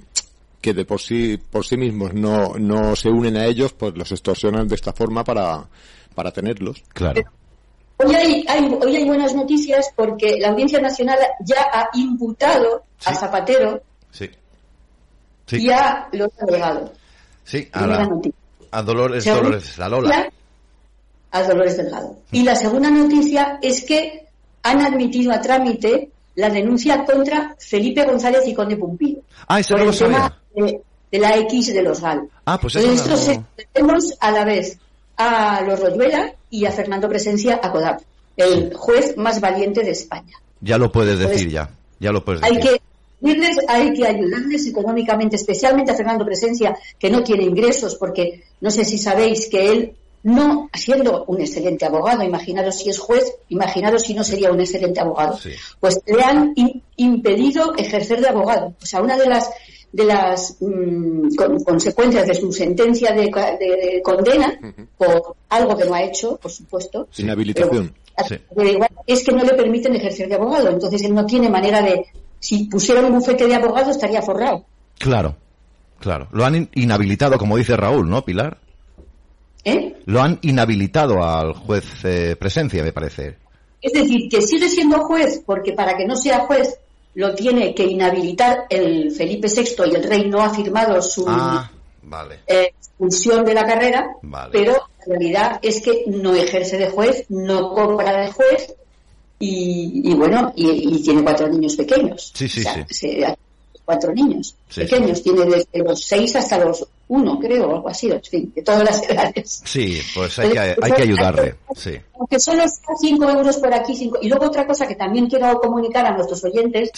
Speaker 3: que de por sí por sí mismos no no se unen a ellos, pues los extorsionan de esta forma para para tenerlos.
Speaker 2: Claro.
Speaker 6: Hoy hay, hay- hoy hay buenas noticias porque la Audiencia Nacional ya ha imputado a. Zapatero
Speaker 2: Sí.
Speaker 6: y
Speaker 2: Sí,
Speaker 6: a los Delgado.
Speaker 2: sí, a,
Speaker 6: Primera
Speaker 2: la,
Speaker 6: noticia.
Speaker 2: a Dolores,
Speaker 6: Segunda
Speaker 2: Dolores, la Lola.
Speaker 6: A Dolores Delgado. Y la segunda noticia es que han admitido a trámite la denuncia contra Felipe González y Conde Pumpido.
Speaker 2: Ah, eso no lo
Speaker 6: tema
Speaker 2: sabía.
Speaker 6: De, de la X de los GAL.
Speaker 2: Ah, pues eso no-
Speaker 6: nosotros tenemos a la vez a los Royuela y a Fernando Presencia a Codap, el juez más valiente de España.
Speaker 2: Ya lo puedes
Speaker 6: Pues,
Speaker 2: decir ya, ya lo puedes
Speaker 6: Hay
Speaker 2: decir.
Speaker 6: que ayudarles, hay que ayudarles económicamente, especialmente a Fernando Presencia, que no tiene ingresos, porque no sé si sabéis que él, no siendo un excelente abogado, imaginaros si es juez, imaginaros si no sería un excelente abogado,
Speaker 2: Sí.
Speaker 6: pues le han im- impedido ejercer de abogado. O sea, una de las de las mm, con- consecuencias de su sentencia de, de- de condena por algo que no ha hecho, por supuesto,
Speaker 3: Inhabilitación.
Speaker 6: pero,
Speaker 2: Sí.
Speaker 6: pero igual es que no le permiten ejercer de abogado. Entonces él no tiene manera de. Si pusiera un bufete de abogado estaría forrado.
Speaker 2: Claro, claro. Lo han in- inhabilitado, como dice Raúl, ¿no, Pilar?
Speaker 6: ¿eh?
Speaker 2: Lo han inhabilitado al juez eh, Presencia, me parece.
Speaker 6: Es decir, que sigue siendo juez porque para que no sea juez lo tiene que inhabilitar el Felipe VI y el rey no ha firmado su
Speaker 2: Ah, vale.
Speaker 6: eh, expulsión de la carrera,
Speaker 2: Vale.
Speaker 6: pero la realidad es que no ejerce de juez, no cobra de juez y, y bueno, y, y tiene cuatro niños pequeños.
Speaker 2: Sí, sí, sí.
Speaker 6: se- cuatro niños
Speaker 2: Sí,
Speaker 6: pequeños, tiene desde los seis hasta los uno, creo, o algo así, en fin, de todas las edades.
Speaker 2: Sí, pues hay que, hay que ayudarle, sí.
Speaker 6: Aunque solo sea 5 euros por aquí, cinco. Y luego otra cosa que también quiero comunicar a nuestros oyentes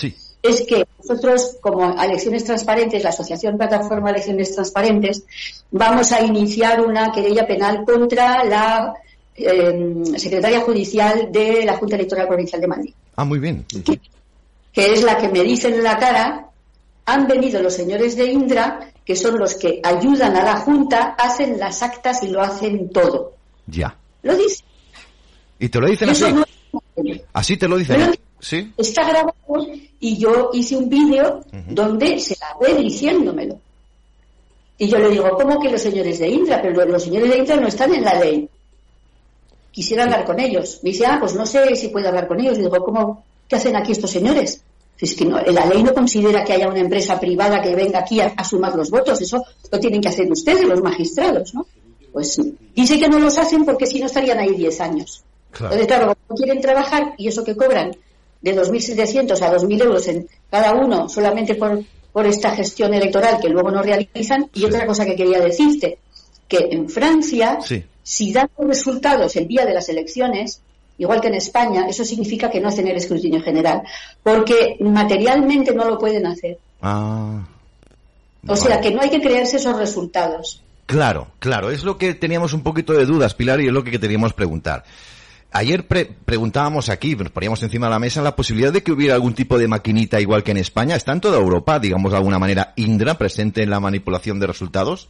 Speaker 6: es que nosotros, como Elecciones Transparentes, la Asociación Plataforma Elecciones Transparentes, vamos a iniciar una querella penal contra la eh, secretaria judicial de la Junta Electoral Provincial de Madrid.
Speaker 2: Ah, muy bien.
Speaker 6: Que, que es la que me dice en la cara, han venido los señores de Indra que son los que ayudan a la Junta, hacen las actas y lo hacen todo.
Speaker 2: Ya.
Speaker 6: Lo dice.
Speaker 2: ¿Y te lo dicen así? así te lo dicen. ¿Sí?
Speaker 6: Está grabado y yo hice un vídeo donde se la ve diciéndomelo. Y yo le digo, ¿cómo que los señores de Indra? Pero los señores de Indra no están en la ley. Quisiera hablar con ellos. Me dice, ah, pues no sé si puedo hablar con ellos. Y digo, ¿cómo? ¿Qué hacen aquí estos señores? Es que no, la ley no considera que haya una empresa privada que venga aquí a, sumar los votos, eso lo tienen que hacer ustedes, los magistrados, ¿no? Pues dice que no los hacen porque si no estarían ahí 10 años. Claro. Entonces, claro, no quieren trabajar y eso que cobran de 2.700 a 2.000 euros en cada uno solamente por, por esta gestión electoral que luego no realizan. Y otra cosa que quería decirte, que en Francia, si dan los resultados el día de las elecciones, igual que en España, eso significa que no hacen el escrutinio general, porque materialmente no lo pueden hacer.
Speaker 2: Ah,
Speaker 6: o sea, que no hay que creerse esos resultados.
Speaker 2: Claro, claro, es lo que teníamos un poquito de dudas, Pilar, y es lo que queríamos preguntar. Ayer preguntábamos aquí, nos poníamos encima de la mesa la posibilidad de que hubiera algún tipo de maquinita igual que en España. ¿Está en toda Europa, digamos de alguna manera, Indra presente en la manipulación de resultados?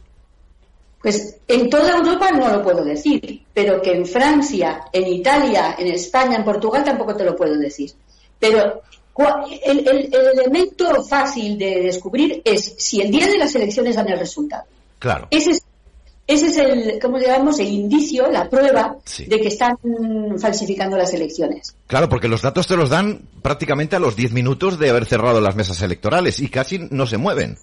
Speaker 6: Pues en toda Europa no lo puedo decir, pero que en Francia, en Italia, en España, en Portugal tampoco te lo puedo decir. Pero el, elemento fácil de descubrir es si el día de las elecciones dan el resultado.
Speaker 2: Claro.
Speaker 6: Ese es, ese es el, como digamos, el indicio, la prueba de que están falsificando las elecciones.
Speaker 2: Claro, porque los datos te los dan prácticamente a los 10 minutos de haber cerrado las mesas electorales y casi no se mueven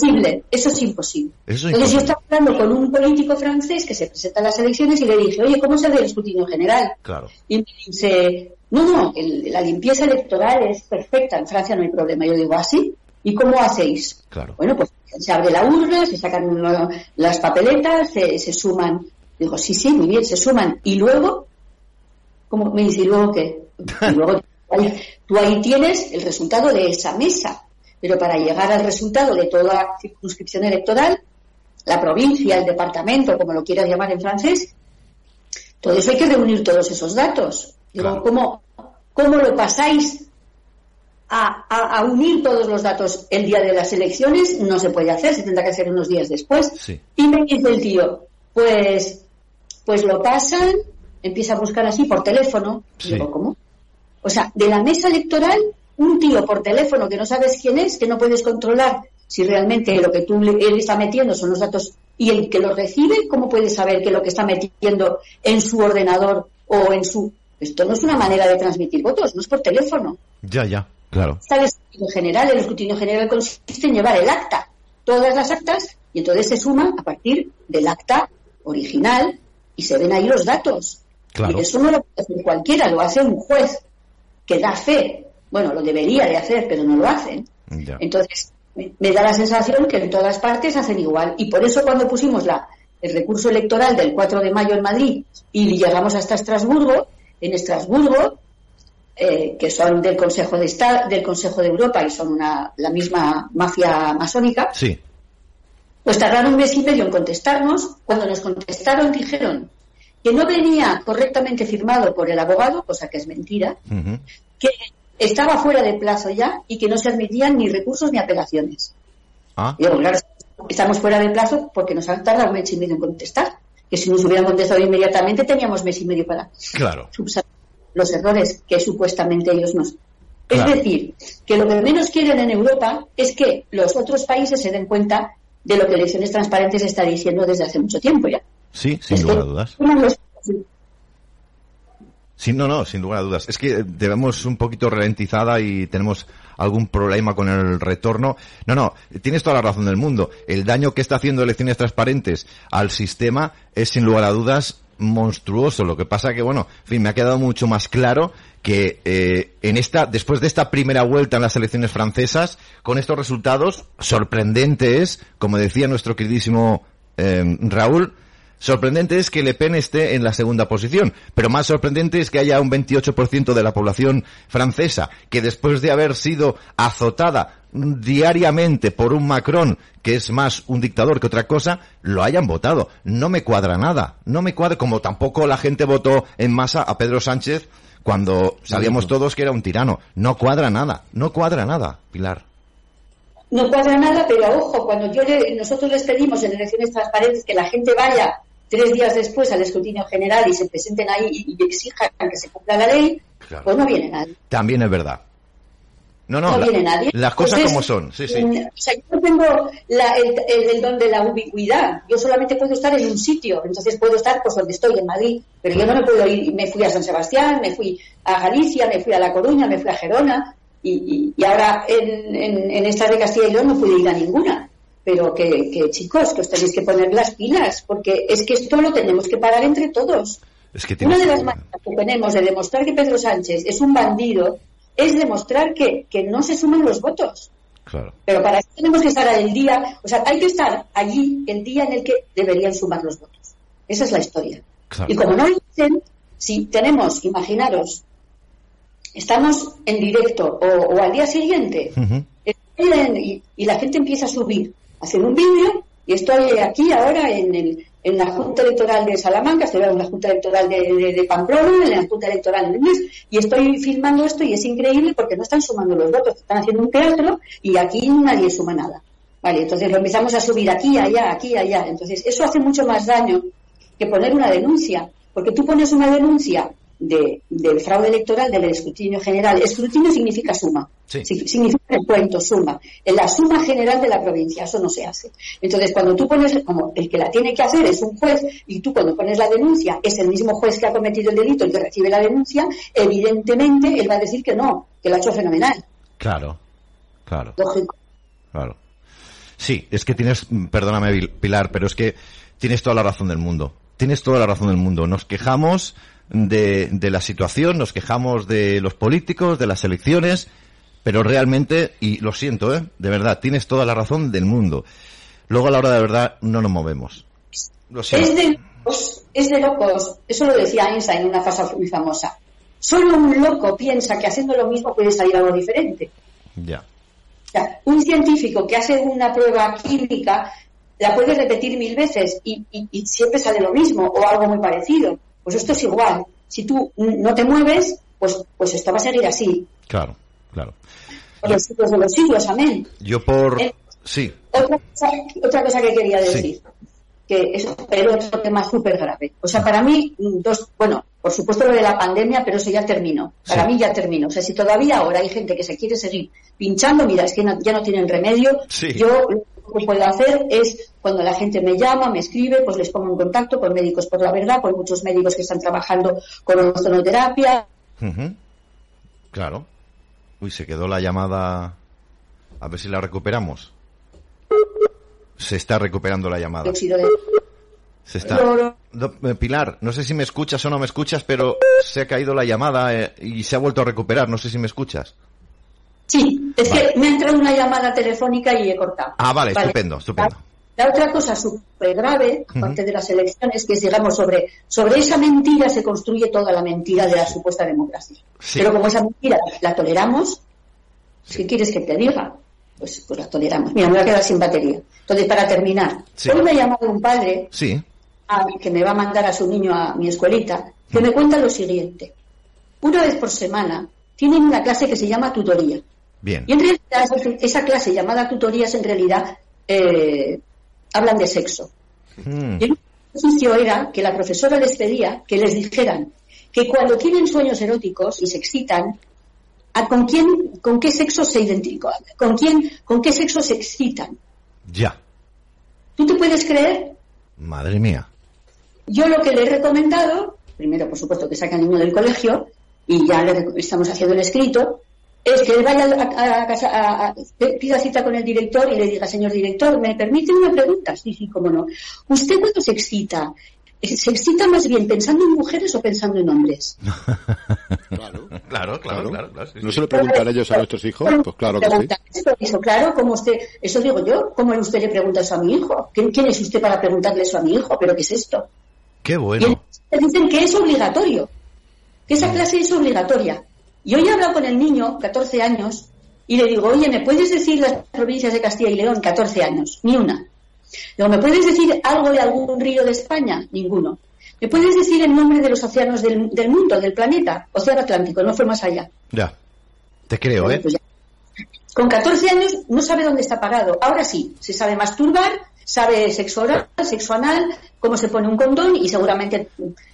Speaker 6: imposible, eso es imposible. Entonces yo estaba hablando con un político francés que se presenta a las elecciones y le dije, oye, ¿cómo se hace el escrutinio general?
Speaker 2: Claro.
Speaker 6: Y me dice, no, no, la limpieza electoral es perfecta, en Francia no hay problema. Yo digo, ¿así? ¿Ah, ¿Y cómo hacéis?
Speaker 2: Claro.
Speaker 6: Bueno, pues se abre la urna, se sacan las papeletas, se, suman. Digo, sí, sí, muy bien, se suman. Y luego, ¿cómo me dice, ¿y luego qué? Y luego tú ahí tienes el resultado de esa mesa. Pero para llegar al resultado de toda circunscripción electoral, la provincia, el departamento, como lo quieras llamar en francés, todo eso hay que reunir todos esos datos. Digo, ¿cómo, ¿cómo, lo pasáis a, unir todos los datos el día de las elecciones? No se puede hacer, se tendrá que hacer unos días después. Y me dice el tío, pues, pues lo pasan, empieza a buscar así por teléfono. Digo, ¿cómo? O sea, de la mesa electoral un tío por teléfono que no sabes quién es, que no puedes controlar si realmente lo que tú él está metiendo son los datos y el que los recibe, ¿cómo puedes saber que lo que está metiendo en su ordenador o en su... Esto no es una manera de transmitir votos, no es por teléfono.
Speaker 2: Ya, ya, claro.
Speaker 6: Está el escrutinio general, el escrutinio general consiste en llevar el acta, todas las actas, y entonces se suma a partir del acta original y se ven ahí los datos.
Speaker 2: Claro.
Speaker 6: Y eso no lo puede hacer cualquiera, lo hace un juez que da fe bueno, lo debería de hacer, pero no lo hacen. Entonces, me, da la sensación que en todas partes hacen igual. Y por eso cuando pusimos la, el recurso electoral del 4 de mayo en Madrid y llegamos hasta Estrasburgo, en Estrasburgo, eh, que son del Consejo de Estado, del Consejo de Europa y son una, la misma mafia masónica,
Speaker 2: sí.
Speaker 6: pues tardaron un mes y medio en contestarnos. Cuando nos contestaron dijeron que no venía correctamente firmado por el abogado, cosa que es mentira, que estaba fuera de plazo ya y que no se admitían ni recursos ni apelaciones.
Speaker 2: Ah.
Speaker 6: Digo, claro, estamos fuera de plazo porque nos han tardado un mes y medio en contestar. Que si nos hubieran contestado inmediatamente teníamos mes y medio para
Speaker 2: claro.
Speaker 6: subsanar los errores que supuestamente ellos nos. Es decir, que lo que menos quieren en Europa es que los otros países se den cuenta de lo que Elecciones Transparentes está diciendo desde hace mucho tiempo ya.
Speaker 2: Sí, sin lugar a dudas. Sí, no, no, sin lugar a dudas. Es que debemos un poquito ralentizada y tenemos algún problema con el retorno. No, no, tienes toda la razón del mundo. El daño que está haciendo elecciones transparentes al sistema es sin lugar a dudas monstruoso. Lo que pasa que, bueno, en fin, me ha quedado mucho más claro que eh, en esta, después de esta primera vuelta en las elecciones francesas, con estos resultados sorprendentes, como decía nuestro queridísimo eh, Raúl, sorprendente es que Le Pen esté en la segunda posición, pero más sorprendente es que haya un 28% de la población francesa que después de haber sido azotada diariamente por un Macron que es más un dictador que otra cosa, lo hayan votado. No me cuadra nada. No me cuadra, como tampoco la gente votó en masa a Pedro Sánchez cuando sabíamos todos que era un tirano. No cuadra nada. No cuadra nada, Pilar.
Speaker 6: No cuadra nada, pero ojo, cuando yo nosotros les pedimos en elecciones transparentes que la gente vaya tres días después al escrutinio general y se presenten ahí y, exijan que se cumpla la ley, pues no viene nadie.
Speaker 2: También es verdad. No, no,
Speaker 6: viene nadie.
Speaker 2: las cosas como son, sí, sí.
Speaker 6: Mm, o sea, yo no tengo el, don de la ubicuidad. Yo solamente puedo estar en un sitio, entonces puedo estar pues donde estoy, en Madrid, pero yo no me puedo ir. Me fui a San Sebastián, me fui a Galicia, me fui a La Coruña, me fui a Gerona, y, ahora en, en, esta de Castilla y León no pude ir a ninguna. Pero que, que, chicos, que os tenéis que poner las pilas, porque es que esto lo tenemos que pagar entre todos.
Speaker 2: Es que
Speaker 6: Una de las maneras que tenemos de demostrar que Pedro Sánchez es un bandido es demostrar que, que no se suman los votos.
Speaker 2: Claro.
Speaker 6: Pero para eso tenemos que estar el día, o sea, hay que estar allí el día en el que deberían sumar los votos. Esa es la historia. Y como no lo dicen, si tenemos, imaginaros, estamos en directo o, al día siguiente y, y, la gente empieza a subir, hacer un vídeo y estoy aquí ahora en el, en la Junta Electoral de Salamanca, estoy en la Junta Electoral de, Pamplona, en la Junta Electoral de Luis, y estoy filmando esto y es increíble porque no están sumando los votos, están haciendo un teatro y aquí nadie suma nada. Vale, entonces lo empezamos a subir aquí, allá, aquí, allá. Entonces eso hace mucho más daño que poner una denuncia, porque tú pones una denuncia de, del fraude electoral del escrutinio general. Escrutinio significa suma, significa el cuento, suma. En la suma general de la provincia, eso no se hace. Entonces, cuando tú pones, como el que la tiene que hacer es un juez, y tú cuando pones la denuncia es el mismo juez que ha cometido el delito el que recibe la denuncia, evidentemente él va a decir que no, que lo ha hecho fenomenal.
Speaker 2: Claro, claro. Claro. Sí, es que tienes, perdóname Pilar, pero es que tienes toda la razón del mundo. Tienes toda la razón del mundo. Nos quejamos de, de la situación, nos quejamos de los políticos, de las elecciones, pero realmente, y lo siento, ¿eh? de verdad, tienes toda la razón del mundo. Luego a la hora de verdad no nos movemos.
Speaker 6: es de locos, es de locos. Eso lo decía Einstein en una frase muy famosa. Solo un loco piensa que haciendo lo mismo puede salir algo diferente.
Speaker 2: Ya.
Speaker 6: O sea, un científico que hace una prueba química la puede repetir mil veces y, y siempre sale lo mismo o algo muy parecido. Pues esto es igual. Si tú no te mueves, pues, pues esto va a seguir así.
Speaker 2: Claro, claro.
Speaker 6: Por los siglos de los siglos, amén.
Speaker 2: Yo por... Eh, sí.
Speaker 6: Otra cosa, otra cosa que quería decir. que es pero otro tema súper grave. O sea, para mí, dos, bueno, por supuesto lo de la pandemia, pero eso ya terminó. Para mí ya terminó. O sea, si todavía ahora hay gente que se quiere seguir pinchando, mira, es que ya no tienen remedio. Yo lo que puedo hacer es, cuando la gente me llama, me escribe, pues les pongo en contacto con médicos por la verdad, con muchos médicos que están trabajando con ozonoterapia.
Speaker 2: Claro. Uy, se quedó la llamada. A ver si la recuperamos. Se está recuperando la llamada. Se está. Eh, Pilar, no sé si me escuchas o no me escuchas, pero se ha caído la llamada eh, y se ha vuelto a recuperar. No sé si me escuchas.
Speaker 6: Sí, es que me ha entrado una llamada telefónica y he cortado.
Speaker 2: Ah, vale, estupendo, estupendo.
Speaker 6: La, otra cosa súper grave, aparte de las elecciones, que es, digamos, sobre, sobre esa mentira se construye toda la mentira de la supuesta democracia. Pero como esa mentira la toleramos, ¿qué quieres que te diga? Pues, pues la toleramos. Mira, me voy a quedar sin batería. Entonces, para terminar, hoy me ha llamado un padre que me va a mandar a su niño a mi escuelita, que me cuenta lo siguiente. Una vez por semana tienen una clase que se llama tutoría. Y en realidad esa clase llamada tutorías en realidad eh, hablan de sexo. Hmm. Y el ejercicio era que la profesora les pedía que les dijeran que cuando tienen sueños eróticos y se excitan, ¿a con quién, con qué sexo se identifican? ¿Con quién, con qué sexo se excitan?
Speaker 2: Ya.
Speaker 6: ¿Tú te puedes creer?
Speaker 2: Madre mía.
Speaker 6: Yo lo que le he recomendado, primero por supuesto que saque al niño del colegio, y ya le estamos haciendo el escrito, es que él vaya a, casa, a, pida cita con el director y le diga, señor director, ¿me permite una pregunta? Sí, sí, cómo no. ¿Usted cuando se excita se excita más bien pensando en mujeres o pensando en hombres.
Speaker 3: Claro, <laughs>
Speaker 2: Claro, claro, claro. claro, sí,
Speaker 3: ¿No se lo preguntan ellos a nuestros hijos? Pues claro que sí.
Speaker 6: Eso, claro, como usted, eso digo yo, ¿cómo usted le pregunta eso a mi hijo? ¿Quién, quién es usted para preguntarle eso a mi hijo? ¿Pero qué es esto?
Speaker 2: Qué
Speaker 6: Y
Speaker 2: bueno.
Speaker 6: entonces dicen que es obligatorio, que esa clase es obligatoria. Y hoy he hablado con el niño, 14 años, y le digo, oye, ¿me puedes decir las provincias de Castilla y León? 14 años, ni una. Digo, ¿me puedes decir algo de algún río de España? Ninguno. ¿Me puedes decir el nombre de los océanos del, del mundo, del planeta? Océano Atlántico, no fue más allá.
Speaker 2: Ya. Te creo, ¿eh?
Speaker 6: Pues ya. Con 14 años no sabe dónde está parado. Ahora sí, se sabe masturbar, sabe sexo oral, sexo anal, cómo se pone un condón y seguramente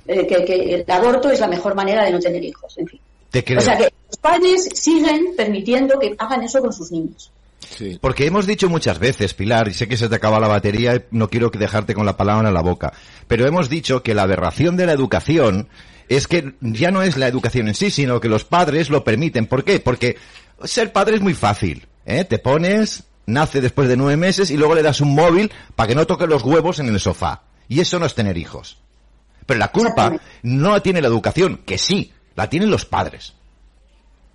Speaker 6: eh, que, que el aborto es la mejor manera de no tener hijos. En fin.
Speaker 2: Te creo.
Speaker 6: O sea que los padres siguen permitiendo que hagan eso con sus niños.
Speaker 3: Sí.
Speaker 2: Porque hemos dicho muchas veces, Pilar, y sé que se te acaba la batería y no quiero que dejarte con la palabra en la boca, pero hemos dicho que la aberración de la educación es que ya no es la educación en sí, sino que los padres lo permiten. ¿Por qué? Porque ser padre es muy fácil. ¿eh? Te pones, nace después de nueve meses y luego le das un móvil para que no toque los huevos en el sofá. Y eso no es tener hijos. Pero la culpa no la tiene la educación, que sí, la tienen los padres.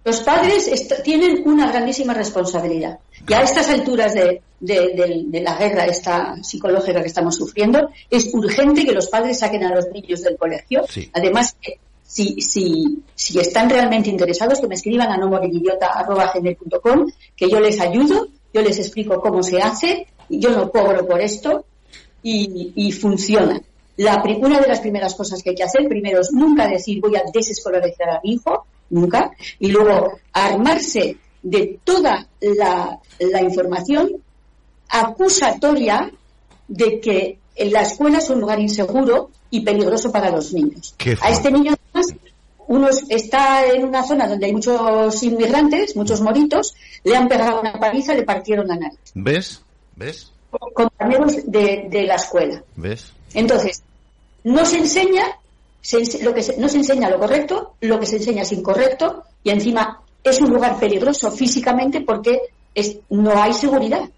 Speaker 6: Los padres tienen una grandísima responsabilidad. Y a estas alturas de, de- de- de la guerra esta psicológica que estamos sufriendo, es urgente que los padres saquen a los niños del colegio.
Speaker 2: Sí.
Speaker 6: Además, que si, si, si están realmente interesados, que me escriban a nomoridiota.com, que yo les ayudo, yo les explico cómo se hace, yo no cobro por esto, y, y funciona. La, una de las primeras cosas que hay que hacer, primero es nunca decir voy a desescolarizar a mi hijo, nunca, y luego armarse de toda la, la información acusatoria de que la escuela es un lugar inseguro y peligroso para los niños. A este niño además, uno está en una zona donde hay muchos inmigrantes, muchos moritos, le han pegado una paliza, le partieron la nariz.
Speaker 2: ¿Ves? ¿Ves?
Speaker 6: Compañeros de, de la escuela.
Speaker 2: ¿Ves?
Speaker 6: Entonces, no se enseña, se ense- lo que se- no se enseña lo correcto, lo que se enseña es incorrecto y encima es un lugar peligroso físicamente porque es- no hay seguridad.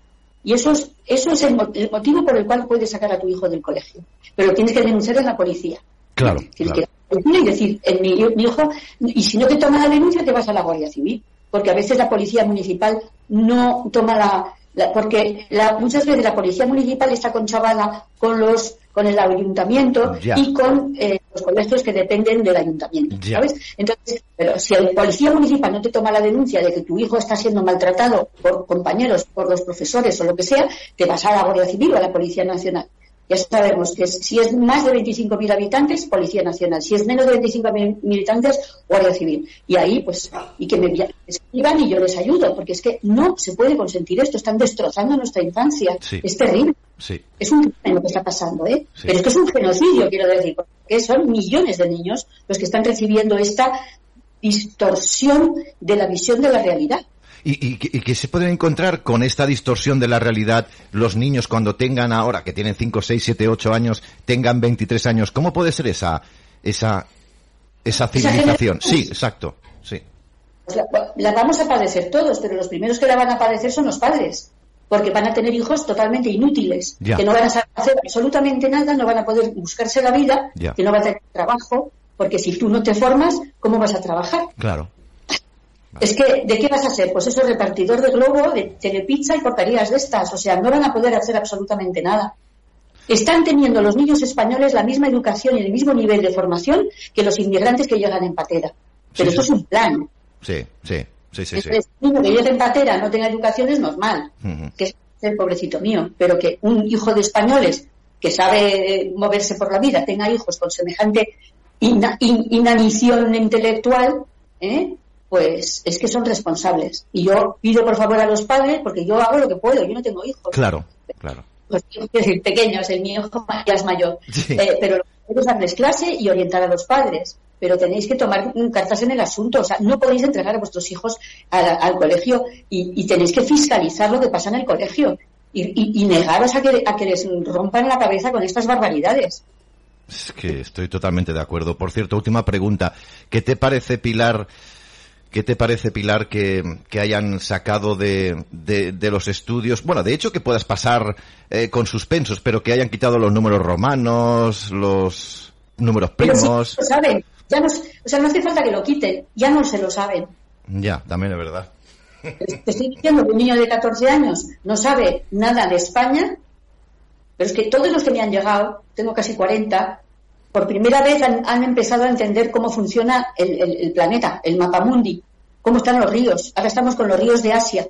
Speaker 6: Y eso es, eso es el, mo- el motivo por el cual puedes sacar a tu hijo del colegio. Pero tienes que denunciar a la policía.
Speaker 2: Claro,
Speaker 6: Tienes
Speaker 2: claro.
Speaker 6: que ir a la policía y decir, en mi, mi hijo, y si no te toma la denuncia, te vas a la Guardia Civil. Porque a veces la policía municipal no toma la. la- porque la- muchas veces la policía municipal está conchavada con los con el ayuntamiento
Speaker 2: Ya.
Speaker 6: y con eh, los colegios que dependen del ayuntamiento,
Speaker 2: Ya.
Speaker 6: ¿sabes? Entonces, pero si el policía municipal no te toma la denuncia de que tu hijo está siendo maltratado por compañeros, por los profesores o lo que sea, te vas a la Guardia Civil o a la Policía Nacional. Ya sabemos que si es más de 25.000 habitantes, Policía Nacional. Si es menos de 25.000 habitantes, Guardia Civil. Y ahí, pues, y que me escriban y yo les ayudo, porque es que no se puede consentir esto. Están destrozando nuestra infancia.
Speaker 2: Sí.
Speaker 6: Es terrible.
Speaker 2: Sí.
Speaker 6: Es un crimen lo que está pasando, ¿eh?
Speaker 2: Sí.
Speaker 6: Pero es que es un genocidio, quiero decir, porque son millones de niños los que están recibiendo esta distorsión de la visión de la realidad.
Speaker 2: ¿Y, y, y que se pueden encontrar con esta distorsión de la realidad los niños cuando tengan ahora, que tienen 5, 6, 7, 8 años, tengan 23 años? ¿Cómo puede ser esa, esa, esa civilización? Sí, exacto, sí.
Speaker 6: Pues la, la vamos a padecer todos, pero los primeros que la van a padecer son los padres, porque van a tener hijos totalmente inútiles, que no van a saber hacer absolutamente nada, no van a poder buscarse la vida, que no van a tener trabajo, porque si tú no te formas, ¿cómo vas a trabajar?
Speaker 2: Claro.
Speaker 6: Es que, ¿de qué vas a ser? Pues eso, repartidor de globo, de telepizza y portarías de estas. O sea, no van a poder hacer absolutamente nada. Están teniendo los niños españoles la misma educación y el mismo nivel de formación que los inmigrantes que llegan en patera. Pero
Speaker 2: Sí,
Speaker 6: esto
Speaker 2: sí.
Speaker 6: es un plan.
Speaker 2: Sí, sí, sí, sí, sí.
Speaker 6: Entonces, un niño que llegue en patera no tenga educación es normal, que es el pobrecito mío. Pero que un hijo de españoles que sabe eh, moverse por la vida tenga hijos con semejante ina- in- inanición intelectual, ¿eh? Pues es que son responsables. Y yo pido por favor a los padres, porque yo hago lo que puedo, yo no tengo hijos.
Speaker 2: Claro, claro.
Speaker 6: Pues, quiero decir, pequeños, el mío <laughs> ya es mayor.
Speaker 2: Sí.
Speaker 6: Eh, pero lo que es darles clase y orientar a los padres. Pero tenéis que tomar cartas en el asunto. O sea, no podéis entregar a vuestros hijos al, al colegio y, y tenéis que fiscalizar lo que pasa en el colegio. Y, y- y negaros a que, a que les rompan la cabeza con estas barbaridades.
Speaker 2: Es que estoy totalmente de acuerdo. Por cierto, última pregunta. ¿Qué te parece, Pilar, ¿Qué te parece, Pilar, que, que hayan sacado de, de, de, los estudios? Bueno, de hecho que puedas pasar eh, con suspensos, pero que hayan quitado los números romanos, los números primos.
Speaker 6: Sí, lo saben. Ya no, o sea, no hace falta que lo quiten, ya no se lo saben.
Speaker 2: Ya, también es verdad.
Speaker 6: Te estoy diciendo que un niño de 14 años no sabe nada de España, pero es que todos los que me han llegado, tengo casi 40, por primera vez han, empezado a entender cómo funciona el, el, el, planeta, el mapa mundi, cómo están los ríos. Ahora estamos con los ríos de Asia.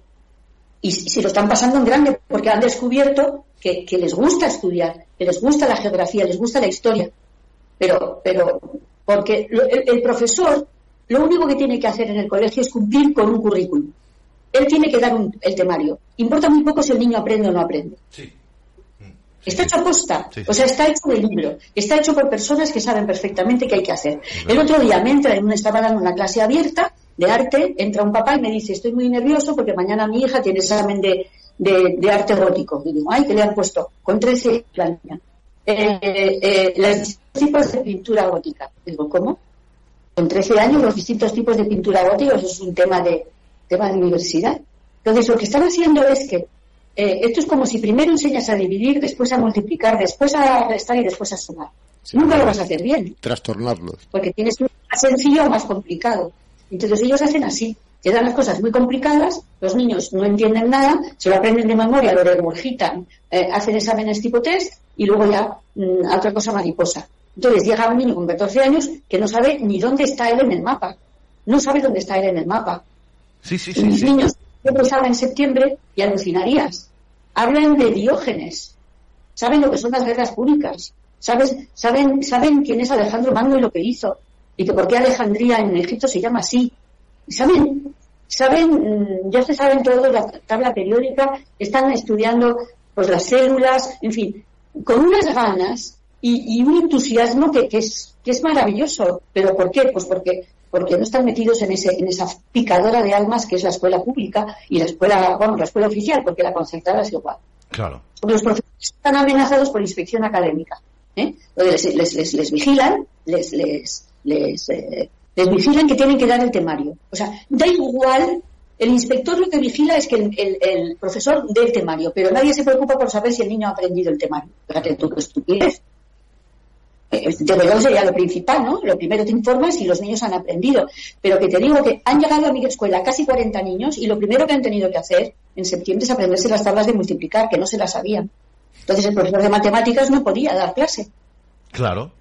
Speaker 6: Y se lo están pasando en grande porque han descubierto que, les gusta estudiar, que les gusta la geografía, les gusta la historia. Pero, pero porque el, el profesor lo único que tiene que hacer en el colegio es cumplir con un currículum. Él tiene que dar un, el temario. Importa muy poco si el niño aprende o no aprende.
Speaker 2: Sí.
Speaker 6: Está hecho a posta, sí, sí. o sea, está hecho de libro, está hecho por personas que saben perfectamente qué hay que hacer. El otro día me entra, en una, estaba dando una clase abierta de arte, entra un papá y me dice, estoy muy nervioso porque mañana mi hija tiene examen de, de, de arte gótico. Y digo, ay, que le han puesto con 13 años. Eh, eh, los tipos de pintura gótica. Digo, ¿cómo? Con 13 años los distintos tipos de pintura gótica, eso es un tema de, tema de universidad. Entonces, lo que están haciendo es que eh, esto es como si primero enseñas a dividir, después a multiplicar, después a restar y después a sumar. Sí, Nunca lo vas a hacer bien.
Speaker 3: Trastornarlos.
Speaker 6: Porque tienes un más sencillo o más complicado. Entonces ellos hacen así, te dan las cosas muy complicadas, los niños no entienden nada, se lo aprenden de memoria, lo regurgitan, eh, hacen exámenes tipo test y luego ya mmm, otra cosa mariposa. Entonces llega un niño con 14 años que no sabe ni dónde está él en el mapa. No sabe dónde está él en el mapa.
Speaker 2: Sí, sí, sí.
Speaker 6: Mis
Speaker 2: sí.
Speaker 6: niños empezaba en septiembre y alucinarías. Hablan de Diógenes. Saben lo que son las guerras públicas. ¿Sabes? Saben, saben quién es Alejandro Magno y lo que hizo. Y que por qué Alejandría en Egipto se llama así. Saben, saben, ya se saben todo, la tabla periódica, están estudiando pues las células, en fin, con unas ganas y, y un entusiasmo que, que, es, que es maravilloso. ¿Pero por qué? Pues porque porque no están metidos en, ese, en esa picadora de almas que es la escuela pública y la escuela, bueno, la escuela oficial, porque la concertada es igual.
Speaker 2: Claro.
Speaker 6: Porque los profesores están amenazados por inspección académica. ¿eh? Les, les, les, les, vigilan, les, les, les, eh, les vigilan que tienen que dar el temario. O sea, da igual, el inspector lo que vigila es que el, el, el profesor dé el temario, pero nadie se preocupa por saber si el niño ha aprendido el temario. Fíjate tú qué estupidez desde luego sería lo principal, ¿no? Lo primero te informas si los niños han aprendido. Pero que te digo que han llegado a mi escuela casi 40 niños y lo primero que han tenido que hacer en septiembre es aprenderse las tablas de multiplicar, que no se las sabían. Entonces el profesor de matemáticas no podía dar clase.
Speaker 2: Claro.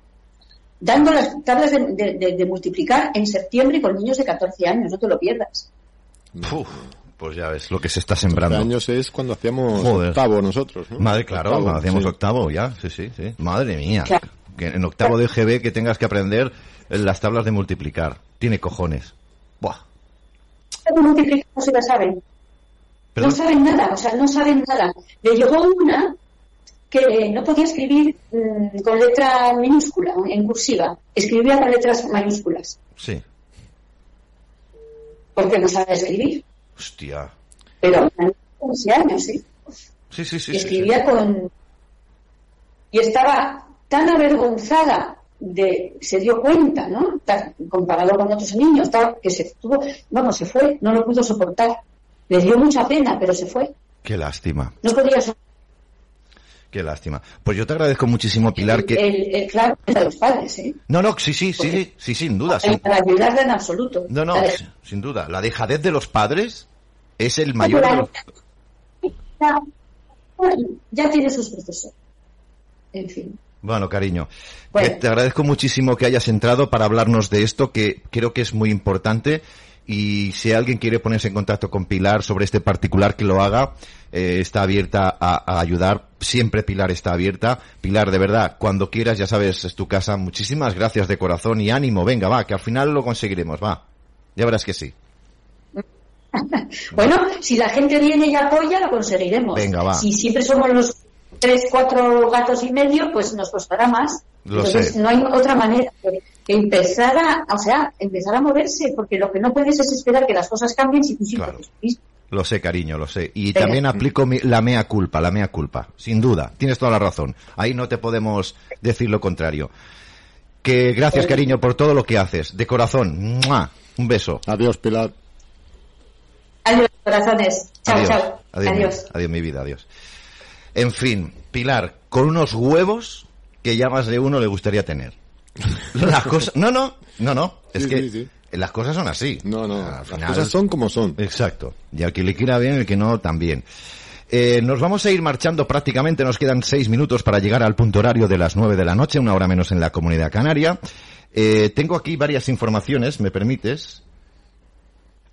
Speaker 6: Dando las tablas de, de, de, de multiplicar en septiembre con niños de 14 años, no te lo pierdas.
Speaker 2: Uf. Pues ya ves lo que se está sembrando.
Speaker 3: años es cuando hacíamos Joder. octavo nosotros. ¿no?
Speaker 2: Madre, claro, octavo, cuando hacíamos sí. octavo ya, sí, sí, sí. Madre mía. Claro. Que en octavo de GB que tengas que aprender las tablas de multiplicar. Tiene cojones. Buah.
Speaker 6: De multiplicar no se la saben. ¿Perdón? No saben nada, o sea, no saben nada. Le llegó una que no podía escribir mmm, con letra minúscula, en cursiva. Escribía con letras mayúsculas.
Speaker 2: Sí.
Speaker 6: Porque no sabe escribir.
Speaker 2: Hostia.
Speaker 6: Pero 11 años, ¿sí?
Speaker 2: Sí, sí, sí.
Speaker 6: Y escribía
Speaker 2: sí, sí.
Speaker 6: con... Y estaba tan avergonzada de... Se dio cuenta, ¿no? Comparado con otros niños, tal, que se tuvo... Vamos, se fue, no lo pudo soportar. Le dio mucha pena, pero se fue.
Speaker 2: Qué lástima.
Speaker 6: No podía.
Speaker 2: Qué lástima. Pues yo te agradezco muchísimo, Pilar, que...
Speaker 6: El, el, claro, de los padres, ¿eh?
Speaker 2: No, no, sí, sí, sí, sí, sí, sin duda. Sí.
Speaker 6: para ayudarle en absoluto.
Speaker 2: No, no, sin, sin duda. La dejadez de los padres es el mayor... de los...
Speaker 6: ya, ya tiene sus profesores. En fin.
Speaker 2: Bueno, cariño, bueno. te agradezco muchísimo que hayas entrado para hablarnos de esto, que creo que es muy importante. Y si alguien quiere ponerse en contacto con Pilar sobre este particular, que lo haga. Eh, está abierta a, a, ayudar. Siempre Pilar está abierta. Pilar, de verdad, cuando quieras, ya sabes, es tu casa. Muchísimas gracias de corazón y ánimo. Venga, va, que al final lo conseguiremos, va. Ya verás que sí. <laughs>
Speaker 6: bueno, si la gente viene y apoya, lo conseguiremos.
Speaker 2: Venga, va.
Speaker 6: Si siempre somos los tres, cuatro gatos y medio, pues nos costará más.
Speaker 2: Lo
Speaker 6: Entonces,
Speaker 2: sé.
Speaker 6: no hay otra manera que, que empezar a, o sea, empezar a moverse, porque lo que no puedes es esperar que las cosas cambien si tú siempre
Speaker 2: claro. Lo sé, cariño, lo sé. Y también aplico mi, la mea culpa, la mea culpa. Sin duda. Tienes toda la razón. Ahí no te podemos decir lo contrario. Que gracias, cariño, por todo lo que haces. De corazón. ¡Mua! Un beso.
Speaker 3: Adiós, Pilar.
Speaker 6: Adiós, corazones. Chao,
Speaker 2: adiós.
Speaker 6: chao.
Speaker 2: Adiós,
Speaker 6: Adiós.
Speaker 2: Mi, adiós, mi vida, adiós. En fin, Pilar, con unos huevos que ya más de uno le gustaría tener. Las cosas... No, no, no, no. Es
Speaker 3: Sí,
Speaker 2: que
Speaker 3: sí, sí.
Speaker 2: las cosas son así.
Speaker 3: No, no,
Speaker 2: Al
Speaker 3: las cosas son como son.
Speaker 2: Exacto. Y al que le quiera bien, el que no, también. Eh, nos vamos a ir marchando prácticamente, nos quedan seis minutos para llegar al punto horario de las nueve de la noche, una hora menos en la comunidad canaria. Eh, tengo aquí varias informaciones, ¿me permites?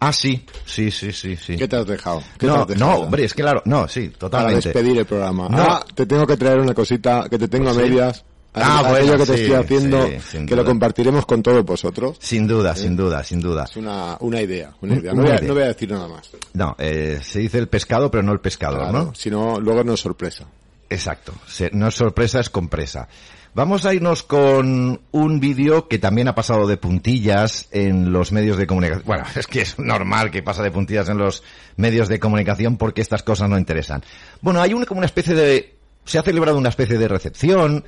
Speaker 2: Ah, sí, sí, sí, sí, sí.
Speaker 3: ¿Qué te has dejado? ¿Qué te
Speaker 2: No,
Speaker 3: has dejado?
Speaker 2: no, hombre, es que claro, no, sí,
Speaker 3: Para
Speaker 2: totalmente.
Speaker 3: despedir el programa.
Speaker 2: No.
Speaker 3: Ah, te tengo que traer una cosita que te tengo a
Speaker 2: Sí.
Speaker 3: medias.
Speaker 2: Ah,
Speaker 3: Aquello
Speaker 2: bueno,
Speaker 3: que te estoy haciendo,
Speaker 2: sí,
Speaker 3: que lo compartiremos con todos vosotros.
Speaker 2: Sin duda, sin duda, sin duda.
Speaker 3: Es una, una idea, una
Speaker 2: Un-
Speaker 3: idea. No
Speaker 2: una
Speaker 3: voy, a,
Speaker 2: idea.
Speaker 3: no voy a decir nada más.
Speaker 2: No, eh, se dice el pescado, pero no el pescador,
Speaker 3: Claro,
Speaker 2: ¿no?
Speaker 3: Si no, luego no es sorpresa.
Speaker 2: Exacto. Se- no es sorpresa, es compresa. Vamos a irnos con un vídeo que también ha pasado de puntillas en los medios de comunicación. Bueno, <laughs> es que es normal que pasa de puntillas en los medios de comunicación porque estas cosas no interesan. Bueno, hay una, como una especie de... Se ha celebrado una especie de recepción.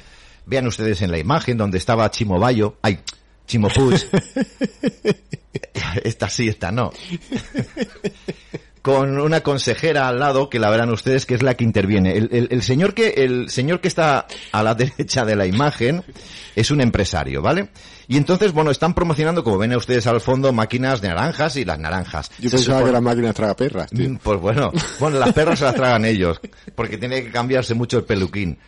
Speaker 2: Vean ustedes en la imagen donde estaba Chimo Bayo. Ay, Chimo Puig. <laughs> esta sí, esta no con una consejera al lado que la verán ustedes que es la que interviene. El, el- el señor que el señor que está a la <laughs> derecha de la imagen es un empresario, ¿vale? Y entonces, bueno, están promocionando, como ven ustedes al fondo, máquinas de naranjas y las naranjas.
Speaker 3: Yo
Speaker 2: Se
Speaker 3: pensaba
Speaker 2: supone-
Speaker 3: que eran máquinas tragaperras, tío.
Speaker 2: Mm, Pues bueno, bueno, las perras se las tragan ellos, porque tiene que cambiarse mucho el peluquín.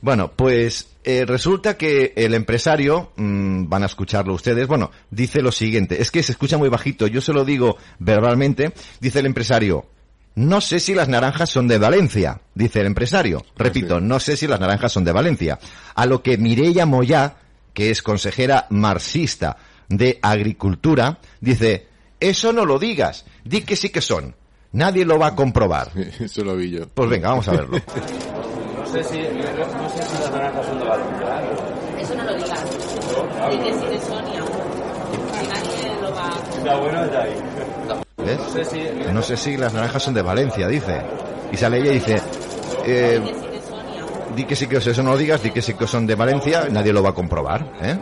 Speaker 2: Bueno, pues eh, resulta que el empresario, mm, van a escucharlo ustedes, bueno, dice lo siguiente, es que se escucha muy bajito, yo se lo digo verbalmente, dice el empresario, no sé si las naranjas son de Valencia, dice el empresario. Repito,
Speaker 3: sí.
Speaker 2: no sé si las naranjas son de Valencia. A lo que Mireia Moyá, que es consejera marxista de Agricultura, dice, eso no lo digas, di que sí que son. Nadie lo va a comprobar. <laughs>
Speaker 3: Eso lo vi yo.
Speaker 2: Pues venga, vamos a verlo. <laughs>
Speaker 7: No sé si, no sé si las naranjas son de Valencia.
Speaker 8: Eso no lo digas. Di que sí de Sonia. Que nadie lo va.
Speaker 7: Está bueno, está ahí.
Speaker 2: ¿Ves?
Speaker 7: No sé si,
Speaker 2: No sé si las naranjas son de Valencia, dice. Y sale ella y dice, eh,
Speaker 8: Di que sí de Sonia.
Speaker 2: di que que eso no lo digas, di que sí que son de Valencia, nadie lo va a comprobar. ¿eh?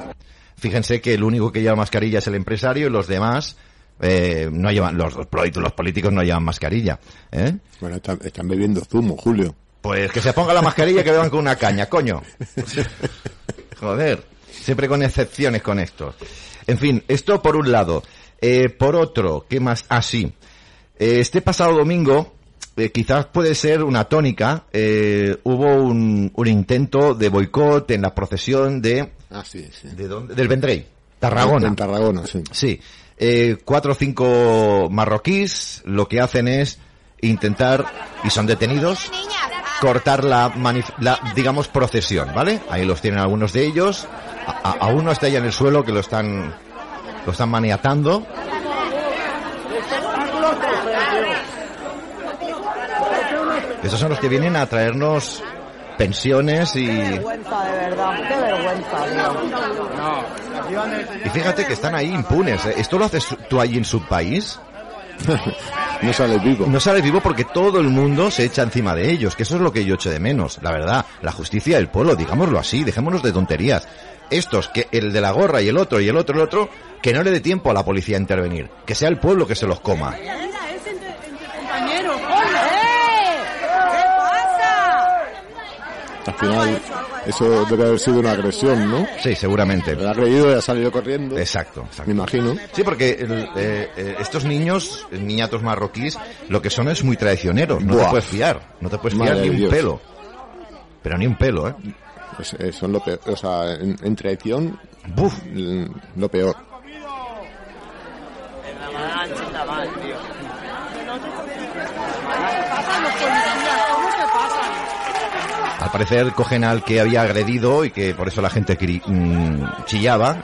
Speaker 2: Fíjense que el único que lleva mascarilla es el empresario y los demás eh, no llevan, los, los políticos- los políticos no llevan mascarilla. ¿eh?
Speaker 3: Bueno, están, están bebiendo zumo, Julio.
Speaker 2: Pues que se ponga la mascarilla y que beban con una caña, coño. <laughs> Joder, siempre con excepciones con estos. En fin, esto por un lado. Eh, por otro, ¿qué más? Ah, sí. Eh, este pasado domingo, eh, quizás puede ser una tónica, eh, hubo un, un intento de boicot en la procesión de,
Speaker 3: Ah, sí, sí.
Speaker 2: ¿de dónde? Del Vendrell, Tarragona.
Speaker 3: En Tarragona, sí.
Speaker 2: Sí, eh, cuatro o cinco marroquíes lo que hacen es intentar, y son detenidos, cortar la, la, digamos, procesión, ¿vale? Ahí los tienen algunos de ellos. A, a- a uno está ya en el suelo que lo están, lo están maniatando. Esos son los que vienen a traernos pensiones y,
Speaker 9: vergüenza, de verdad. Qué vergüenza, tío.
Speaker 2: y fíjate que están ahí impunes. ¿eh? ¿Esto lo haces tú allí en su país? <laughs>
Speaker 3: No sales vivo.
Speaker 2: No sale vivo porque todo el mundo se echa encima de ellos, que eso es lo que yo echo de menos, la verdad. La justicia del pueblo, digámoslo así, dejémonos de tonterías. Estos, que el de la gorra y el otro y el otro y el otro, que no le dé tiempo a la policía a intervenir. Que sea el pueblo que se los coma.
Speaker 3: Al final, eso debe haber sido una agresión, ¿no?
Speaker 2: Sí, seguramente.
Speaker 3: Ha reído y ha salido corriendo.
Speaker 2: Exacto, exacto.
Speaker 3: Me imagino.
Speaker 2: Sí, porque el- eh, eh, estos niños, eh, niñatos marroquíes, lo que son es muy traicioneros. No te puedes fiar. No te puedes fiar
Speaker 3: Madre
Speaker 2: ni un
Speaker 3: Dios.
Speaker 2: pelo. Pero ni un pelo, ¿eh?
Speaker 3: Es- es- son lo peor. O sea, en, en traición,
Speaker 2: Buf.
Speaker 3: lo peor.
Speaker 2: Al parecer cogen al que había agredido y que por eso la gente cri- mm, chillaba.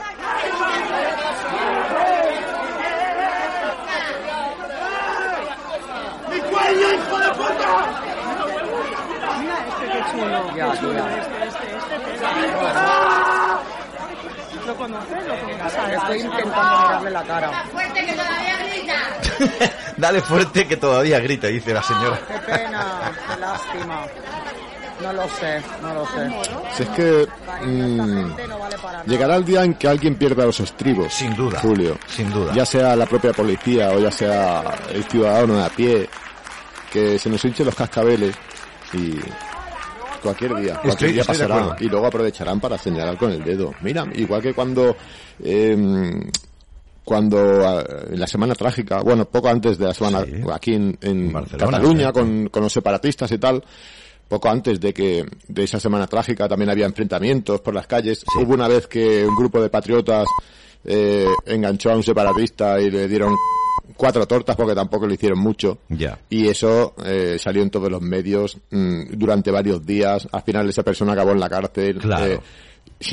Speaker 9: ¿Lo conoces? ¿Lo conoces? Estoy intentando mirarle la cara.
Speaker 2: Dale fuerte que todavía grita, <laughs> dice la señora.
Speaker 9: Qué pena, qué lástima. No lo sé, no lo sé.
Speaker 3: Si es que mm, llegará el día en que alguien pierda los estribos.
Speaker 2: Sin duda.
Speaker 3: Julio.
Speaker 2: Sin duda.
Speaker 3: Ya sea la propia policía o ya sea el ciudadano de a pie, que se nos hinchen los cascabeles y cualquier día, cualquier
Speaker 2: Estoy-
Speaker 3: día
Speaker 2: estoy
Speaker 3: pasará y luego aprovecharán para señalar con el dedo. Mira, igual que cuando em, cuando ah, en la semana trágica, bueno, poco antes de la semana
Speaker 2: Sí.
Speaker 3: aquí en, en Cataluña con, con los separatistas y tal, poco antes de que de esa semana trágica también había enfrentamientos por las calles. Hubo una vez que un grupo de patriotas eh, enganchó a un separatista y le dieron cuatro tortas porque tampoco le hicieron mucho.
Speaker 2: Ya.
Speaker 3: Y eso eh, salió en todos los medios mm, durante varios días. Al final esa persona acabó en la cárcel.
Speaker 2: Claro.
Speaker 3: eh,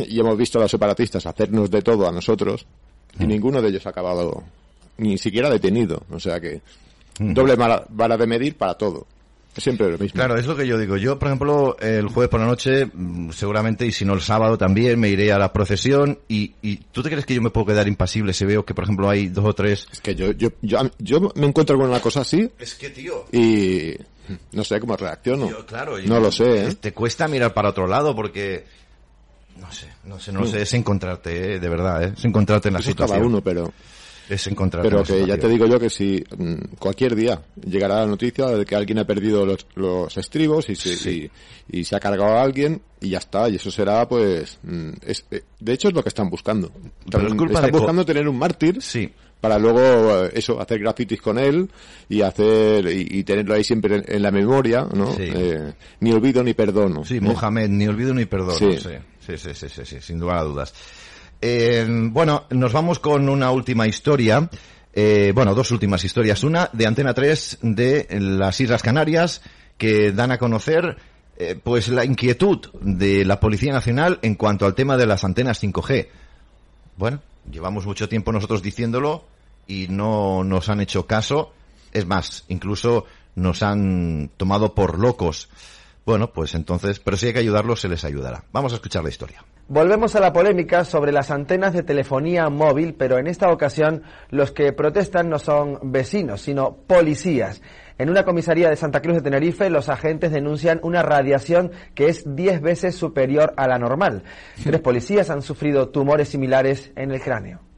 Speaker 3: y hemos visto a los separatistas hacernos de todo a nosotros y ninguno de ellos ha acabado ni siquiera detenido. O sea que doble vara, vara de medir para todo. Siempre lo mismo.
Speaker 2: Claro, es lo que yo digo. Yo, por ejemplo, el jueves por la noche, mm, seguramente, y si no el sábado también, me iré a la procesión. Y, y ¿tú te crees que yo me puedo quedar impasible si veo que, por ejemplo, hay dos o tres...
Speaker 3: Es que yo, yo, yo, yo me encuentro con una cosa así
Speaker 2: Es que, tío...
Speaker 3: y no sé cómo reacciono.
Speaker 2: Yo, claro, yo-
Speaker 3: no lo sé, ¿eh?
Speaker 2: Te cuesta mirar para otro lado porque... No sé, no sé, no lo sé. Es encontrarte, ¿eh? de verdad, ¿eh? Es encontrarte en la
Speaker 3: Eso es
Speaker 2: situación.
Speaker 3: uno, pero...
Speaker 2: Es encontrarte
Speaker 3: Pero que ya te digo yo que si mm, cualquier día llegará la noticia de que alguien ha perdido los, los estribos y se,
Speaker 2: Sí.
Speaker 3: y, y se ha cargado a alguien y ya está, y eso será pues... mm, es- eh, de hecho es lo que están buscando.
Speaker 2: Pero es culpa
Speaker 3: están
Speaker 2: de
Speaker 3: buscando tener un mártir
Speaker 2: Sí.
Speaker 3: para luego eh, eso, hacer grafitis con él y hacer y, y tenerlo ahí siempre en, en la memoria, ¿no?
Speaker 2: Sí.
Speaker 3: Eh, ni olvido ni perdono.
Speaker 2: Sí,
Speaker 3: ¿eh?
Speaker 2: Mohamed, ni olvido ni perdono. Sí,
Speaker 3: Sí.
Speaker 2: sí, sí, sí, sí, sí, sin lugar a dudas. Eh, bueno, nos vamos con una última historia. Eh, bueno, dos últimas historias. Una de Antena 3 de las Islas Canarias que dan a conocer eh, pues la inquietud de la Policía Nacional en cuanto al tema de las antenas 5G. Bueno, llevamos mucho tiempo nosotros diciéndolo y no nos han hecho caso. Es más, incluso nos han tomado por locos. Bueno, pues entonces, pero si hay que ayudarlos, se les ayudará. Vamos a escuchar la historia.
Speaker 10: Volvemos a la polémica sobre las antenas de telefonía móvil, pero en esta ocasión los que protestan no son vecinos, sino policías. En una comisaría de Santa Cruz de Tenerife, los agentes denuncian una radiación que es 10 veces superior a la normal. Tres policías han sufrido tumores similares en el cráneo.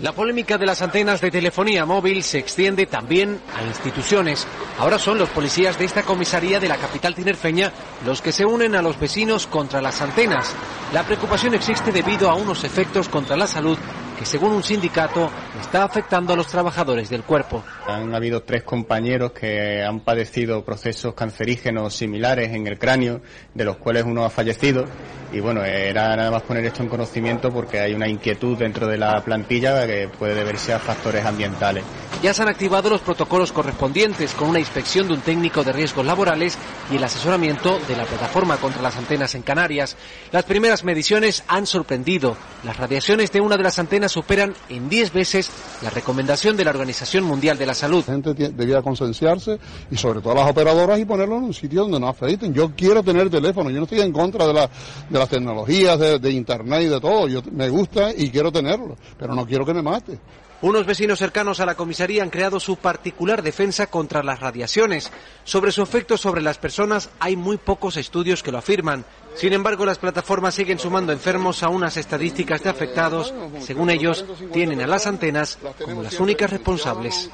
Speaker 11: La polémica de las antenas de telefonía móvil se extiende también a instituciones. Ahora son los policías de esta comisaría de la capital tinerfeña los que se unen a los vecinos contra las antenas. La preocupación existe debido a unos efectos contra la salud que, según un sindicato, está afectando a los trabajadores del cuerpo.
Speaker 12: Han habido tres compañeros que han padecido procesos cancerígenos similares en el cráneo, de los cuales uno ha fallecido. Y bueno, era nada más poner esto en conocimiento porque hay una inquietud dentro de la plantilla que puede deberse a factores ambientales.
Speaker 11: Ya se han activado los protocolos correspondientes con una inspección de un técnico de riesgos laborales y el asesoramiento de la plataforma contra las antenas en Canarias. Las primeras mediciones han sorprendido. Las radiaciones de una de las antenas superan en 10 veces la recomendación de la Organización Mundial de la Salud.
Speaker 13: La gente debía concienciarse y sobre todo las operadoras y ponerlo en un sitio donde no afeiten. Yo quiero tener teléfono, yo no estoy en contra de, la- de las tecnologías, de, de internet y de todo. Yo me gusta y quiero tenerlo, pero no quiero que me mate.
Speaker 11: Unos vecinos cercanos a la comisaría han creado su particular defensa contra las radiaciones. Sobre su efecto sobre las personas hay muy pocos estudios que lo afirman. Sin embargo, las plataformas siguen sumando enfermos a unas estadísticas de afectados. Según ellos, tienen a las antenas como las únicas responsables.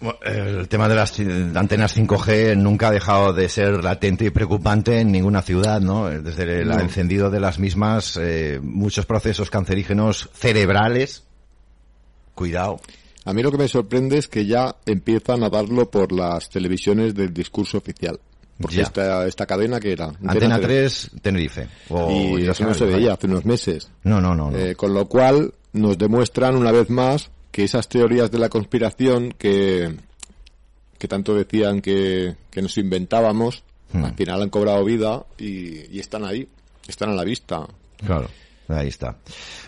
Speaker 2: Bueno, El tema de las antenas 5G nunca ha dejado de ser latente y preocupante en ninguna ciudad, ¿no? Desde el
Speaker 3: No.
Speaker 2: encendido de las mismas, eh, muchos procesos cancerígenos cerebrales. Cuidado.
Speaker 3: A mí lo que me sorprende es que ya empiezan a darlo por las televisiones del discurso oficial. Porque esta, esta cadena que era
Speaker 2: Antena 3, Tenerife.
Speaker 3: Y eso no se veía hace unos meses.
Speaker 2: No, no, no. no.
Speaker 3: Eh, con lo cual nos demuestran una vez más que esas teorías de la conspiración que, que tanto decían que, que nos inventábamos,
Speaker 2: Hmm.
Speaker 3: al final han cobrado vida y, y están ahí, están a la vista.
Speaker 2: Claro. Ahí está.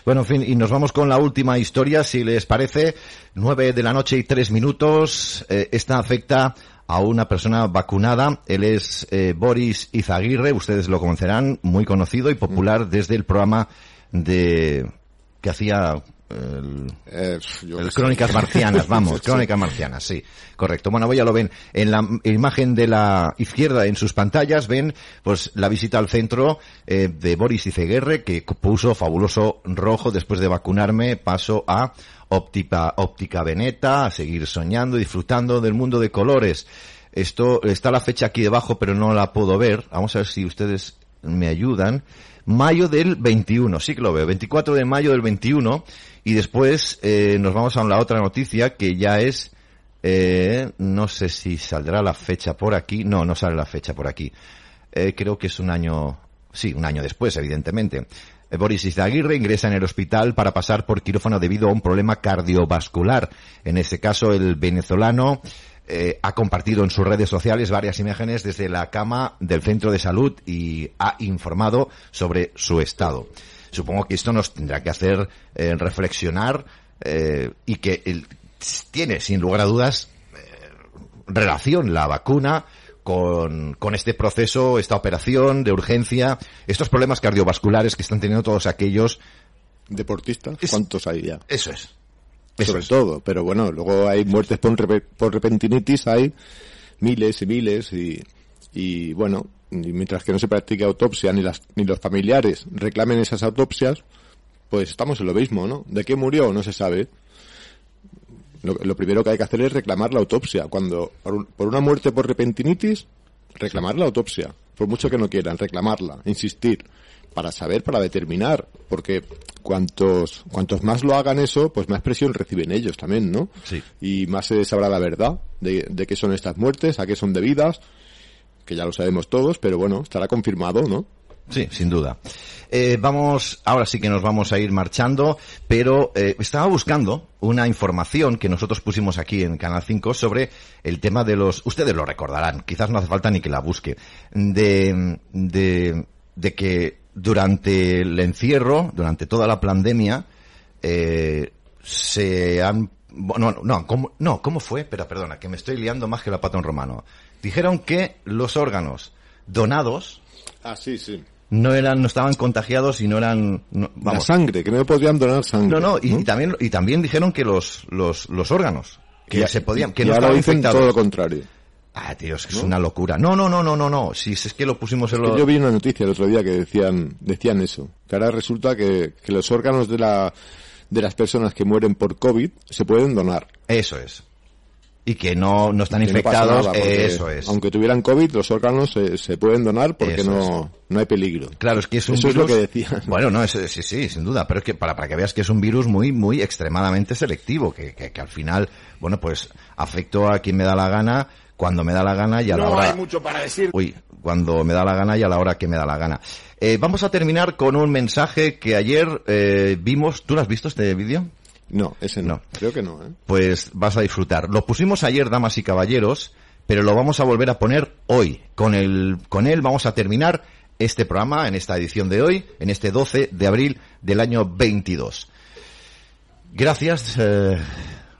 Speaker 2: Bueno, en fin, y nos vamos con la última historia, si les parece. Nueve de la noche y tres minutos. Eh, esta afecta a una persona vacunada. Él es eh, Boris Izaguirre, ustedes lo conocerán, muy conocido y popular desde el programa de que hacía el,
Speaker 3: Eh,
Speaker 2: el. Crónicas Marcianas, vamos, <laughs>
Speaker 3: Sí.
Speaker 2: Crónicas Marcianas, sí, correcto. Bueno, ya lo ven en la imagen de la izquierda en sus pantallas, ven pues la visita al centro eh, de Boris Iceguerre, que puso fabuloso rojo después de vacunarme, paso a óptica, óptica Veneta, a seguir soñando y disfrutando del mundo de colores. Esto, está la fecha aquí debajo, pero no la puedo ver. Vamos a ver si ustedes me ayudan. Mayo del 21, sí que lo veo. 24 de mayo del 21. Y después eh, nos vamos a la otra noticia que ya es, eh, no sé si saldrá la fecha por aquí. No, no sale la fecha por aquí. Eh, creo que es un año, sí, un año después, evidentemente. Eh, Boris Izaguirre ingresa en el hospital para pasar por quirófano debido a un problema cardiovascular. En este caso, el venezolano ha compartido en sus redes sociales varias imágenes desde la cama del centro de salud y ha informado sobre su estado. Supongo que esto nos tendrá que hacer eh, reflexionar eh, y que el- tiene, sin lugar a dudas, eh, relación la vacuna con, con este proceso, esta operación de urgencia, estos problemas cardiovasculares que están teniendo todos aquellos
Speaker 3: deportistas. ¿Cuántos hay ya?
Speaker 2: Eso es.
Speaker 3: Sobre todo, pero bueno, luego hay muertes por, por repentinitis, hay miles y miles y, y bueno, y mientras que no se practique autopsia ni las ni los familiares reclamen esas autopsias, pues estamos en lo mismo, ¿no? ¿De qué murió? No se sabe. Lo, lo primero que hay que hacer es reclamar la autopsia. Cuando por, por una muerte por repentinitis, reclamar la autopsia. Por mucho que no quieran, reclamarla, insistir, para saber, para determinar, porque cuantos cuantos más lo hagan eso, pues más presión reciben ellos también, ¿no?
Speaker 2: Sí.
Speaker 3: Y más se sabrá la verdad de, de qué son estas muertes, a qué son debidas, que ya lo sabemos todos, pero bueno, estará confirmado, ¿no?
Speaker 2: Sí, sin duda. Eh, vamos, ahora sí que nos vamos a ir marchando, pero eh, estaba buscando una información que nosotros pusimos aquí en Canal 5 sobre el tema de los, ustedes lo recordarán, quizás no hace falta ni que la busque, de, de, de que durante el encierro, durante toda la pandemia, eh, se han, no, no, ¿cómo, no, ¿cómo fue? Espera, perdona, que me estoy liando más que la pata en romano. Dijeron que los órganos donados,
Speaker 3: Ah, sí, sí.
Speaker 2: no eran, no estaban contagiados y no eran, no-
Speaker 3: La sangre, que no podían donar sangre.
Speaker 2: No, no, y, y también, y también dijeron que los, los, los órganos, que
Speaker 3: Ya-
Speaker 2: se podían, que
Speaker 3: y
Speaker 2: no
Speaker 3: ahora
Speaker 2: estaban
Speaker 3: dicen
Speaker 2: infectados.
Speaker 3: todo lo contrario.
Speaker 2: Ah, tío, es que es
Speaker 3: ¿No?
Speaker 2: una locura. No, no, no, no, no, no. Si es que lo pusimos en
Speaker 3: yo vi una noticia el otro día que decían, decían eso. Que ahora resulta que, que los órganos de la, de las personas que mueren por COVID se pueden donar.
Speaker 2: Eso es. Y que no, no están
Speaker 3: Que no pasa
Speaker 2: infectados,
Speaker 3: nada, porque
Speaker 2: eso es.
Speaker 3: Aunque tuvieran COVID, los órganos se, se pueden donar porque
Speaker 2: Eso
Speaker 3: no, no hay peligro.
Speaker 2: Claro, es que es un
Speaker 3: Eso es lo que decían.
Speaker 2: Bueno, no, es, sí, sí, sin duda, pero es que para, para que veas que es un virus muy, muy extremadamente selectivo, que, que, que al final, bueno, pues afecto a quien me da la gana, cuando me da la gana y a la
Speaker 14: No
Speaker 2: hora...
Speaker 14: hay mucho para decir.
Speaker 2: Uy, cuando me da la gana y a la hora que me da la gana. Eh, vamos a terminar con un mensaje que ayer eh, vimos. ¿Tú lo has visto este vídeo?
Speaker 3: No, ese no. Creo que no, ¿eh?
Speaker 2: Pues vas a disfrutar. Lo pusimos ayer, damas y caballeros, pero lo vamos a volver a poner hoy. Con el, con él vamos a terminar este programa en esta edición de hoy, en este 12 de abril del año 22. Gracias, eh,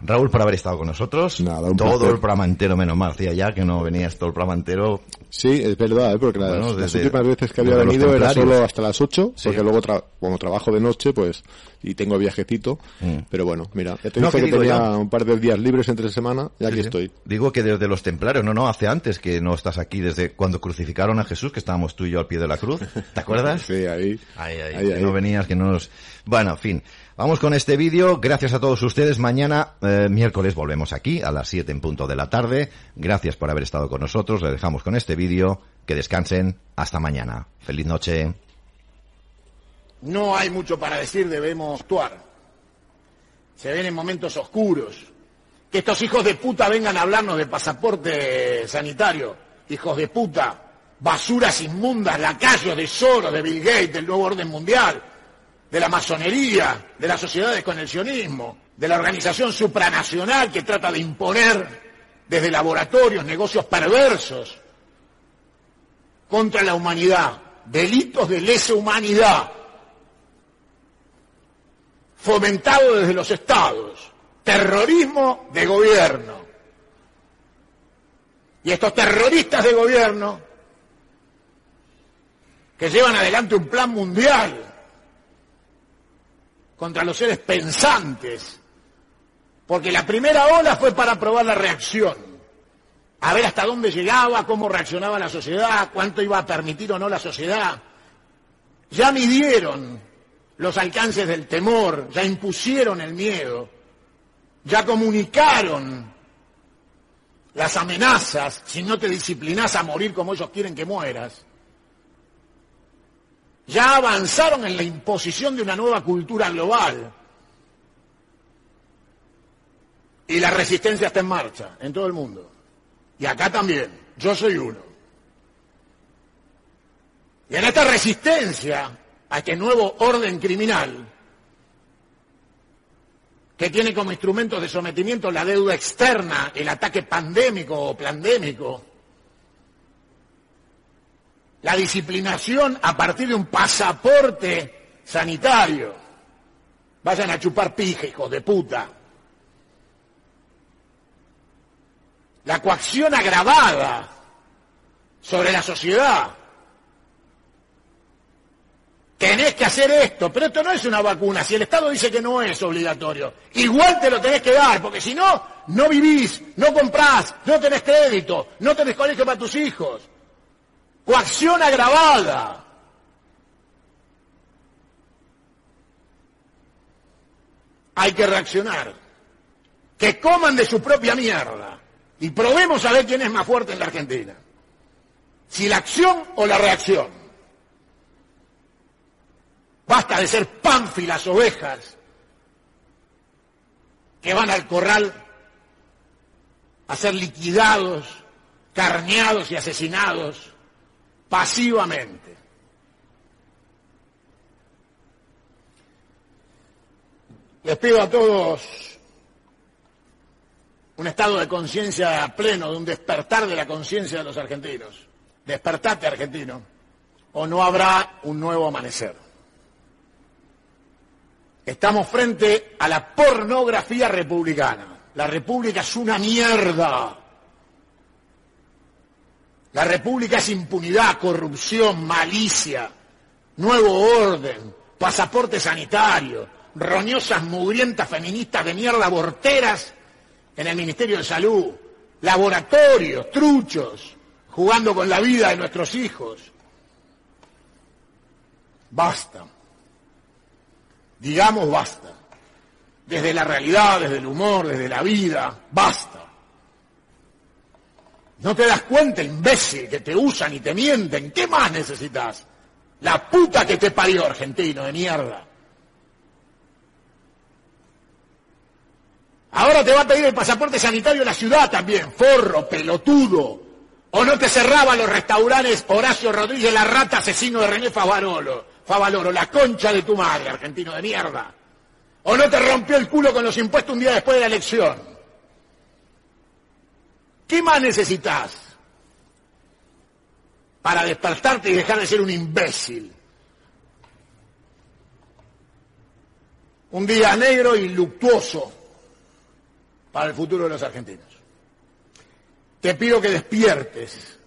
Speaker 2: Raúl, por haber estado con nosotros. todo
Speaker 3: placer.
Speaker 2: el programa entero, menos mal. Hacía ya que no venías todo el programa entero.
Speaker 3: Sí, es verdad, ¿eh? porque las,
Speaker 2: Bueno,
Speaker 3: las
Speaker 2: desde-
Speaker 3: últimas veces que había venido era solo hasta las 8,
Speaker 2: Sí.
Speaker 3: porque luego tra- como trabajo de noche, pues, y tengo viajecito,
Speaker 2: Mm.
Speaker 3: pero bueno, mira, ya te
Speaker 2: No,
Speaker 3: dije
Speaker 2: ¿qué
Speaker 3: que tenía
Speaker 2: yo?
Speaker 3: un par de días libres entre semana, y aquí
Speaker 2: Sí, sí.
Speaker 3: estoy.
Speaker 2: Digo que desde los templarios, no, no, hace antes que no estás aquí, desde cuando crucificaron a Jesús, que estábamos tú y yo al pie de la cruz. ¿Te acuerdas? <laughs>
Speaker 3: Sí, ahí.
Speaker 2: Ahí, ahí,
Speaker 3: Ahí,
Speaker 2: que
Speaker 3: ahí.
Speaker 2: no venías, que no nos... Bueno, en fin. Vamos con este vídeo. Gracias a todos ustedes. Mañana, eh, miércoles, volvemos aquí a las 7 en punto de la tarde. Gracias por haber estado con nosotros. Le dejamos con este vídeo. Que descansen. Hasta mañana. Feliz noche.
Speaker 14: No hay mucho para decir, debemos actuar. Se ven en momentos oscuros. Que estos hijos de puta vengan a hablarnos de pasaporte sanitario. Hijos de puta. Basuras inmundas, lacayos de Soros, de Bill Gates, del nuevo orden mundial, de la masonería, de las sociedades con el sionismo, de la organización supranacional que trata de imponer desde laboratorios negocios perversos contra la humanidad, delitos de lesa humanidad, fomentado desde los estados, terrorismo de gobierno. Y estos terroristas de gobierno que llevan adelante un plan mundial contra los seres pensantes, porque la primera ola fue para probar la reacción, a ver hasta dónde llegaba, cómo reaccionaba la sociedad, cuánto iba a permitir o no la sociedad. Ya midieron los alcances del temor, ya impusieron el miedo, ya comunicaron las amenazas, si no te disciplinas a morir como ellos quieren que mueras. Ya avanzaron en la imposición de una nueva cultura global. Y la resistencia está en marcha en todo el mundo. Y acá también. Yo soy uno. Y en esta resistencia a este nuevo orden criminal, que tiene como instrumentos de sometimiento la deuda externa, el ataque pandémico o plandémico, la disciplinación a partir de un pasaporte sanitario. Vayan a chupar pija, hijos de puta. La coacción agravada sobre la sociedad. Tenés que hacer esto, pero esto no es una vacuna. Si el Estado dice que no es obligatorio, igual te lo tenés que dar, porque si no, no vivís, no comprás, no tenés crédito, no tenés colegio para tus hijos. Coacción agravada. Hay que reaccionar. Que coman de su propia mierda. Y probemos a ver quién es más fuerte en la Argentina. Si la acción o la reacción. Basta de ser pánfilas ovejas que van al corral a ser liquidados, carneados y asesinados pasivamente. Les pido a todos un estado de conciencia pleno, de un despertar de la conciencia de los argentinos. Despertate, argentino, o no habrá un nuevo amanecer. Estamos frente a la pornografía republicana. La república es una mierda. La república es impunidad, corrupción, malicia, nuevo orden, pasaporte sanitario, roñosas, mugrientas, feministas de mierda, aborteras en el Ministerio de Salud, laboratorios, truchos, jugando con la vida de nuestros hijos. Basta. Digamos basta. Desde la realidad, desde el humor, desde la vida, basta. ¿No te das cuenta, imbécil, que te usan y te mienten? ¿Qué más necesitas? La puta que te parió, argentino, de mierda. Ahora te va a pedir el pasaporte sanitario en la ciudad también, forro, pelotudo. O no te cerraba los restaurantes Horacio Rodríguez, la rata asesino de René Favaloro, Favaloro, la concha de tu madre, argentino de mierda. O no te rompió el culo con los impuestos un día después de la elección. ¿Qué más necesitas para despertarte y dejar de ser un imbécil? Un día negro y luctuoso para el futuro de los argentinos. Te pido que despiertes,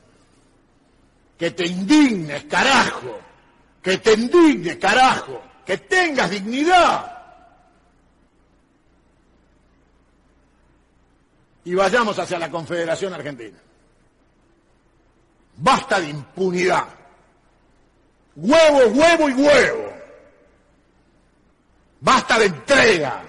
Speaker 14: que te indignes, carajo, que te indignes, carajo, que tengas dignidad. Y vayamos hacia la Confederación Argentina. Basta de impunidad. Huevo, huevo y huevo. Basta de entrega.